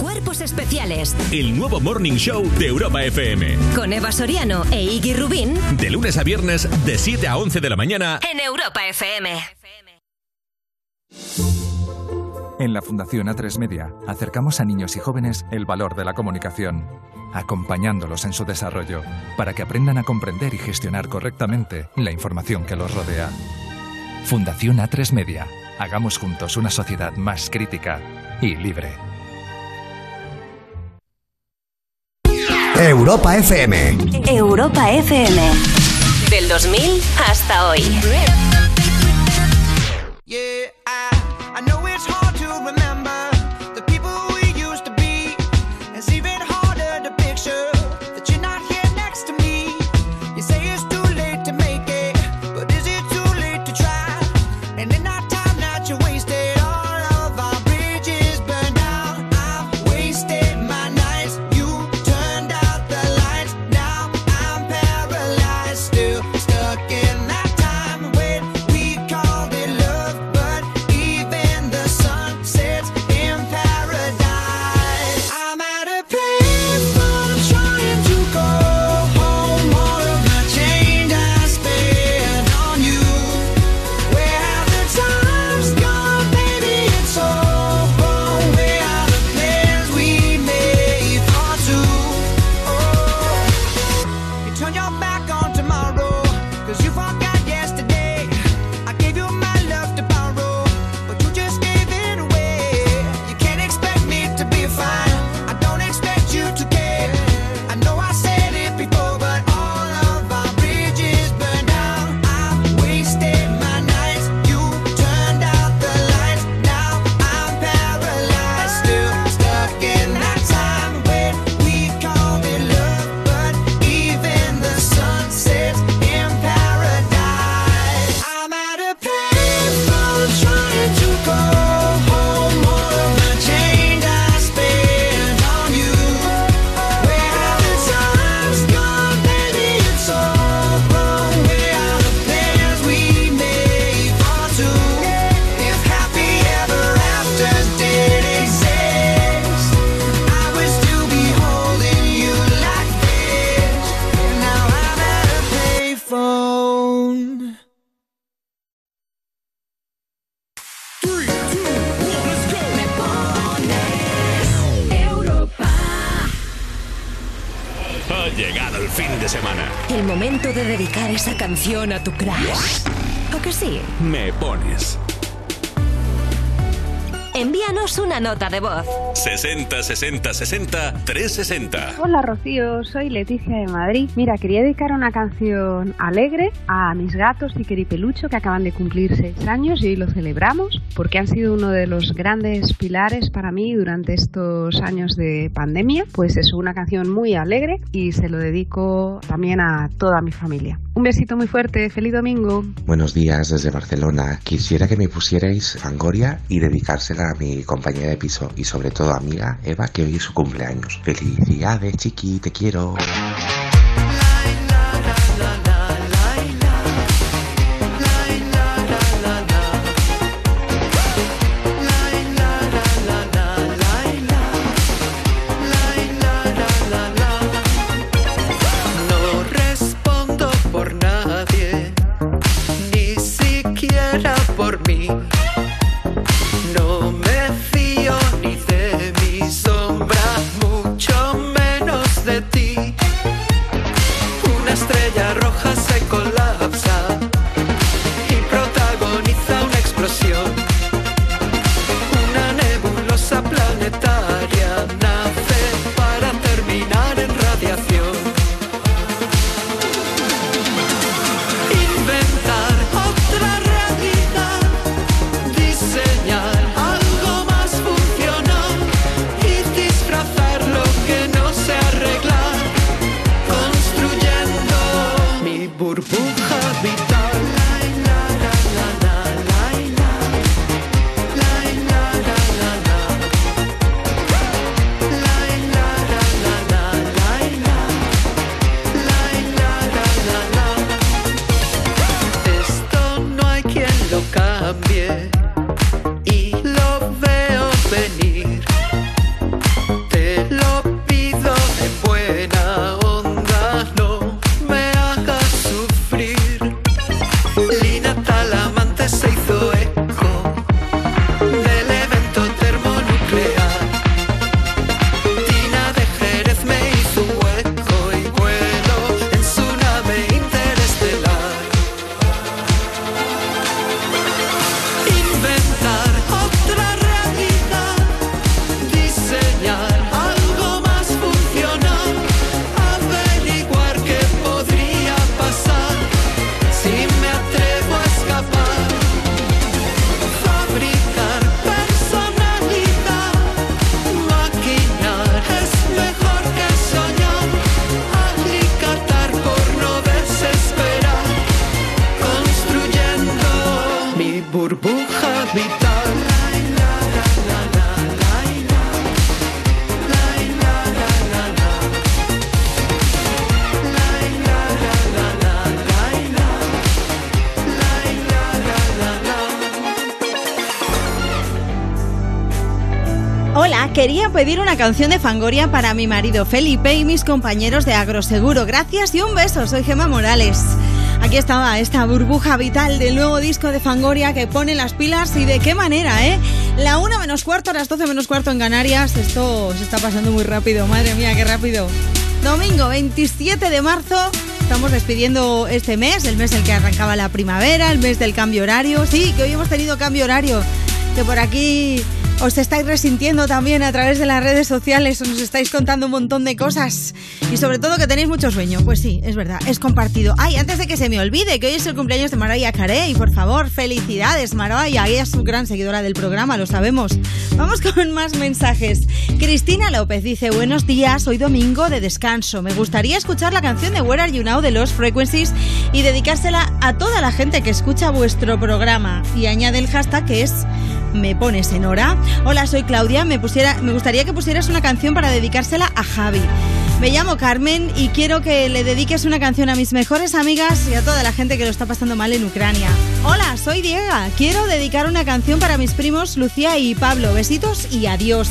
Cuerpos especiales El nuevo Morning Show de Europa FM. con Eva Soriano e Iggy Rubín De lunes a viernes, de 7 a 11 de la mañana. en Europa FM. En la Fundación A3 Media acercamos a niños y jóvenes el valor de la comunicación, acompañándolos en su desarrollo para que aprendan a comprender y gestionar correctamente la información que los rodea. Fundación A3 Media. Hagamos juntos una sociedad más crítica y libre. Europa FM. Europa FM. Del 2000 hasta hoy. Yeah, I, I know de dedicar esa canción a tu crush. ¿O que sí? Me pones. Envíanos una nota de voz. 60 60 60 360. Hola Rocío, soy Leticia de Madrid. Mira, quería dedicar una canción alegre a mis gatos y Pelucho que acaban de cumplir seis años y hoy lo celebramos porque han sido uno de los grandes pilares para mí durante estos años de pandemia. Pues es una canción muy alegre y se lo dedico también a toda mi familia. Un besito muy fuerte, feliz domingo. Buenos días desde Barcelona. Quisiera que me pusierais Fangoria y dedicársela a mi compañera de piso y sobre todo amiga Eva, que hoy es su cumpleaños. Felicidades, chiqui, te quiero. Una canción de Fangoria para mi marido Felipe y mis compañeros de Agroseguro. Gracias y un beso, soy Gema Morales. Aquí estaba esta burbuja vital del nuevo disco de Fangoria que pone las pilas y de qué manera, ¿eh? La 1 menos cuarto, las 12 menos cuarto en Canarias. Esto se está pasando muy rápido, madre mía, qué rápido. Domingo 27 de marzo. Estamos despidiendo este mes, el mes en el que arrancaba la primavera, el mes del cambio horario. Sí, que hoy hemos tenido cambio horario. Que por aquí os estáis resintiendo también a través de las redes sociales, os estáis contando un montón de cosas y sobre todo que tenéis mucho sueño. Pues sí, es verdad, es compartido. Ay, antes de que se me olvide, que hoy es el cumpleaños de Mariah Carey, por favor, felicidades Mariah, ella es su gran seguidora del programa, lo sabemos. Vamos con más mensajes. Cristina López dice, buenos días, hoy domingo de descanso. Me gustaría escuchar la canción de Where Are You Now de Los Frequencies y dedicársela a toda la gente que escucha vuestro programa. Y añade el hashtag que es me pones en hora. Hola, soy Claudia. Me, pusiera, me gustaría que pusieras una canción para dedicársela a Javi. Me llamo Carmen y quiero que le dediques una canción a mis mejores amigas y a toda la gente que lo está pasando mal en Ucrania. Hola, soy Diega. Quiero dedicar una canción para mis primos Lucía y Pablo. Besitos y adiós.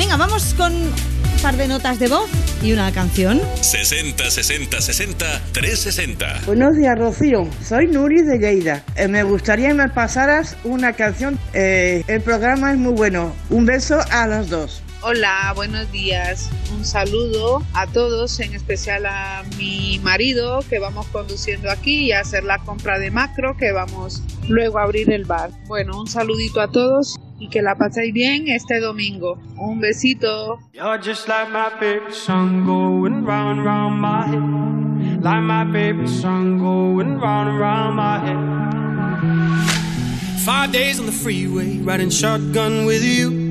Venga, vamos con un par de notas de voz y una canción. 60 60 60 360. Buenos días, Rocío. Soy Nuri de Lleida. Eh, me gustaría que me pasaras una canción. Eh, el programa es muy bueno. Un beso a los dos. Hola, buenos días. Un saludo a todos, en especial a mi marido que vamos conduciendo aquí y a hacer la compra de macro que vamos luego a abrir el bar. Bueno, un saludito a todos y que la paséis bien este domingo. Un besito. Five days on the freeway, riding shotgun with you.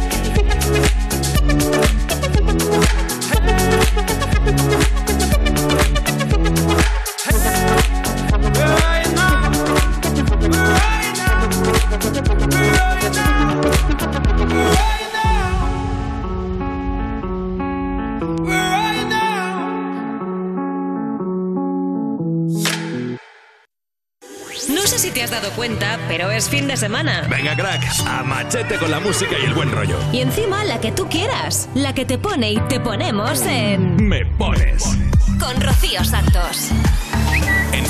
dado cuenta, pero es fin de semana. Venga, crack, a machete con la música y el buen rollo. Y encima la que tú quieras, la que te pone y te ponemos en... Me pones. Con Rocío Santos.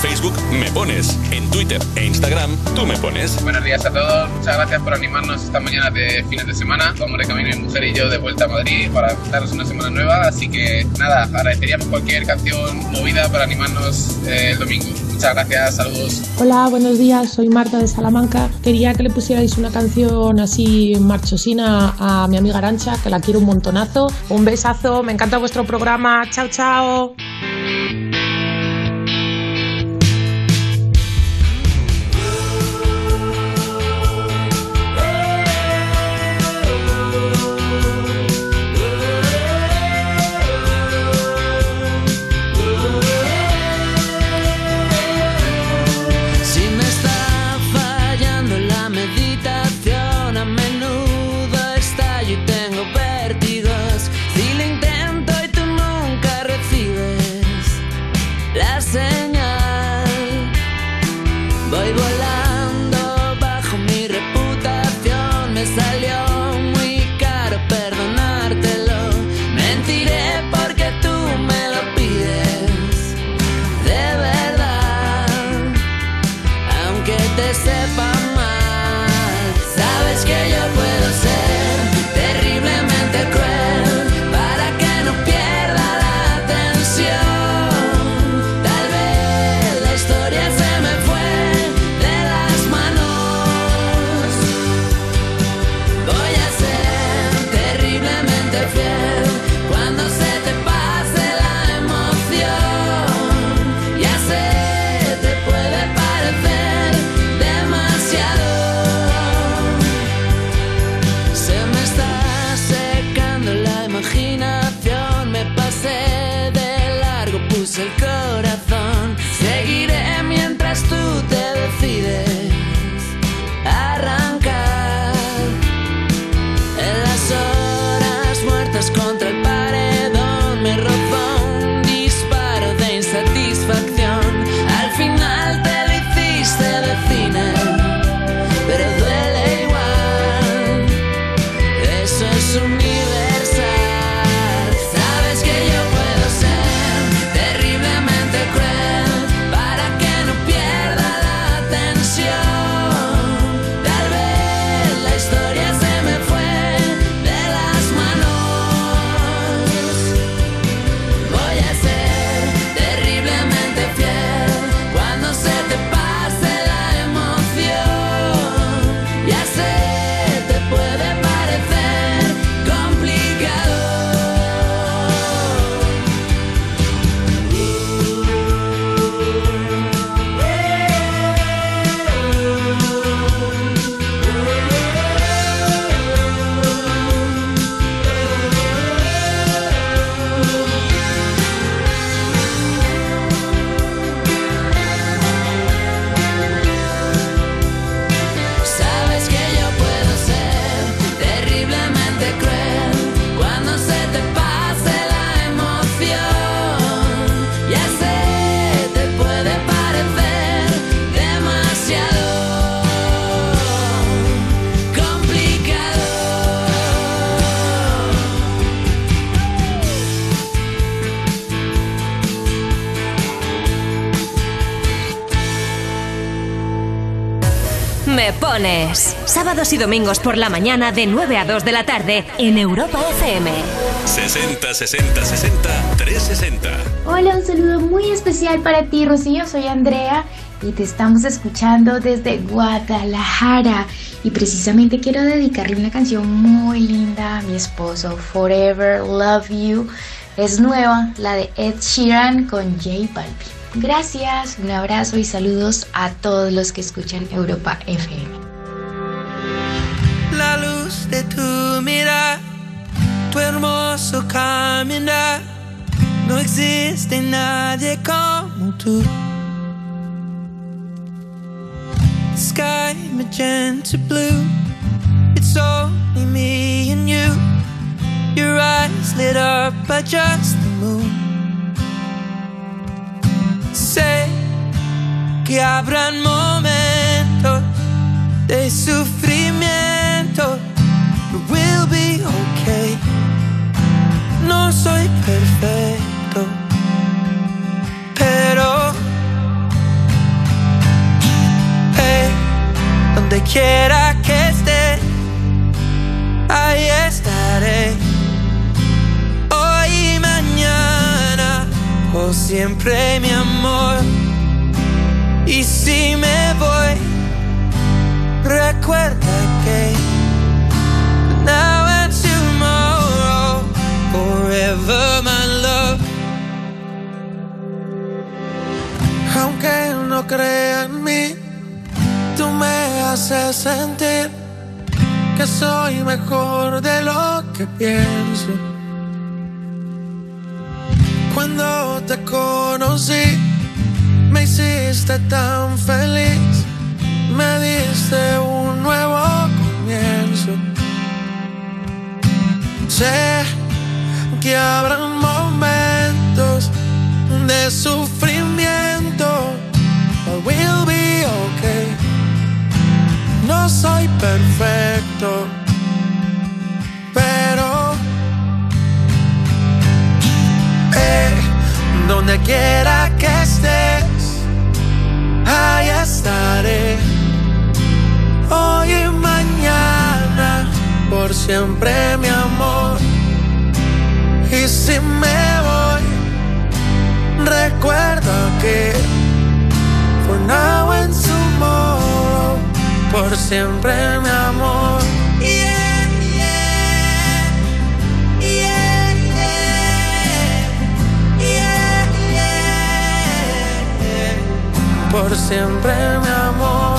Facebook me pones, en Twitter e Instagram tú me pones. Buenos días a todos, muchas gracias por animarnos esta mañana de fines de semana. Vamos de camino mi mujer y yo de vuelta a Madrid para darnos una semana nueva, así que nada, agradeceríamos cualquier canción movida para animarnos eh, el domingo. Muchas gracias, saludos. Hola, buenos días, soy Marta de Salamanca. Quería que le pusierais una canción así marchosina a mi amiga Arancha, que la quiero un montonazo. Un besazo, me encanta vuestro programa. Chao, chao. Sábados y domingos por la mañana de 9 a 2 de la tarde en Europa FM. 60 60 60 360. Hola, un saludo muy especial para ti, Rocío. Soy Andrea y te estamos escuchando desde Guadalajara. Y precisamente quiero dedicarle una canción muy linda a mi esposo, Forever Love You. Es nueva, la de Ed Sheeran con J Balvin. Gracias, un abrazo y saludos a todos los que escuchan Europa FM. Tu mirar, tu hermoso caminar. No existe nadie como tú. Sky magenta blue, it's only me and you. Your eyes lit up by just the moon. Sé que habrán momentos de sufrimiento. We'll be okay. No soy perfecto, pero hey, donde quiera que esté, ahí estaré. Hoy y mañana, por siempre mi amor. Y si me voy, recuerda que now and tomorrow, forever my love. Aunque no crea en mí, tú me haces sentir que soy mejor de lo que pienso. Cuando te conocí, me hiciste tan feliz, me diste un nuevo Sé que habrán momentos de sufrimiento, but we'll be okay. No soy perfecto, pero eh, donde quiera que estés, ahí estaré. Por siempre mi amor. Y si me voy, recuerda que for now and tomorrow, por siempre mi amor. Yeah, yeah, yeah. Por siempre mi amor.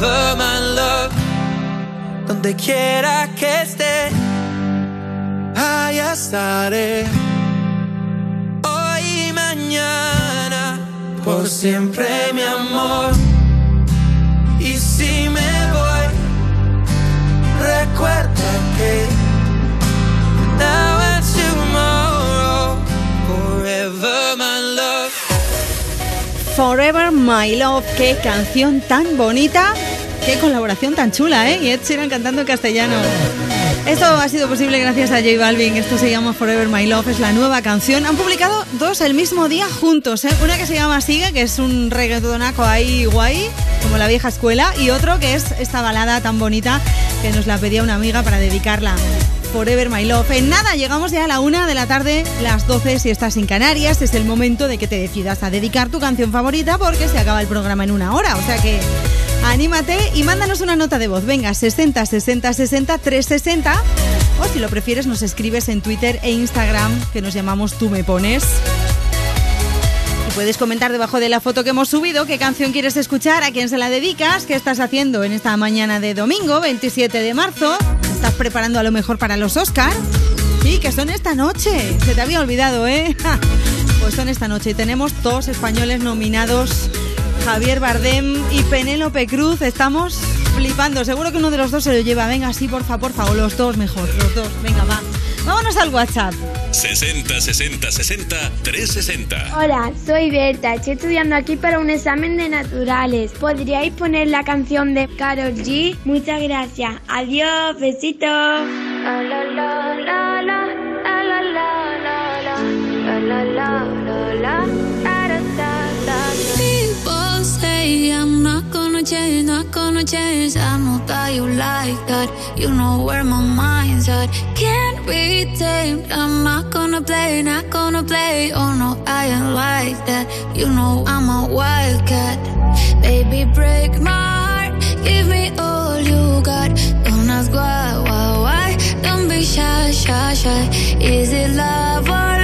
forever Donde quiera que esté Ahí estaré. Hoy y mañana Por siempre mi amor. Y si Forever My Love, qué canción tan bonita, qué colaboración tan chula, ¿eh? Y Ed Sheeran cantando en castellano. Esto ha sido posible gracias a J Balvin, esto se llama Forever My Love, es la nueva canción. Han publicado dos el mismo día juntos, ¿eh? Una que se llama Sigue, que es un reggaetonaco ahí guay, como la vieja escuela, y otro que es esta balada tan bonita que nos la pedía una amiga para dedicarla. Forever My Love. En nada, llegamos ya a la una de la tarde, las 12 si estás en Canarias. Es el momento de que te decidas a dedicar tu canción favorita porque se acaba el programa en una hora. O sea que anímate y mándanos una nota de voz. Venga, 60 60 60 360. O si lo prefieres, nos escribes en Twitter e Instagram, que nos llamamos Tú Me Pones. Y puedes comentar debajo de la foto que hemos subido qué canción quieres escuchar, a quién se la dedicas, qué estás haciendo en esta mañana de domingo, 27 de marzo. ¿Estás preparando a lo mejor para los Oscars? Sí, que son esta noche. Se te había olvidado, ¿eh? Pues son esta noche. Y tenemos dos españoles nominados, Javier Bardem y Penélope Cruz. Estamos flipando. Seguro que uno de los dos se lo lleva. Venga, sí, porfa, porfa. O los dos mejor. Los dos. Venga, va. Vámonos al WhatsApp. 60 60 60 360. Hola, soy Berta. Estoy estudiando aquí para un examen de naturales. ¿Podríais poner la canción de Carol G? Muchas gracias. Adiós, besitos. People say I'm change, not gonna change. I know that you like that. You know where my mind's at. Can't be tamed. I'm not gonna play, not gonna play. Oh no, I ain't like that. You know I'm a wildcat. Baby, break my heart. Give me all you got. Don't ask why, why, why. Don't be shy, shy, shy. Is it love or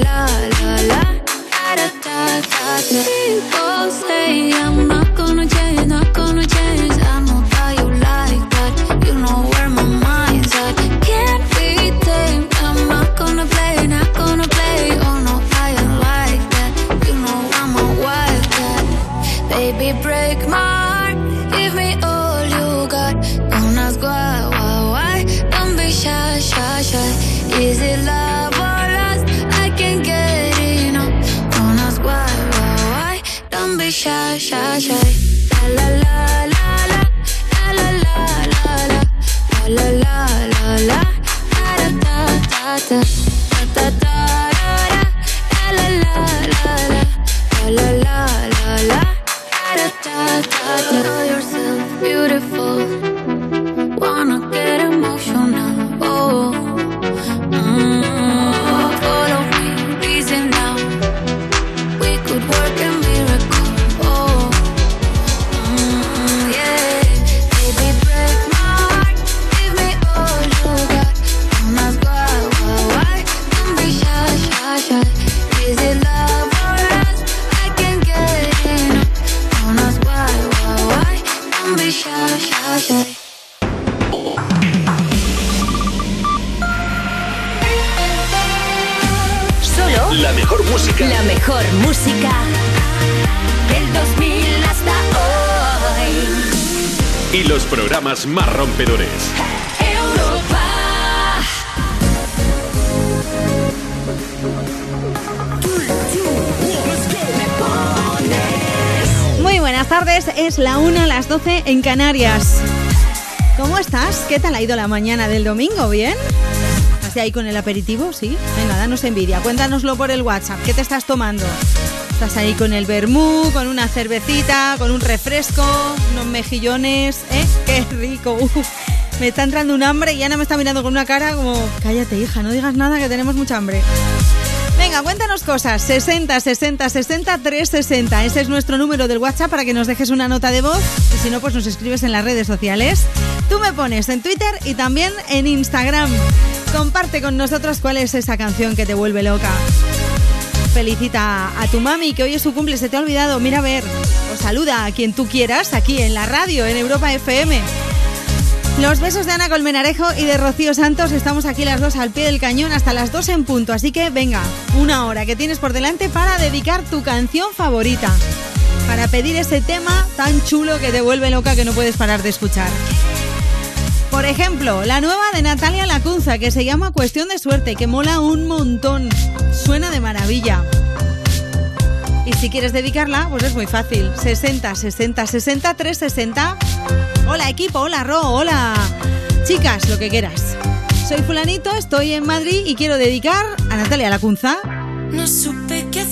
programas más rompedores. Europa. Muy buenas tardes, es la 1 a las 12 en Canarias. ¿Cómo estás? ¿Qué tal ha ido la mañana del domingo? ¿Bien? ¿Estás ahí con el aperitivo? ¿Sí? Venga, danos envidia. Cuéntanoslo por el WhatsApp. ¿Qué te estás tomando? ¿Estás ahí con el vermú, con una cervecita, con un refresco, unos mejillones? ¿Eh? ¡Qué rico! Me está entrando un hambre y Ana me está mirando con una cara como... Cállate, hija, no digas nada que tenemos mucha hambre. Venga, cuéntanos cosas. 60 60 60 360. Ese es nuestro número del WhatsApp para que nos dejes una nota de voz. Y si no, pues nos escribes en las redes sociales. Tú me pones en Twitter y también en Instagram. Comparte con nosotros cuál es esa canción que te vuelve loca. Felicita a tu mami que hoy es su cumple, se te ha olvidado. Mira a ver, saluda a quien tú quieras aquí en la radio, en Europa FM. Los besos de Ana Colmenarejo y de Rocío Santos. Estamos aquí las dos al pie del cañón hasta las dos en punto. Así que venga, una hora que tienes por delante para dedicar tu canción favorita. Para pedir ese tema tan chulo que te vuelve loca que no puedes parar de escuchar. Por ejemplo, la nueva de Natalia Lacunza que se llama Cuestión de Suerte, que mola un montón. Suena de maravilla. Y si quieres dedicarla, pues es muy fácil. 60 60 60 360. Hola equipo, hola Ro, hola chicas, lo que quieras. Soy fulanito, estoy en Madrid y quiero dedicar a Natalia Lacunza. No supe qué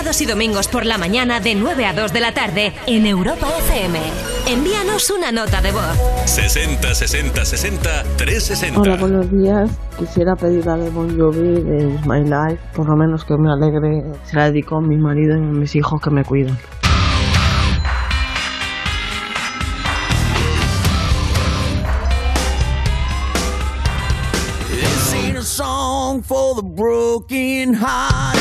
Sábados y domingos por la mañana de 9 a 2 de la tarde en Europa FM. Envíanos una nota de voz. 60 60 60 360. Hola, buenos días. Quisiera pedir la de Bon Jovi de My Life, por lo menos que me alegre. Se la dedico a mi marido y a mis hijos que me cuidan. For the broken hearted.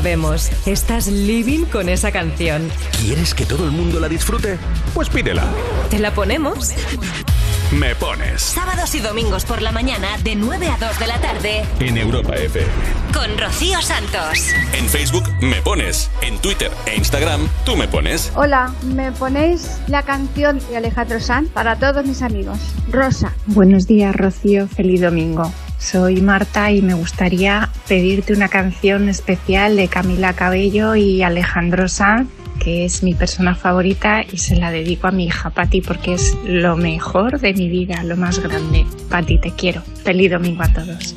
Sabemos, estás living con esa canción. ¿Quieres que todo el mundo la disfrute? Pues pídela. ¿Te la ponemos? Me pones Sábados y domingos por la mañana de 9 a 2 de la tarde en Europa FM. con Rocío Santos. En Facebook me pones, en Twitter e Instagram tú me pones. Hola, ¿me ponéis la canción de Alejandro Sanz para todos mis amigos? Rosa. Buenos días, Rocío. Feliz domingo. Soy Marta y me gustaría pedirte una canción especial de Camila Cabello y Alejandro Sanz, que es mi persona favorita y se la dedico a mi hija Patti porque es lo mejor de mi vida, lo más grande. Patti, te quiero. Feliz domingo a todos.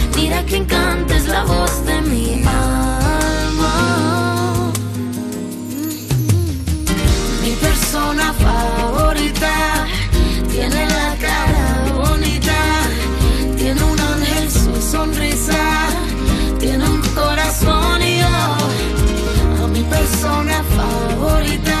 Mira que encanta es la voz de mi alma. Mi persona favorita tiene la cara bonita, tiene un ángel su sonrisa, tiene un corazón y yo a mi persona favorita.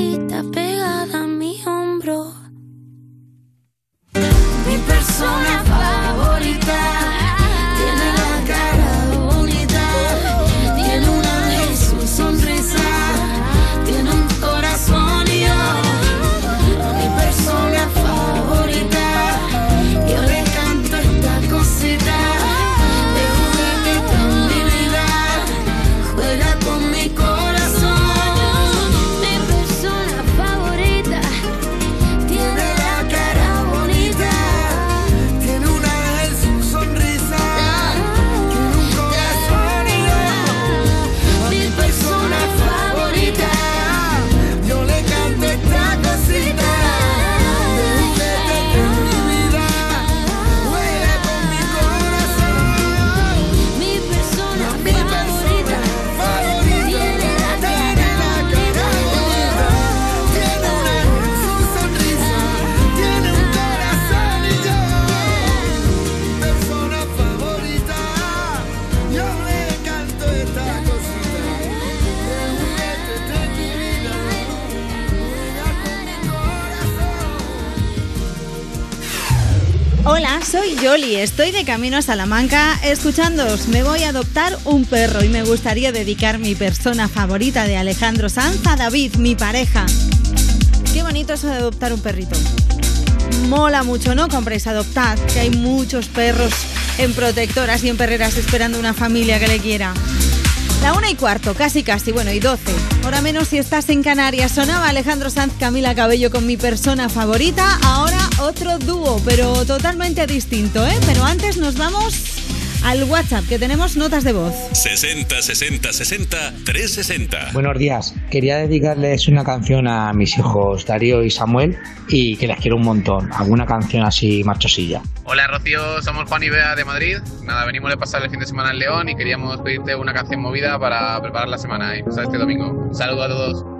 carita pegada a mi hombro. Mi persona favorita. Yoli, estoy de camino a Salamanca escuchándoos. Me voy a adoptar un perro y me gustaría dedicar mi persona favorita de Alejandro Sanz a David, mi pareja. Qué bonito eso de adoptar un perrito. Mola mucho, ¿no? Compréis, adoptad, que hay muchos perros en protectoras y en perreras esperando una familia que le quiera. La una y cuarto, casi casi, bueno, y doce. Ahora menos si estás en Canarias. Sonaba Alejandro Sanz, Camila Cabello con mi persona favorita. Ahora otro dúo, pero totalmente distinto, ¿eh? Pero antes nos vamos al WhatsApp, que tenemos notas de voz. 60 60 60 360. Buenos días. Quería dedicarles una canción a mis hijos Darío y Samuel y que les quiero un montón. Alguna canción así machosilla. Hola Rocío, somos Juan y Bea de Madrid. Nada, venimos de pasar el fin de semana en León y queríamos pedirte una canción movida para preparar la semana y empezar este domingo. Un saludo a todos.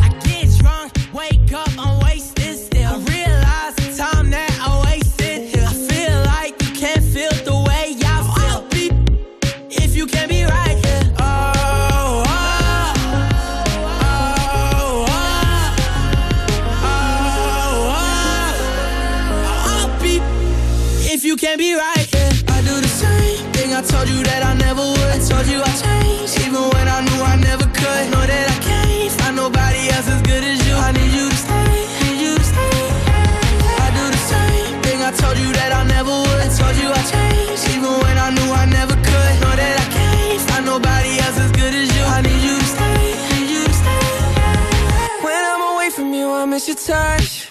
your touch.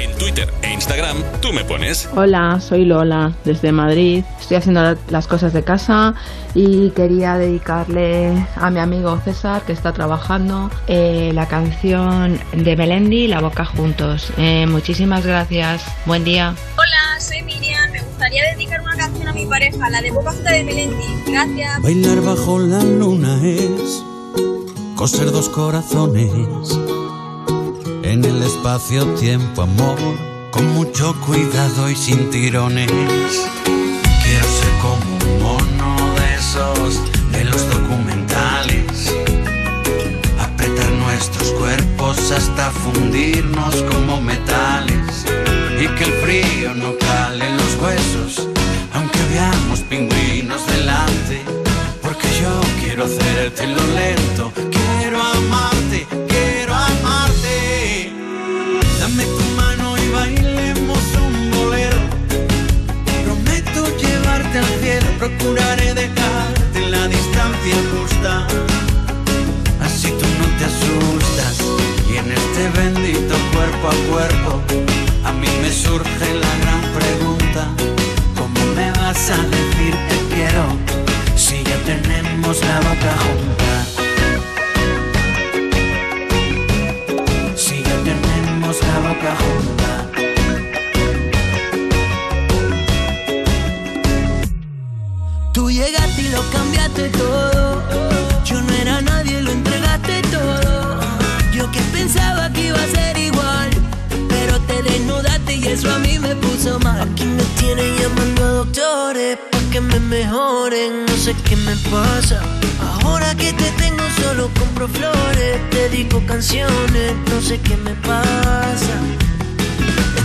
Twitter e Instagram tú me pones. Hola, soy Lola, desde Madrid. Estoy haciendo las cosas de casa y quería dedicarle a mi amigo César, que está trabajando, eh, la canción de Melendi, La Boca Juntos. Eh, muchísimas gracias. Buen día. Hola, soy Miriam. Me gustaría dedicar una canción a mi pareja, la de Boca Junta de Melendi. Gracias. Bailar bajo la luna es coser dos corazones en el espacio-tiempo, amor, con mucho cuidado y sin tirones. Quiero ser como un mono de esos de los documentales, apretar nuestros cuerpos hasta fundirnos como metales y que el frío no cale en los huesos, aunque veamos pingüinos delante, porque yo quiero hacerte lo lento, quiero amarte. Procuraré dejarte en la distancia justa. Así tú no te asustas y en este bendito cuerpo a cuerpo a mí me surge la gran pregunta. ¿Cómo me vas a decir te quiero si ya tenemos la boca junta? lo cambiaste todo. Yo no era nadie, lo entregaste todo. Yo que pensaba que iba a ser igual, pero te desnudaste y eso a mí me puso mal. Aquí me tienen llamando a doctores para que me mejoren. No sé qué me pasa. Ahora que te tengo solo compro flores, te digo canciones, no sé qué me pasa.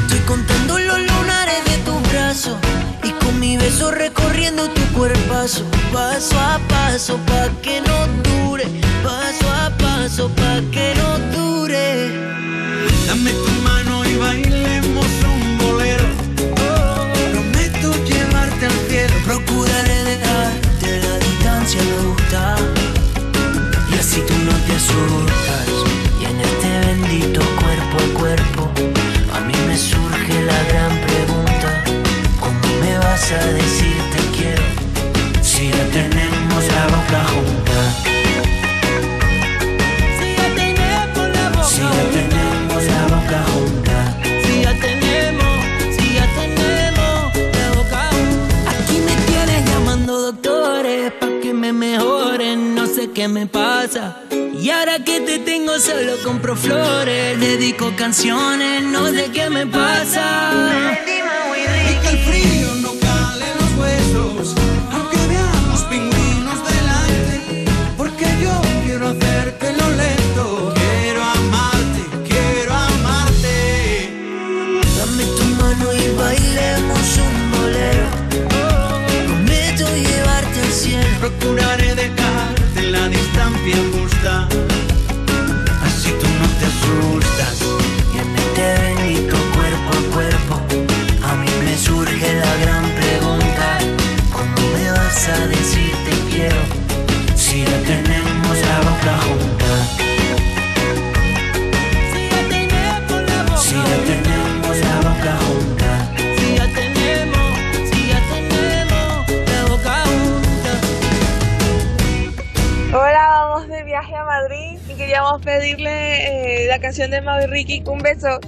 Estoy contando los lunares de tus brazos y con mi beso recorriendo tu cuerpazo, paso a paso pa que no dure, paso a paso pa que no dure. Dame tu mano y bailemos un bolero. Prometo llevarte al cielo. Procuraré dejarte la distancia me gusta y así tú no te asustas. Y en este bendito cuerpo a cuerpo a mí me surge la gran pregunta: ¿Cómo me vas a decir te quiero si ya tenemos la boca junta? Si ya tenemos la boca Si ya tenemos la boca junta. Si ya tenemos, si ya tenemos la boca junta. Aquí me tienes llamando doctores pa' que me mejoren, no sé qué me pasa. Y ahora que te tengo solo compro flores, dedico canciones, no sé qué me pasa. Procuraré dejarte la distancia justa. Pedirle eh, la canción de Mau y Ricky. Un beso.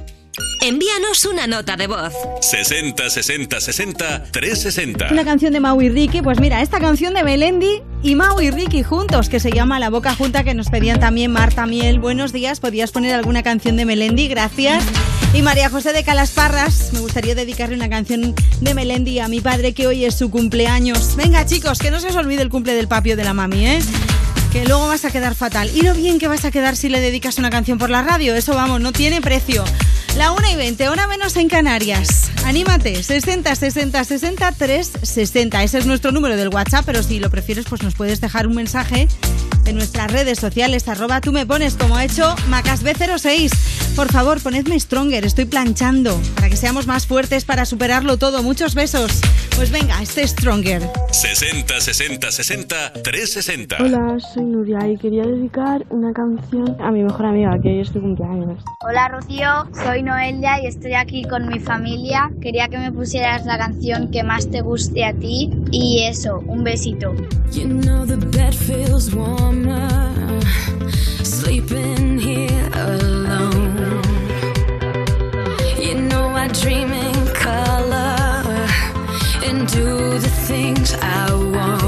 Envíanos una nota de voz. 60 60 60 360. Una canción de Mau y Ricky, pues mira, esta canción de Melendi y Mau y Ricky juntos, que se llama La Boca Junta, que nos pedían también Marta Miel. Buenos días, podías poner alguna canción de Melendi, gracias. Y María José de Calasparras, me gustaría dedicarle una canción de Melendi a mi padre, que hoy es su cumpleaños. Venga, chicos, que no se os olvide el cumple del papi o de la mami, ¿eh? Que luego vas a quedar fatal. Y lo bien que vas a quedar si le dedicas una canción por la radio, eso vamos, no tiene precio. La 1 y 20, hora menos en Canarias. Anímate, 60 60 60 360. Ese es nuestro número del WhatsApp, pero si lo prefieres, pues nos puedes dejar un mensaje en nuestras redes sociales, arroba tú me pones, como ha hecho MacasB06. Por favor, ponedme Stronger, estoy planchando, para que seamos más fuertes, para superarlo todo. Muchos besos. Pues venga, este Stronger. 60 60 60 360. Hola, soy Nuria y quería dedicar una canción a mi mejor amiga que hoy es su cumpleaños. Hola Rocío, soy Noelia y estoy aquí con mi familia. Quería que me pusieras la canción que más te guste a ti y eso, un besito. You know the bed feels warmer sleeping here alone. You know I dream in color and do the things I want.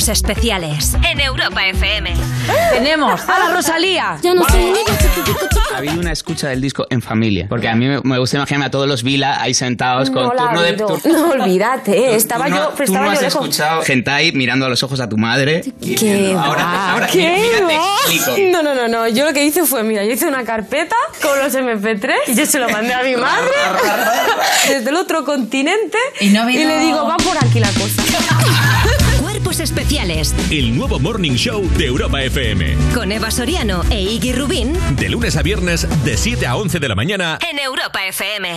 Cuerpos especiales en Europa FM. Tenemos a la Rosalía. Yo no soy Ha habido una escucha del disco en familia. Porque a mí me, me gusta imaginarme a todos los Vila ahí sentados con la turno de. tur- No, olvídate. Estaba tú no- yo, tú estaba no has yo lejos. escuchado Gentai mirando a los ojos a tu madre. ¿Qué ahora, va? ahora, ¿Qué mira, te va? explico. No, no, no, no. Yo lo que hice fue, mira, yo hice una carpeta con los MP3 y yo se lo mandé a mi madre desde el otro continente y, no vino- le digo, va por aquí la cosa. Especiales El nuevo Morning Show de Europa FM. con Eva Soriano e Iggy Rubín De lunes a viernes, de 7 a 11 de la mañana. en Europa FM.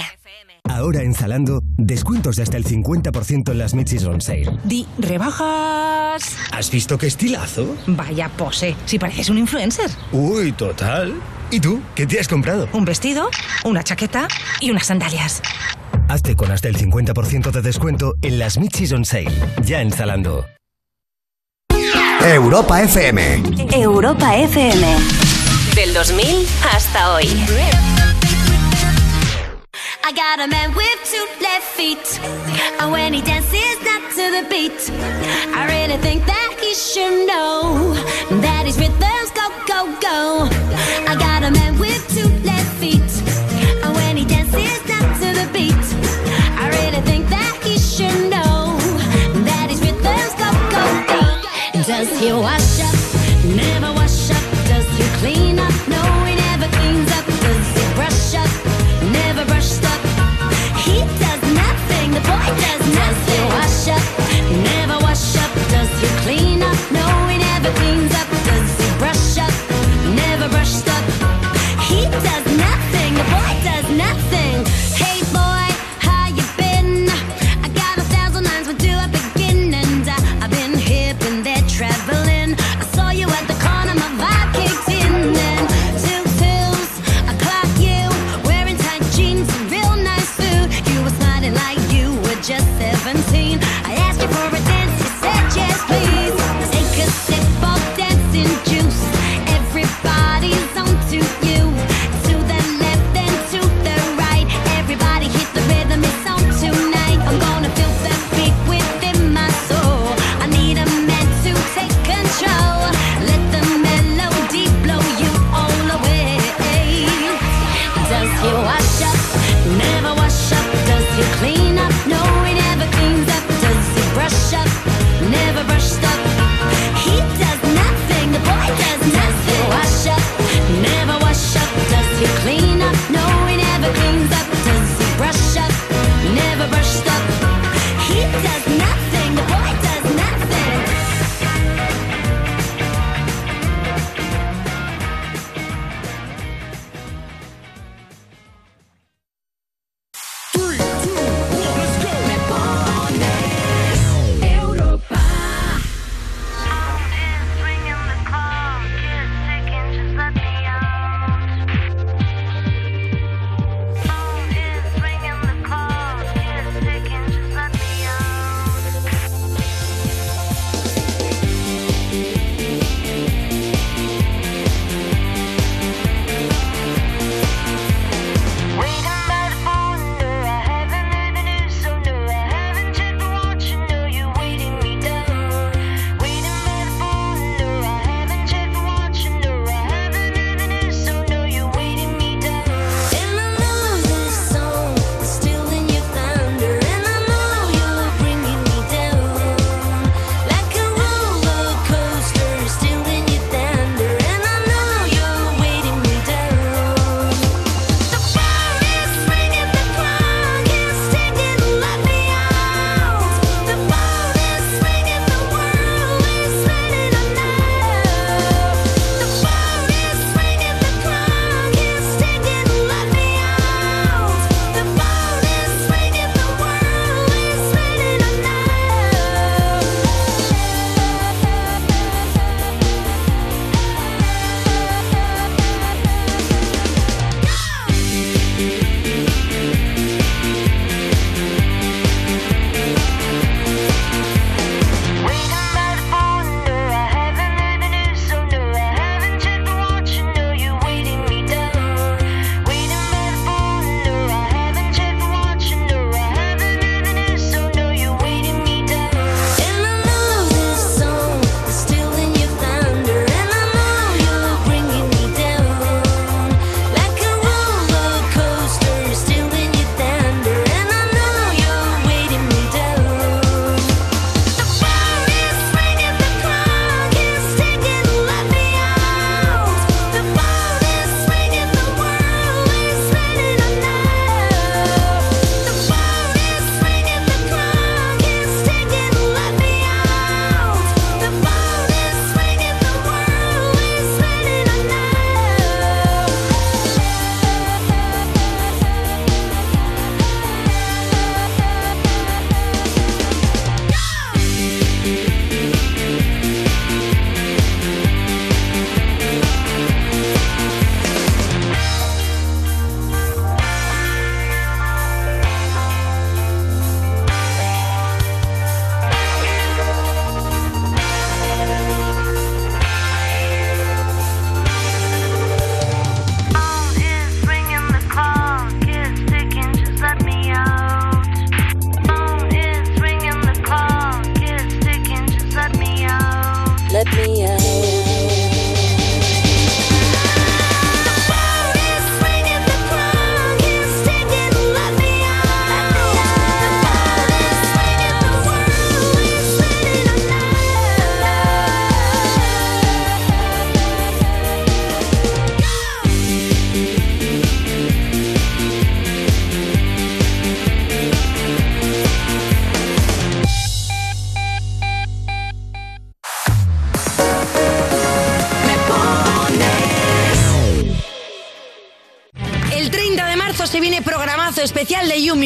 Ahora en Zalando, descuentos de hasta el 50% en las Michis on Sale. Di, rebajas. ¿Has visto qué estilazo? Vaya pose, si pareces un influencer. Uy, total. ¿Y tú? ¿Qué te has comprado? Un vestido, una chaqueta y unas sandalias. Hazte con hasta el 50% de descuento en las Michis on Sale. Ya en Zalando. Europa FM. Europa FM. Del 2000 hasta hoy. I got a man with two left feet. And when he dances not to the beat, I really think that he should know that his rhythms go, go, go. I got a man with Does he wash up?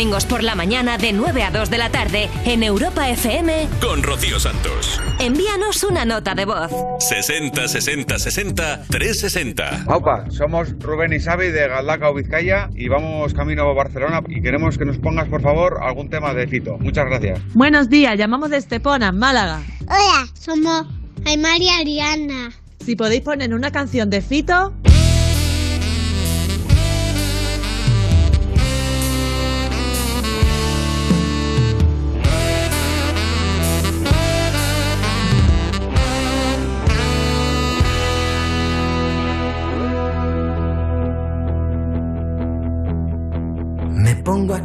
domingos por la mañana de 9 a 2 de la tarde en Europa FM. con Rocío Santos. Envíanos una nota de voz. 60 60 60 360. Aupa, somos Rubén y Xavi de Galdacao, Vizcaya y vamos camino a Barcelona y queremos que nos pongas por favor algún tema de Fito. Muchas gracias. Buenos días, llamamos de Estepona, Málaga. Hola, somos Aymar y Ariana. Si podéis poner una canción de Fito,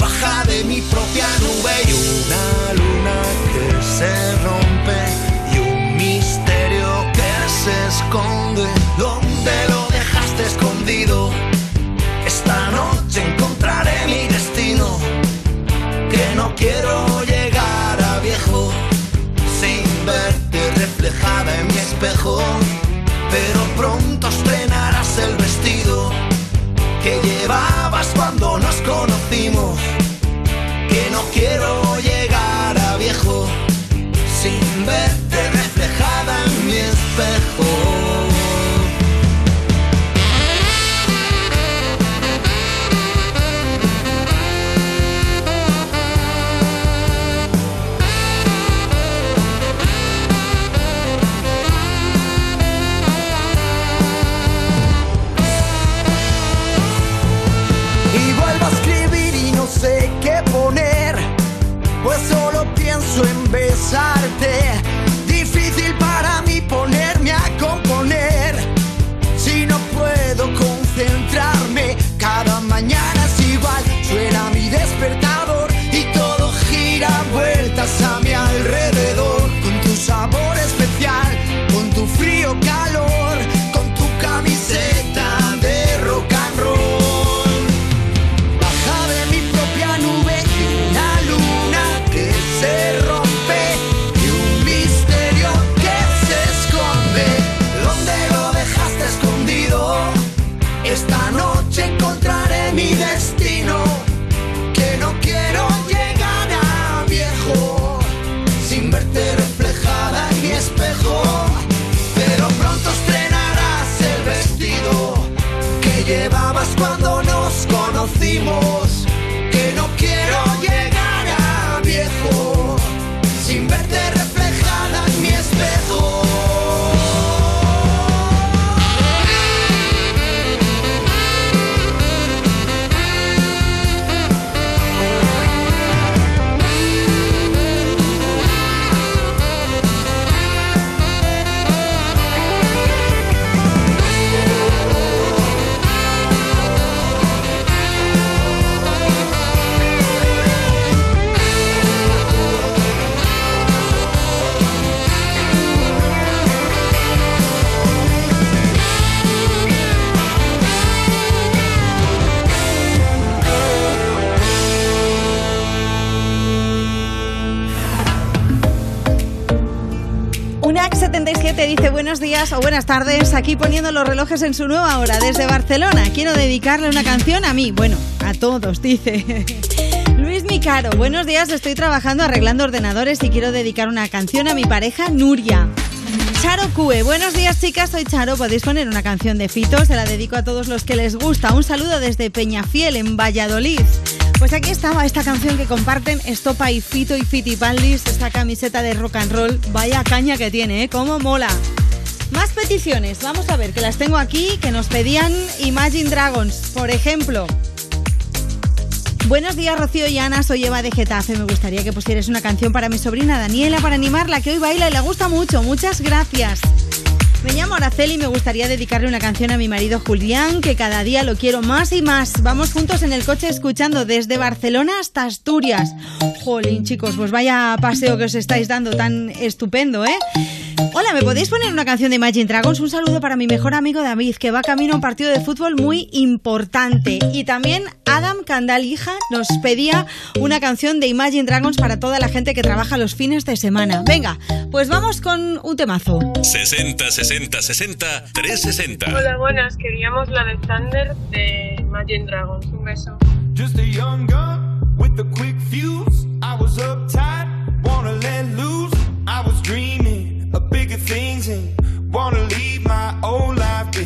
Baja de mi propia nube y una luna que se rompe y un misterio que se esconde. ¿Dónde lo dejaste escondido? Esta noche encontraré mi destino. Que no quiero llegar a viejo sin verte reflejada en mi espejo. Pero pronto estrenarás el vestido que llevabas cuando nos conocimos. No quiero llegar Saturday buenos días o buenas tardes, aquí poniendo los relojes en su nueva hora desde Barcelona. Quiero dedicarle una canción a mí, bueno, a todos, dice. Luis Micaro, buenos días, estoy trabajando arreglando ordenadores y quiero dedicar una canción a mi pareja Nuria. Charo Cue, buenos días chicas, soy Charo, podéis poner una canción de Fito, se la dedico a todos los que les gusta. Un saludo desde Peñafiel, en Valladolid. Pues aquí estaba esta canción que comparten Estopa y Fito y Fitipaldis, esta camiseta de rock and roll. Vaya caña que tiene, ¿eh? ¡Cómo mola! Peticiones, vamos a ver, que las tengo aquí, que nos pedían Imagine Dragons, por ejemplo. Buenos días, Rocío y Ana, soy Eva de Getafe. Me gustaría que pusieras una canción para mi sobrina Daniela para animarla, que hoy baila y le gusta mucho. Muchas gracias. Me llamo Araceli y me gustaría dedicarle una canción a mi marido Julián, que cada día lo quiero más y más. Vamos juntos en el coche escuchando desde Barcelona hasta Asturias. Jolín, chicos, pues vaya paseo que os estáis dando tan estupendo, ¿eh? Hola, ¿me podéis poner una canción de Imagine Dragons? Un saludo para mi mejor amigo David, que va camino a un partido de fútbol muy importante. Y también Adam Candal, hija, nos pedía una canción de Imagine Dragons para toda la gente que trabaja los fines de semana. Venga, pues vamos con un temazo. 60 60 60 360. Hola, buenas. Queríamos la de Thunder de Imagine Dragons. Un beso. Just a young gun with a quick fuse. I was uptight,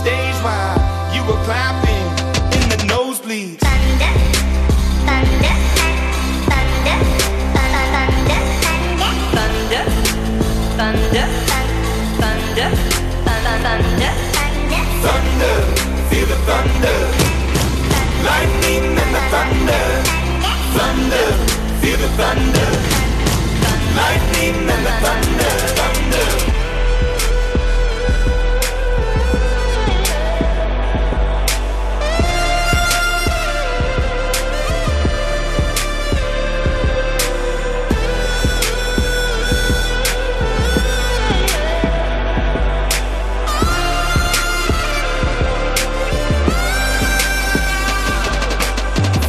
stage while you were clapping in the nosebleeds. thunder, thunder, thunder, thunder, Thunder, feel the thunder. Lightning and the thunder. Thunder, the thunder. Lightning and the thunder.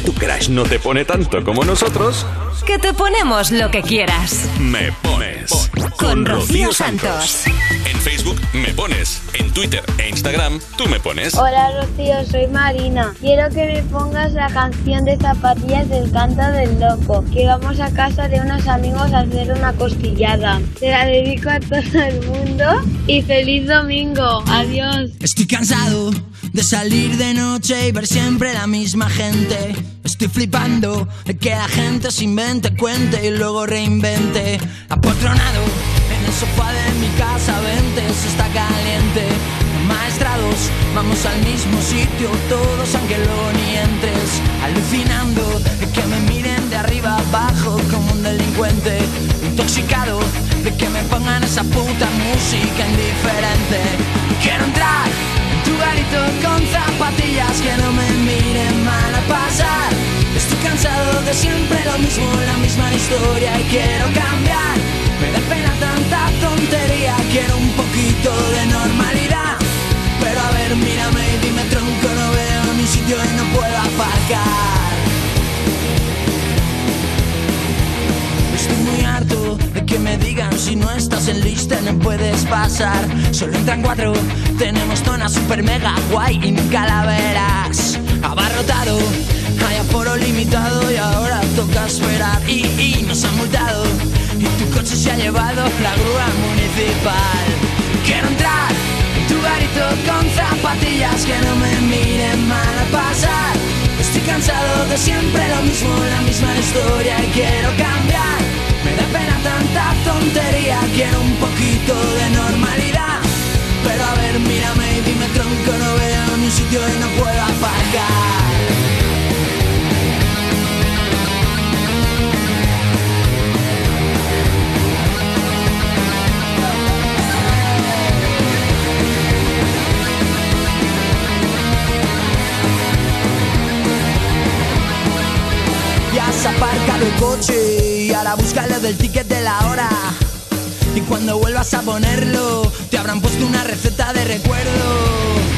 que tu crush no te pone tanto como nosotros. Que te ponemos lo que quieras. Me pones Con Rocío Santos. Me pones, en Twitter e Instagram tú me pones. Hola Rocío, soy Marina. Quiero que me pongas la canción de zapatillas del canto del loco, que vamos a casa de unos amigos a hacer una costillada. Te la dedico a todo el mundo y feliz domingo. Adiós. Estoy cansado de salir de noche y ver siempre la misma gente. Estoy flipando de que la gente se invente, cuente y luego reinvente. Apotronado sofá de mi casa, vente, se está caliente. Maestrados, vamos al mismo sitio, todos aunque luego ni entres. Alucinando de que me miren de arriba abajo como un delincuente. Intoxicado de que me pongan esa puta música indiferente. Quiero entrar en tu garito con zapatillas que no me miren mal a pasar. Estoy cansado de siempre lo mismo, la misma historia y quiero cambiar. Me da pena tanta tontería, quiero un poquito de normalidad. Pero a ver, mírame y dime tronco, no veo mi sitio y no puedo aparcar. Estoy muy harto de que me digan si no estás en lista no puedes pasar. Solo entran cuatro, tenemos zona super mega guay y nunca la verás. Abarrotado, hay aforo limitado y ahora toca esperar. Y, y nos han multado y tu coche se ha llevado la grúa municipal. Quiero entrar en tu garito con zapatillas que no me miren mal a pasar. Estoy cansado de siempre lo mismo, la misma historia y quiero cambiar. Me da pena tanta tontería, quiero un poquito de normalidad. Pero a ver, mírame y dime tronco, no veo ni sitio y no puedo aparcar. Ya has aparcado el coche y ahora búscalo del ticket de la hora. Y cuando vuelvas a ponerlo, te habrán puesto una receta de recuerdo.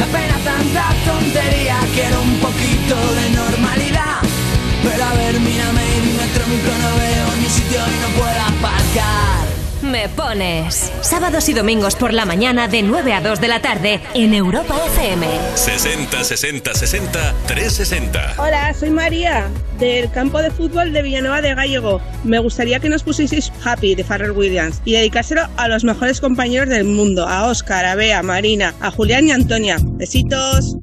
Da pena tanta tontería, quiero un poquito de normalidad. Pero a ver, mírame y dime tronco, no veo ni sitio y no puedo aparcar. Me pones. Sábados y domingos por la mañana de 9 a 2 de la tarde en Europa FM. 60 60 60 360. Hola, soy María, del campo de fútbol de Villanueva de Gallego. Me gustaría que nos pusieseis Happy de Pharrell Williams y dedicárselo a los mejores compañeros del mundo, a Oscar, a Bea, a Marina, a Julián y a Antonia. Besitos.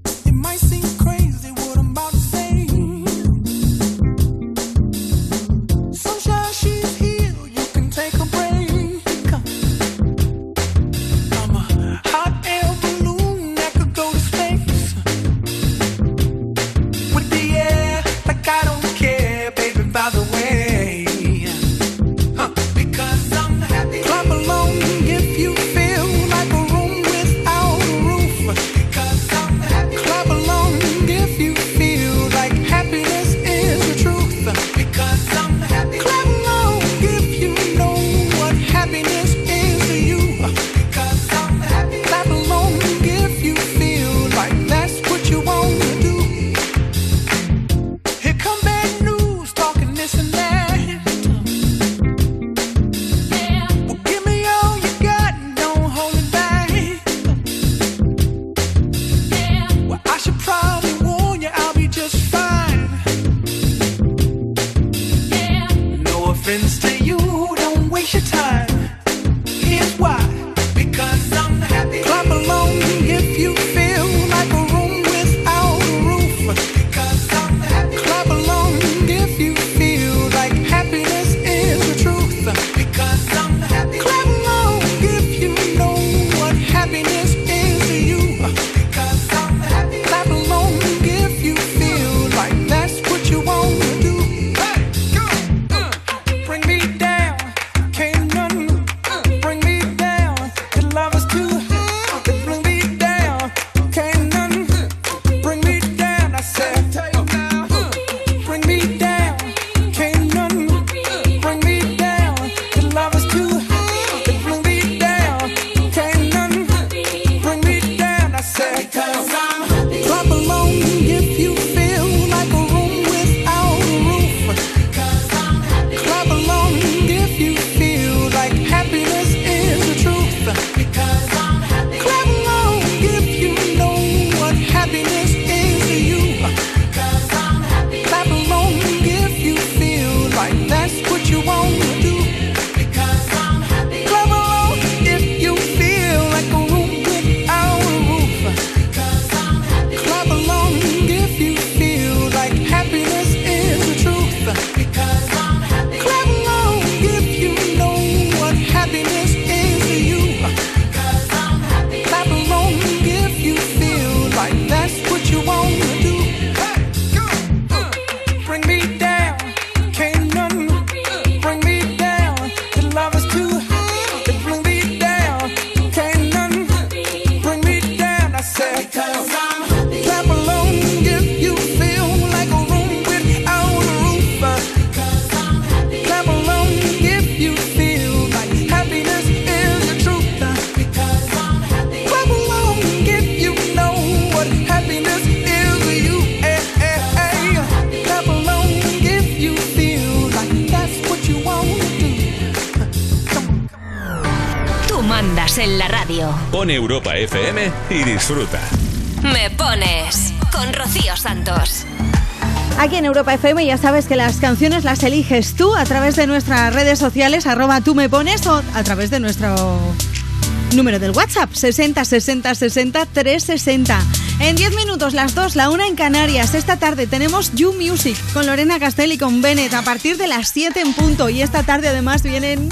FM y disfruta. Me pones con Rocío Santos. Aquí en Europa FM ya sabes que las canciones las eliges tú a través de nuestras redes sociales, arroba tú me pones o a través de nuestro número del WhatsApp, 60 60 60 360. En 10 minutos, las 2, la 1 en Canarias. Esta tarde tenemos You Music con Lorena Castell y con Bennett a partir de las 7 en punto. Y esta tarde además vienen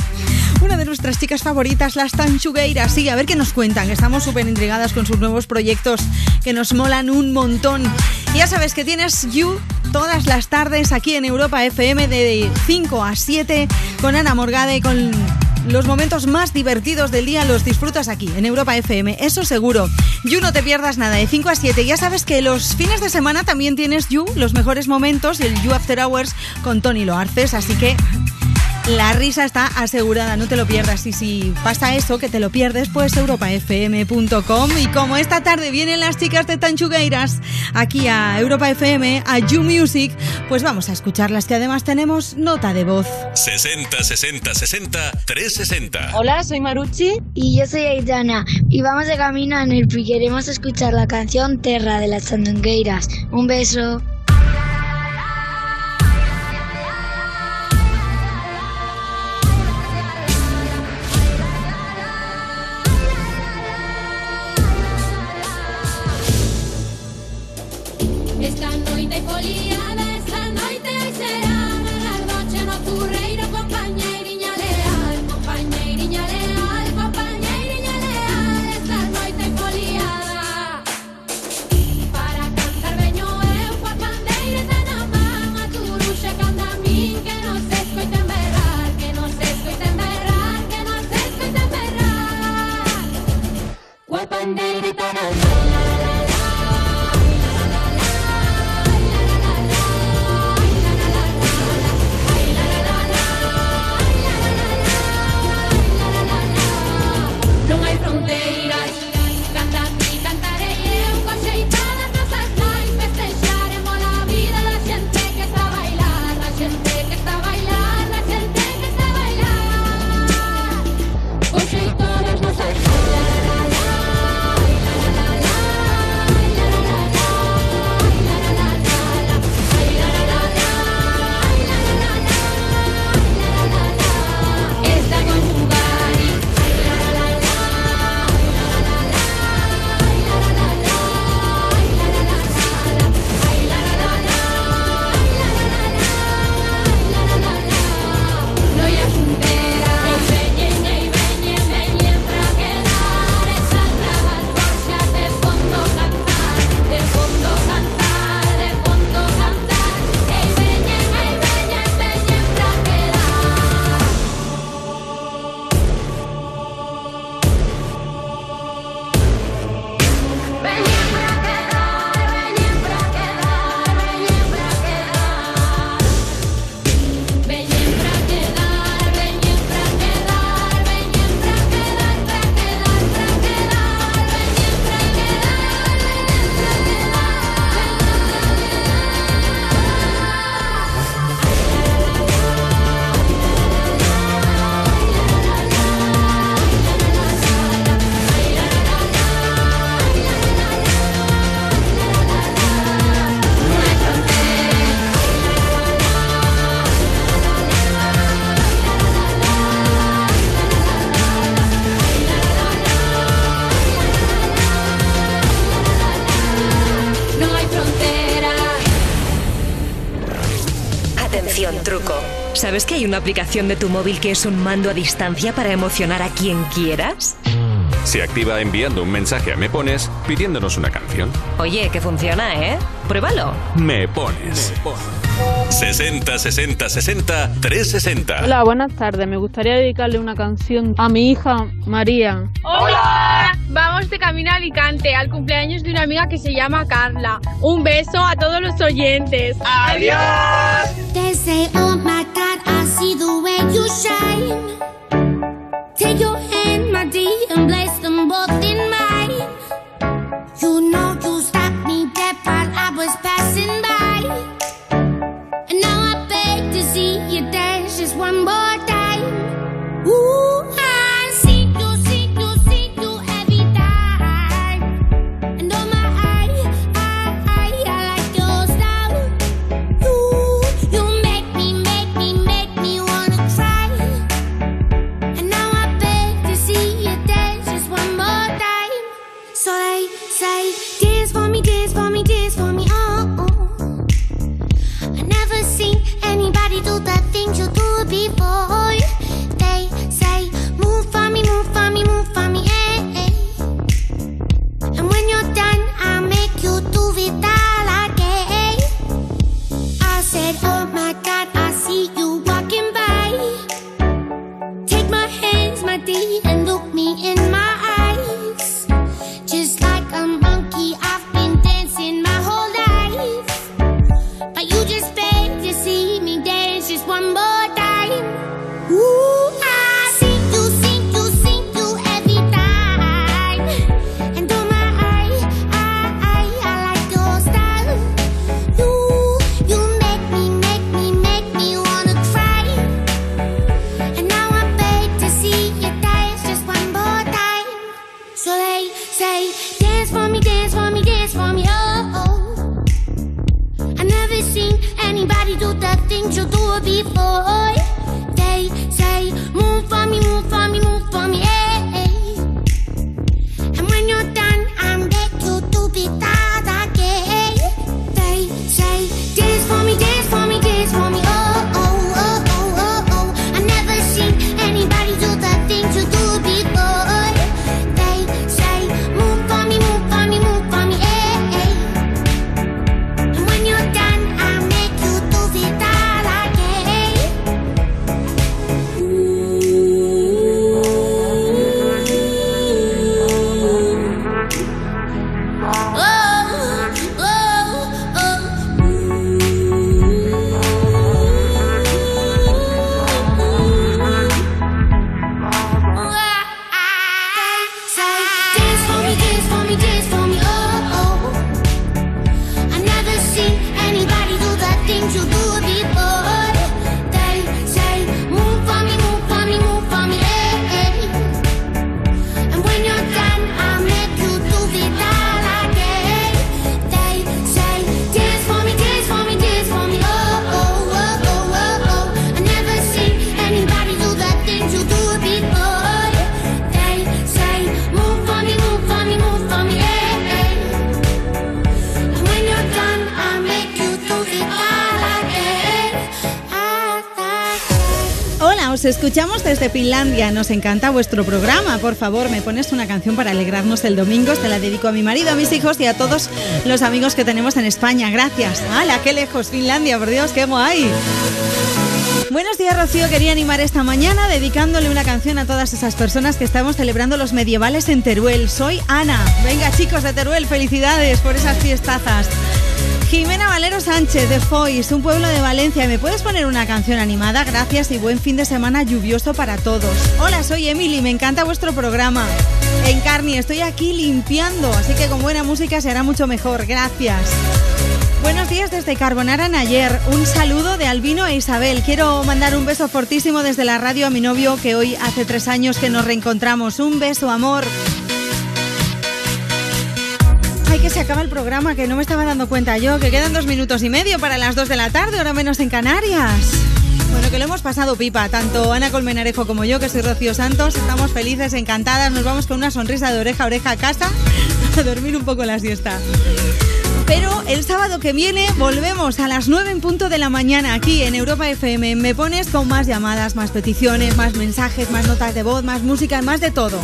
una de nuestras chicas favoritas, las Tanchugueiras. Sí, a ver qué nos cuentan, estamos súper intrigadas con sus nuevos proyectos que nos molan un montón. Y ya sabes que tienes You todas las tardes aquí en Europa FM de 5 a 7 con Ana Morgade, con los momentos más divertidos del día los disfrutas aquí en Europa FM, eso seguro. You no te pierdas nada de 5 a 7. Ya sabes que los fines de semana también tienes You, los mejores momentos, el You After Hours con Tony Loarces, así que la risa está asegurada, no te lo pierdas. Y si pasa eso, que te lo pierdes, pues europafm.com. Y como esta tarde vienen las chicas de Tanchugueiras aquí a Europa FM, a You Music, pues vamos a escucharlas, que además tenemos nota de voz. 60 60 60 360. Hola, soy Maruchi. Y yo soy Aitana. Y vamos de camino a Nerpi y queremos escuchar la canción Terra de las Sandungueiras. Un beso. ¿Sabes que hay una aplicación de tu móvil que es un mando a distancia para emocionar a quien quieras? Se activa enviando un mensaje a Me Pones pidiéndonos una canción. Oye, que funciona, ¿eh? Pruébalo. Me Pones. 60 60 60 360. Hola, buenas tardes. Me gustaría dedicarle una canción a mi hija María. Hola. Vamos de camino a Alicante al cumpleaños de una amiga que se llama Carla. Un beso a todos los oyentes. Adiós. You shine. Escuchamos desde Finlandia. Nos encanta vuestro programa. Por favor, me pones una canción para alegrarnos el domingo. Se la dedico a mi marido, a mis hijos y a todos los amigos que tenemos en España. Gracias. ¡Hala, qué lejos! Finlandia, por Dios, qué guay. Buenos días, Rocío. Quería animar esta mañana dedicándole una canción a todas esas personas que estamos celebrando los medievales en Teruel. Soy Ana. Venga, chicos de Teruel, felicidades por esas fiestazas. Jimena Valero Sánchez de Foix, un pueblo de Valencia. ¿Me puedes poner una canción animada? Gracias y buen fin de semana lluvioso para todos. Hola, soy Emily, me encanta vuestro programa. En Carni, estoy aquí limpiando, así que con buena música se hará mucho mejor. Gracias. Buenos días desde Carbonara en ayer. Un saludo de Albino e Isabel. Quiero mandar un beso fortísimo desde la radio a mi novio que hoy hace tres años que nos reencontramos. Un beso, amor. Acaba el programa, que no me estaba dando cuenta yo, que quedan dos minutos y medio para las dos de la tarde, ahora menos en Canarias. Bueno, que lo hemos pasado pipa, tanto Ana Colmenarejo como yo, que soy Rocío Santos, estamos felices, encantadas, nos vamos con una sonrisa de oreja a oreja a casa a dormir un poco la siesta. Pero el sábado que viene volvemos a las 9 en punto de la mañana aquí en Europa FM. Me pones con más llamadas, más peticiones, más mensajes, más notas de voz, más música, más de todo.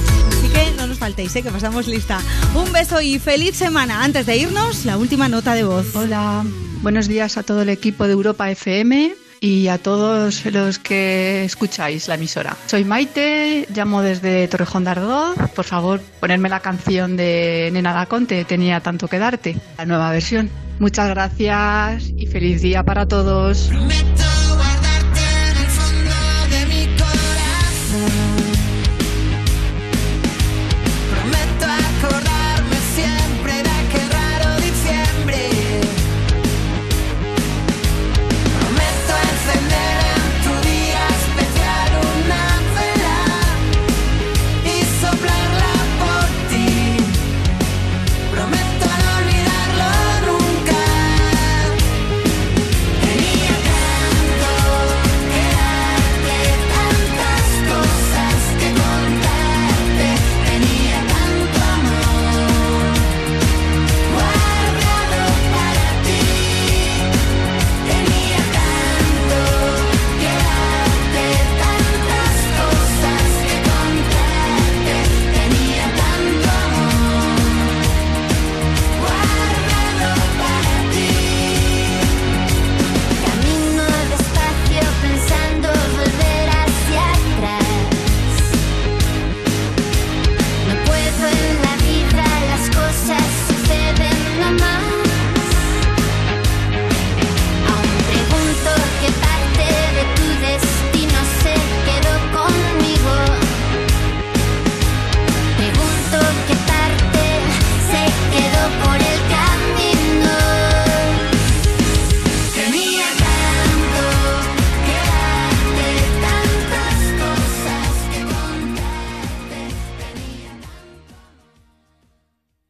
Faltéis, ¿eh? que pasamos lista. Un beso y feliz semana. Antes de irnos, la última nota de voz. Hola, buenos días a todo el equipo de Europa FM y a todos los que escucháis la emisora. Soy Maite, llamo desde Torrejón de Ardoz. Por favor, ponerme la canción de Nena da Conte, tenía tanto que darte, la nueva versión. Muchas gracias y feliz día para todos. Prometo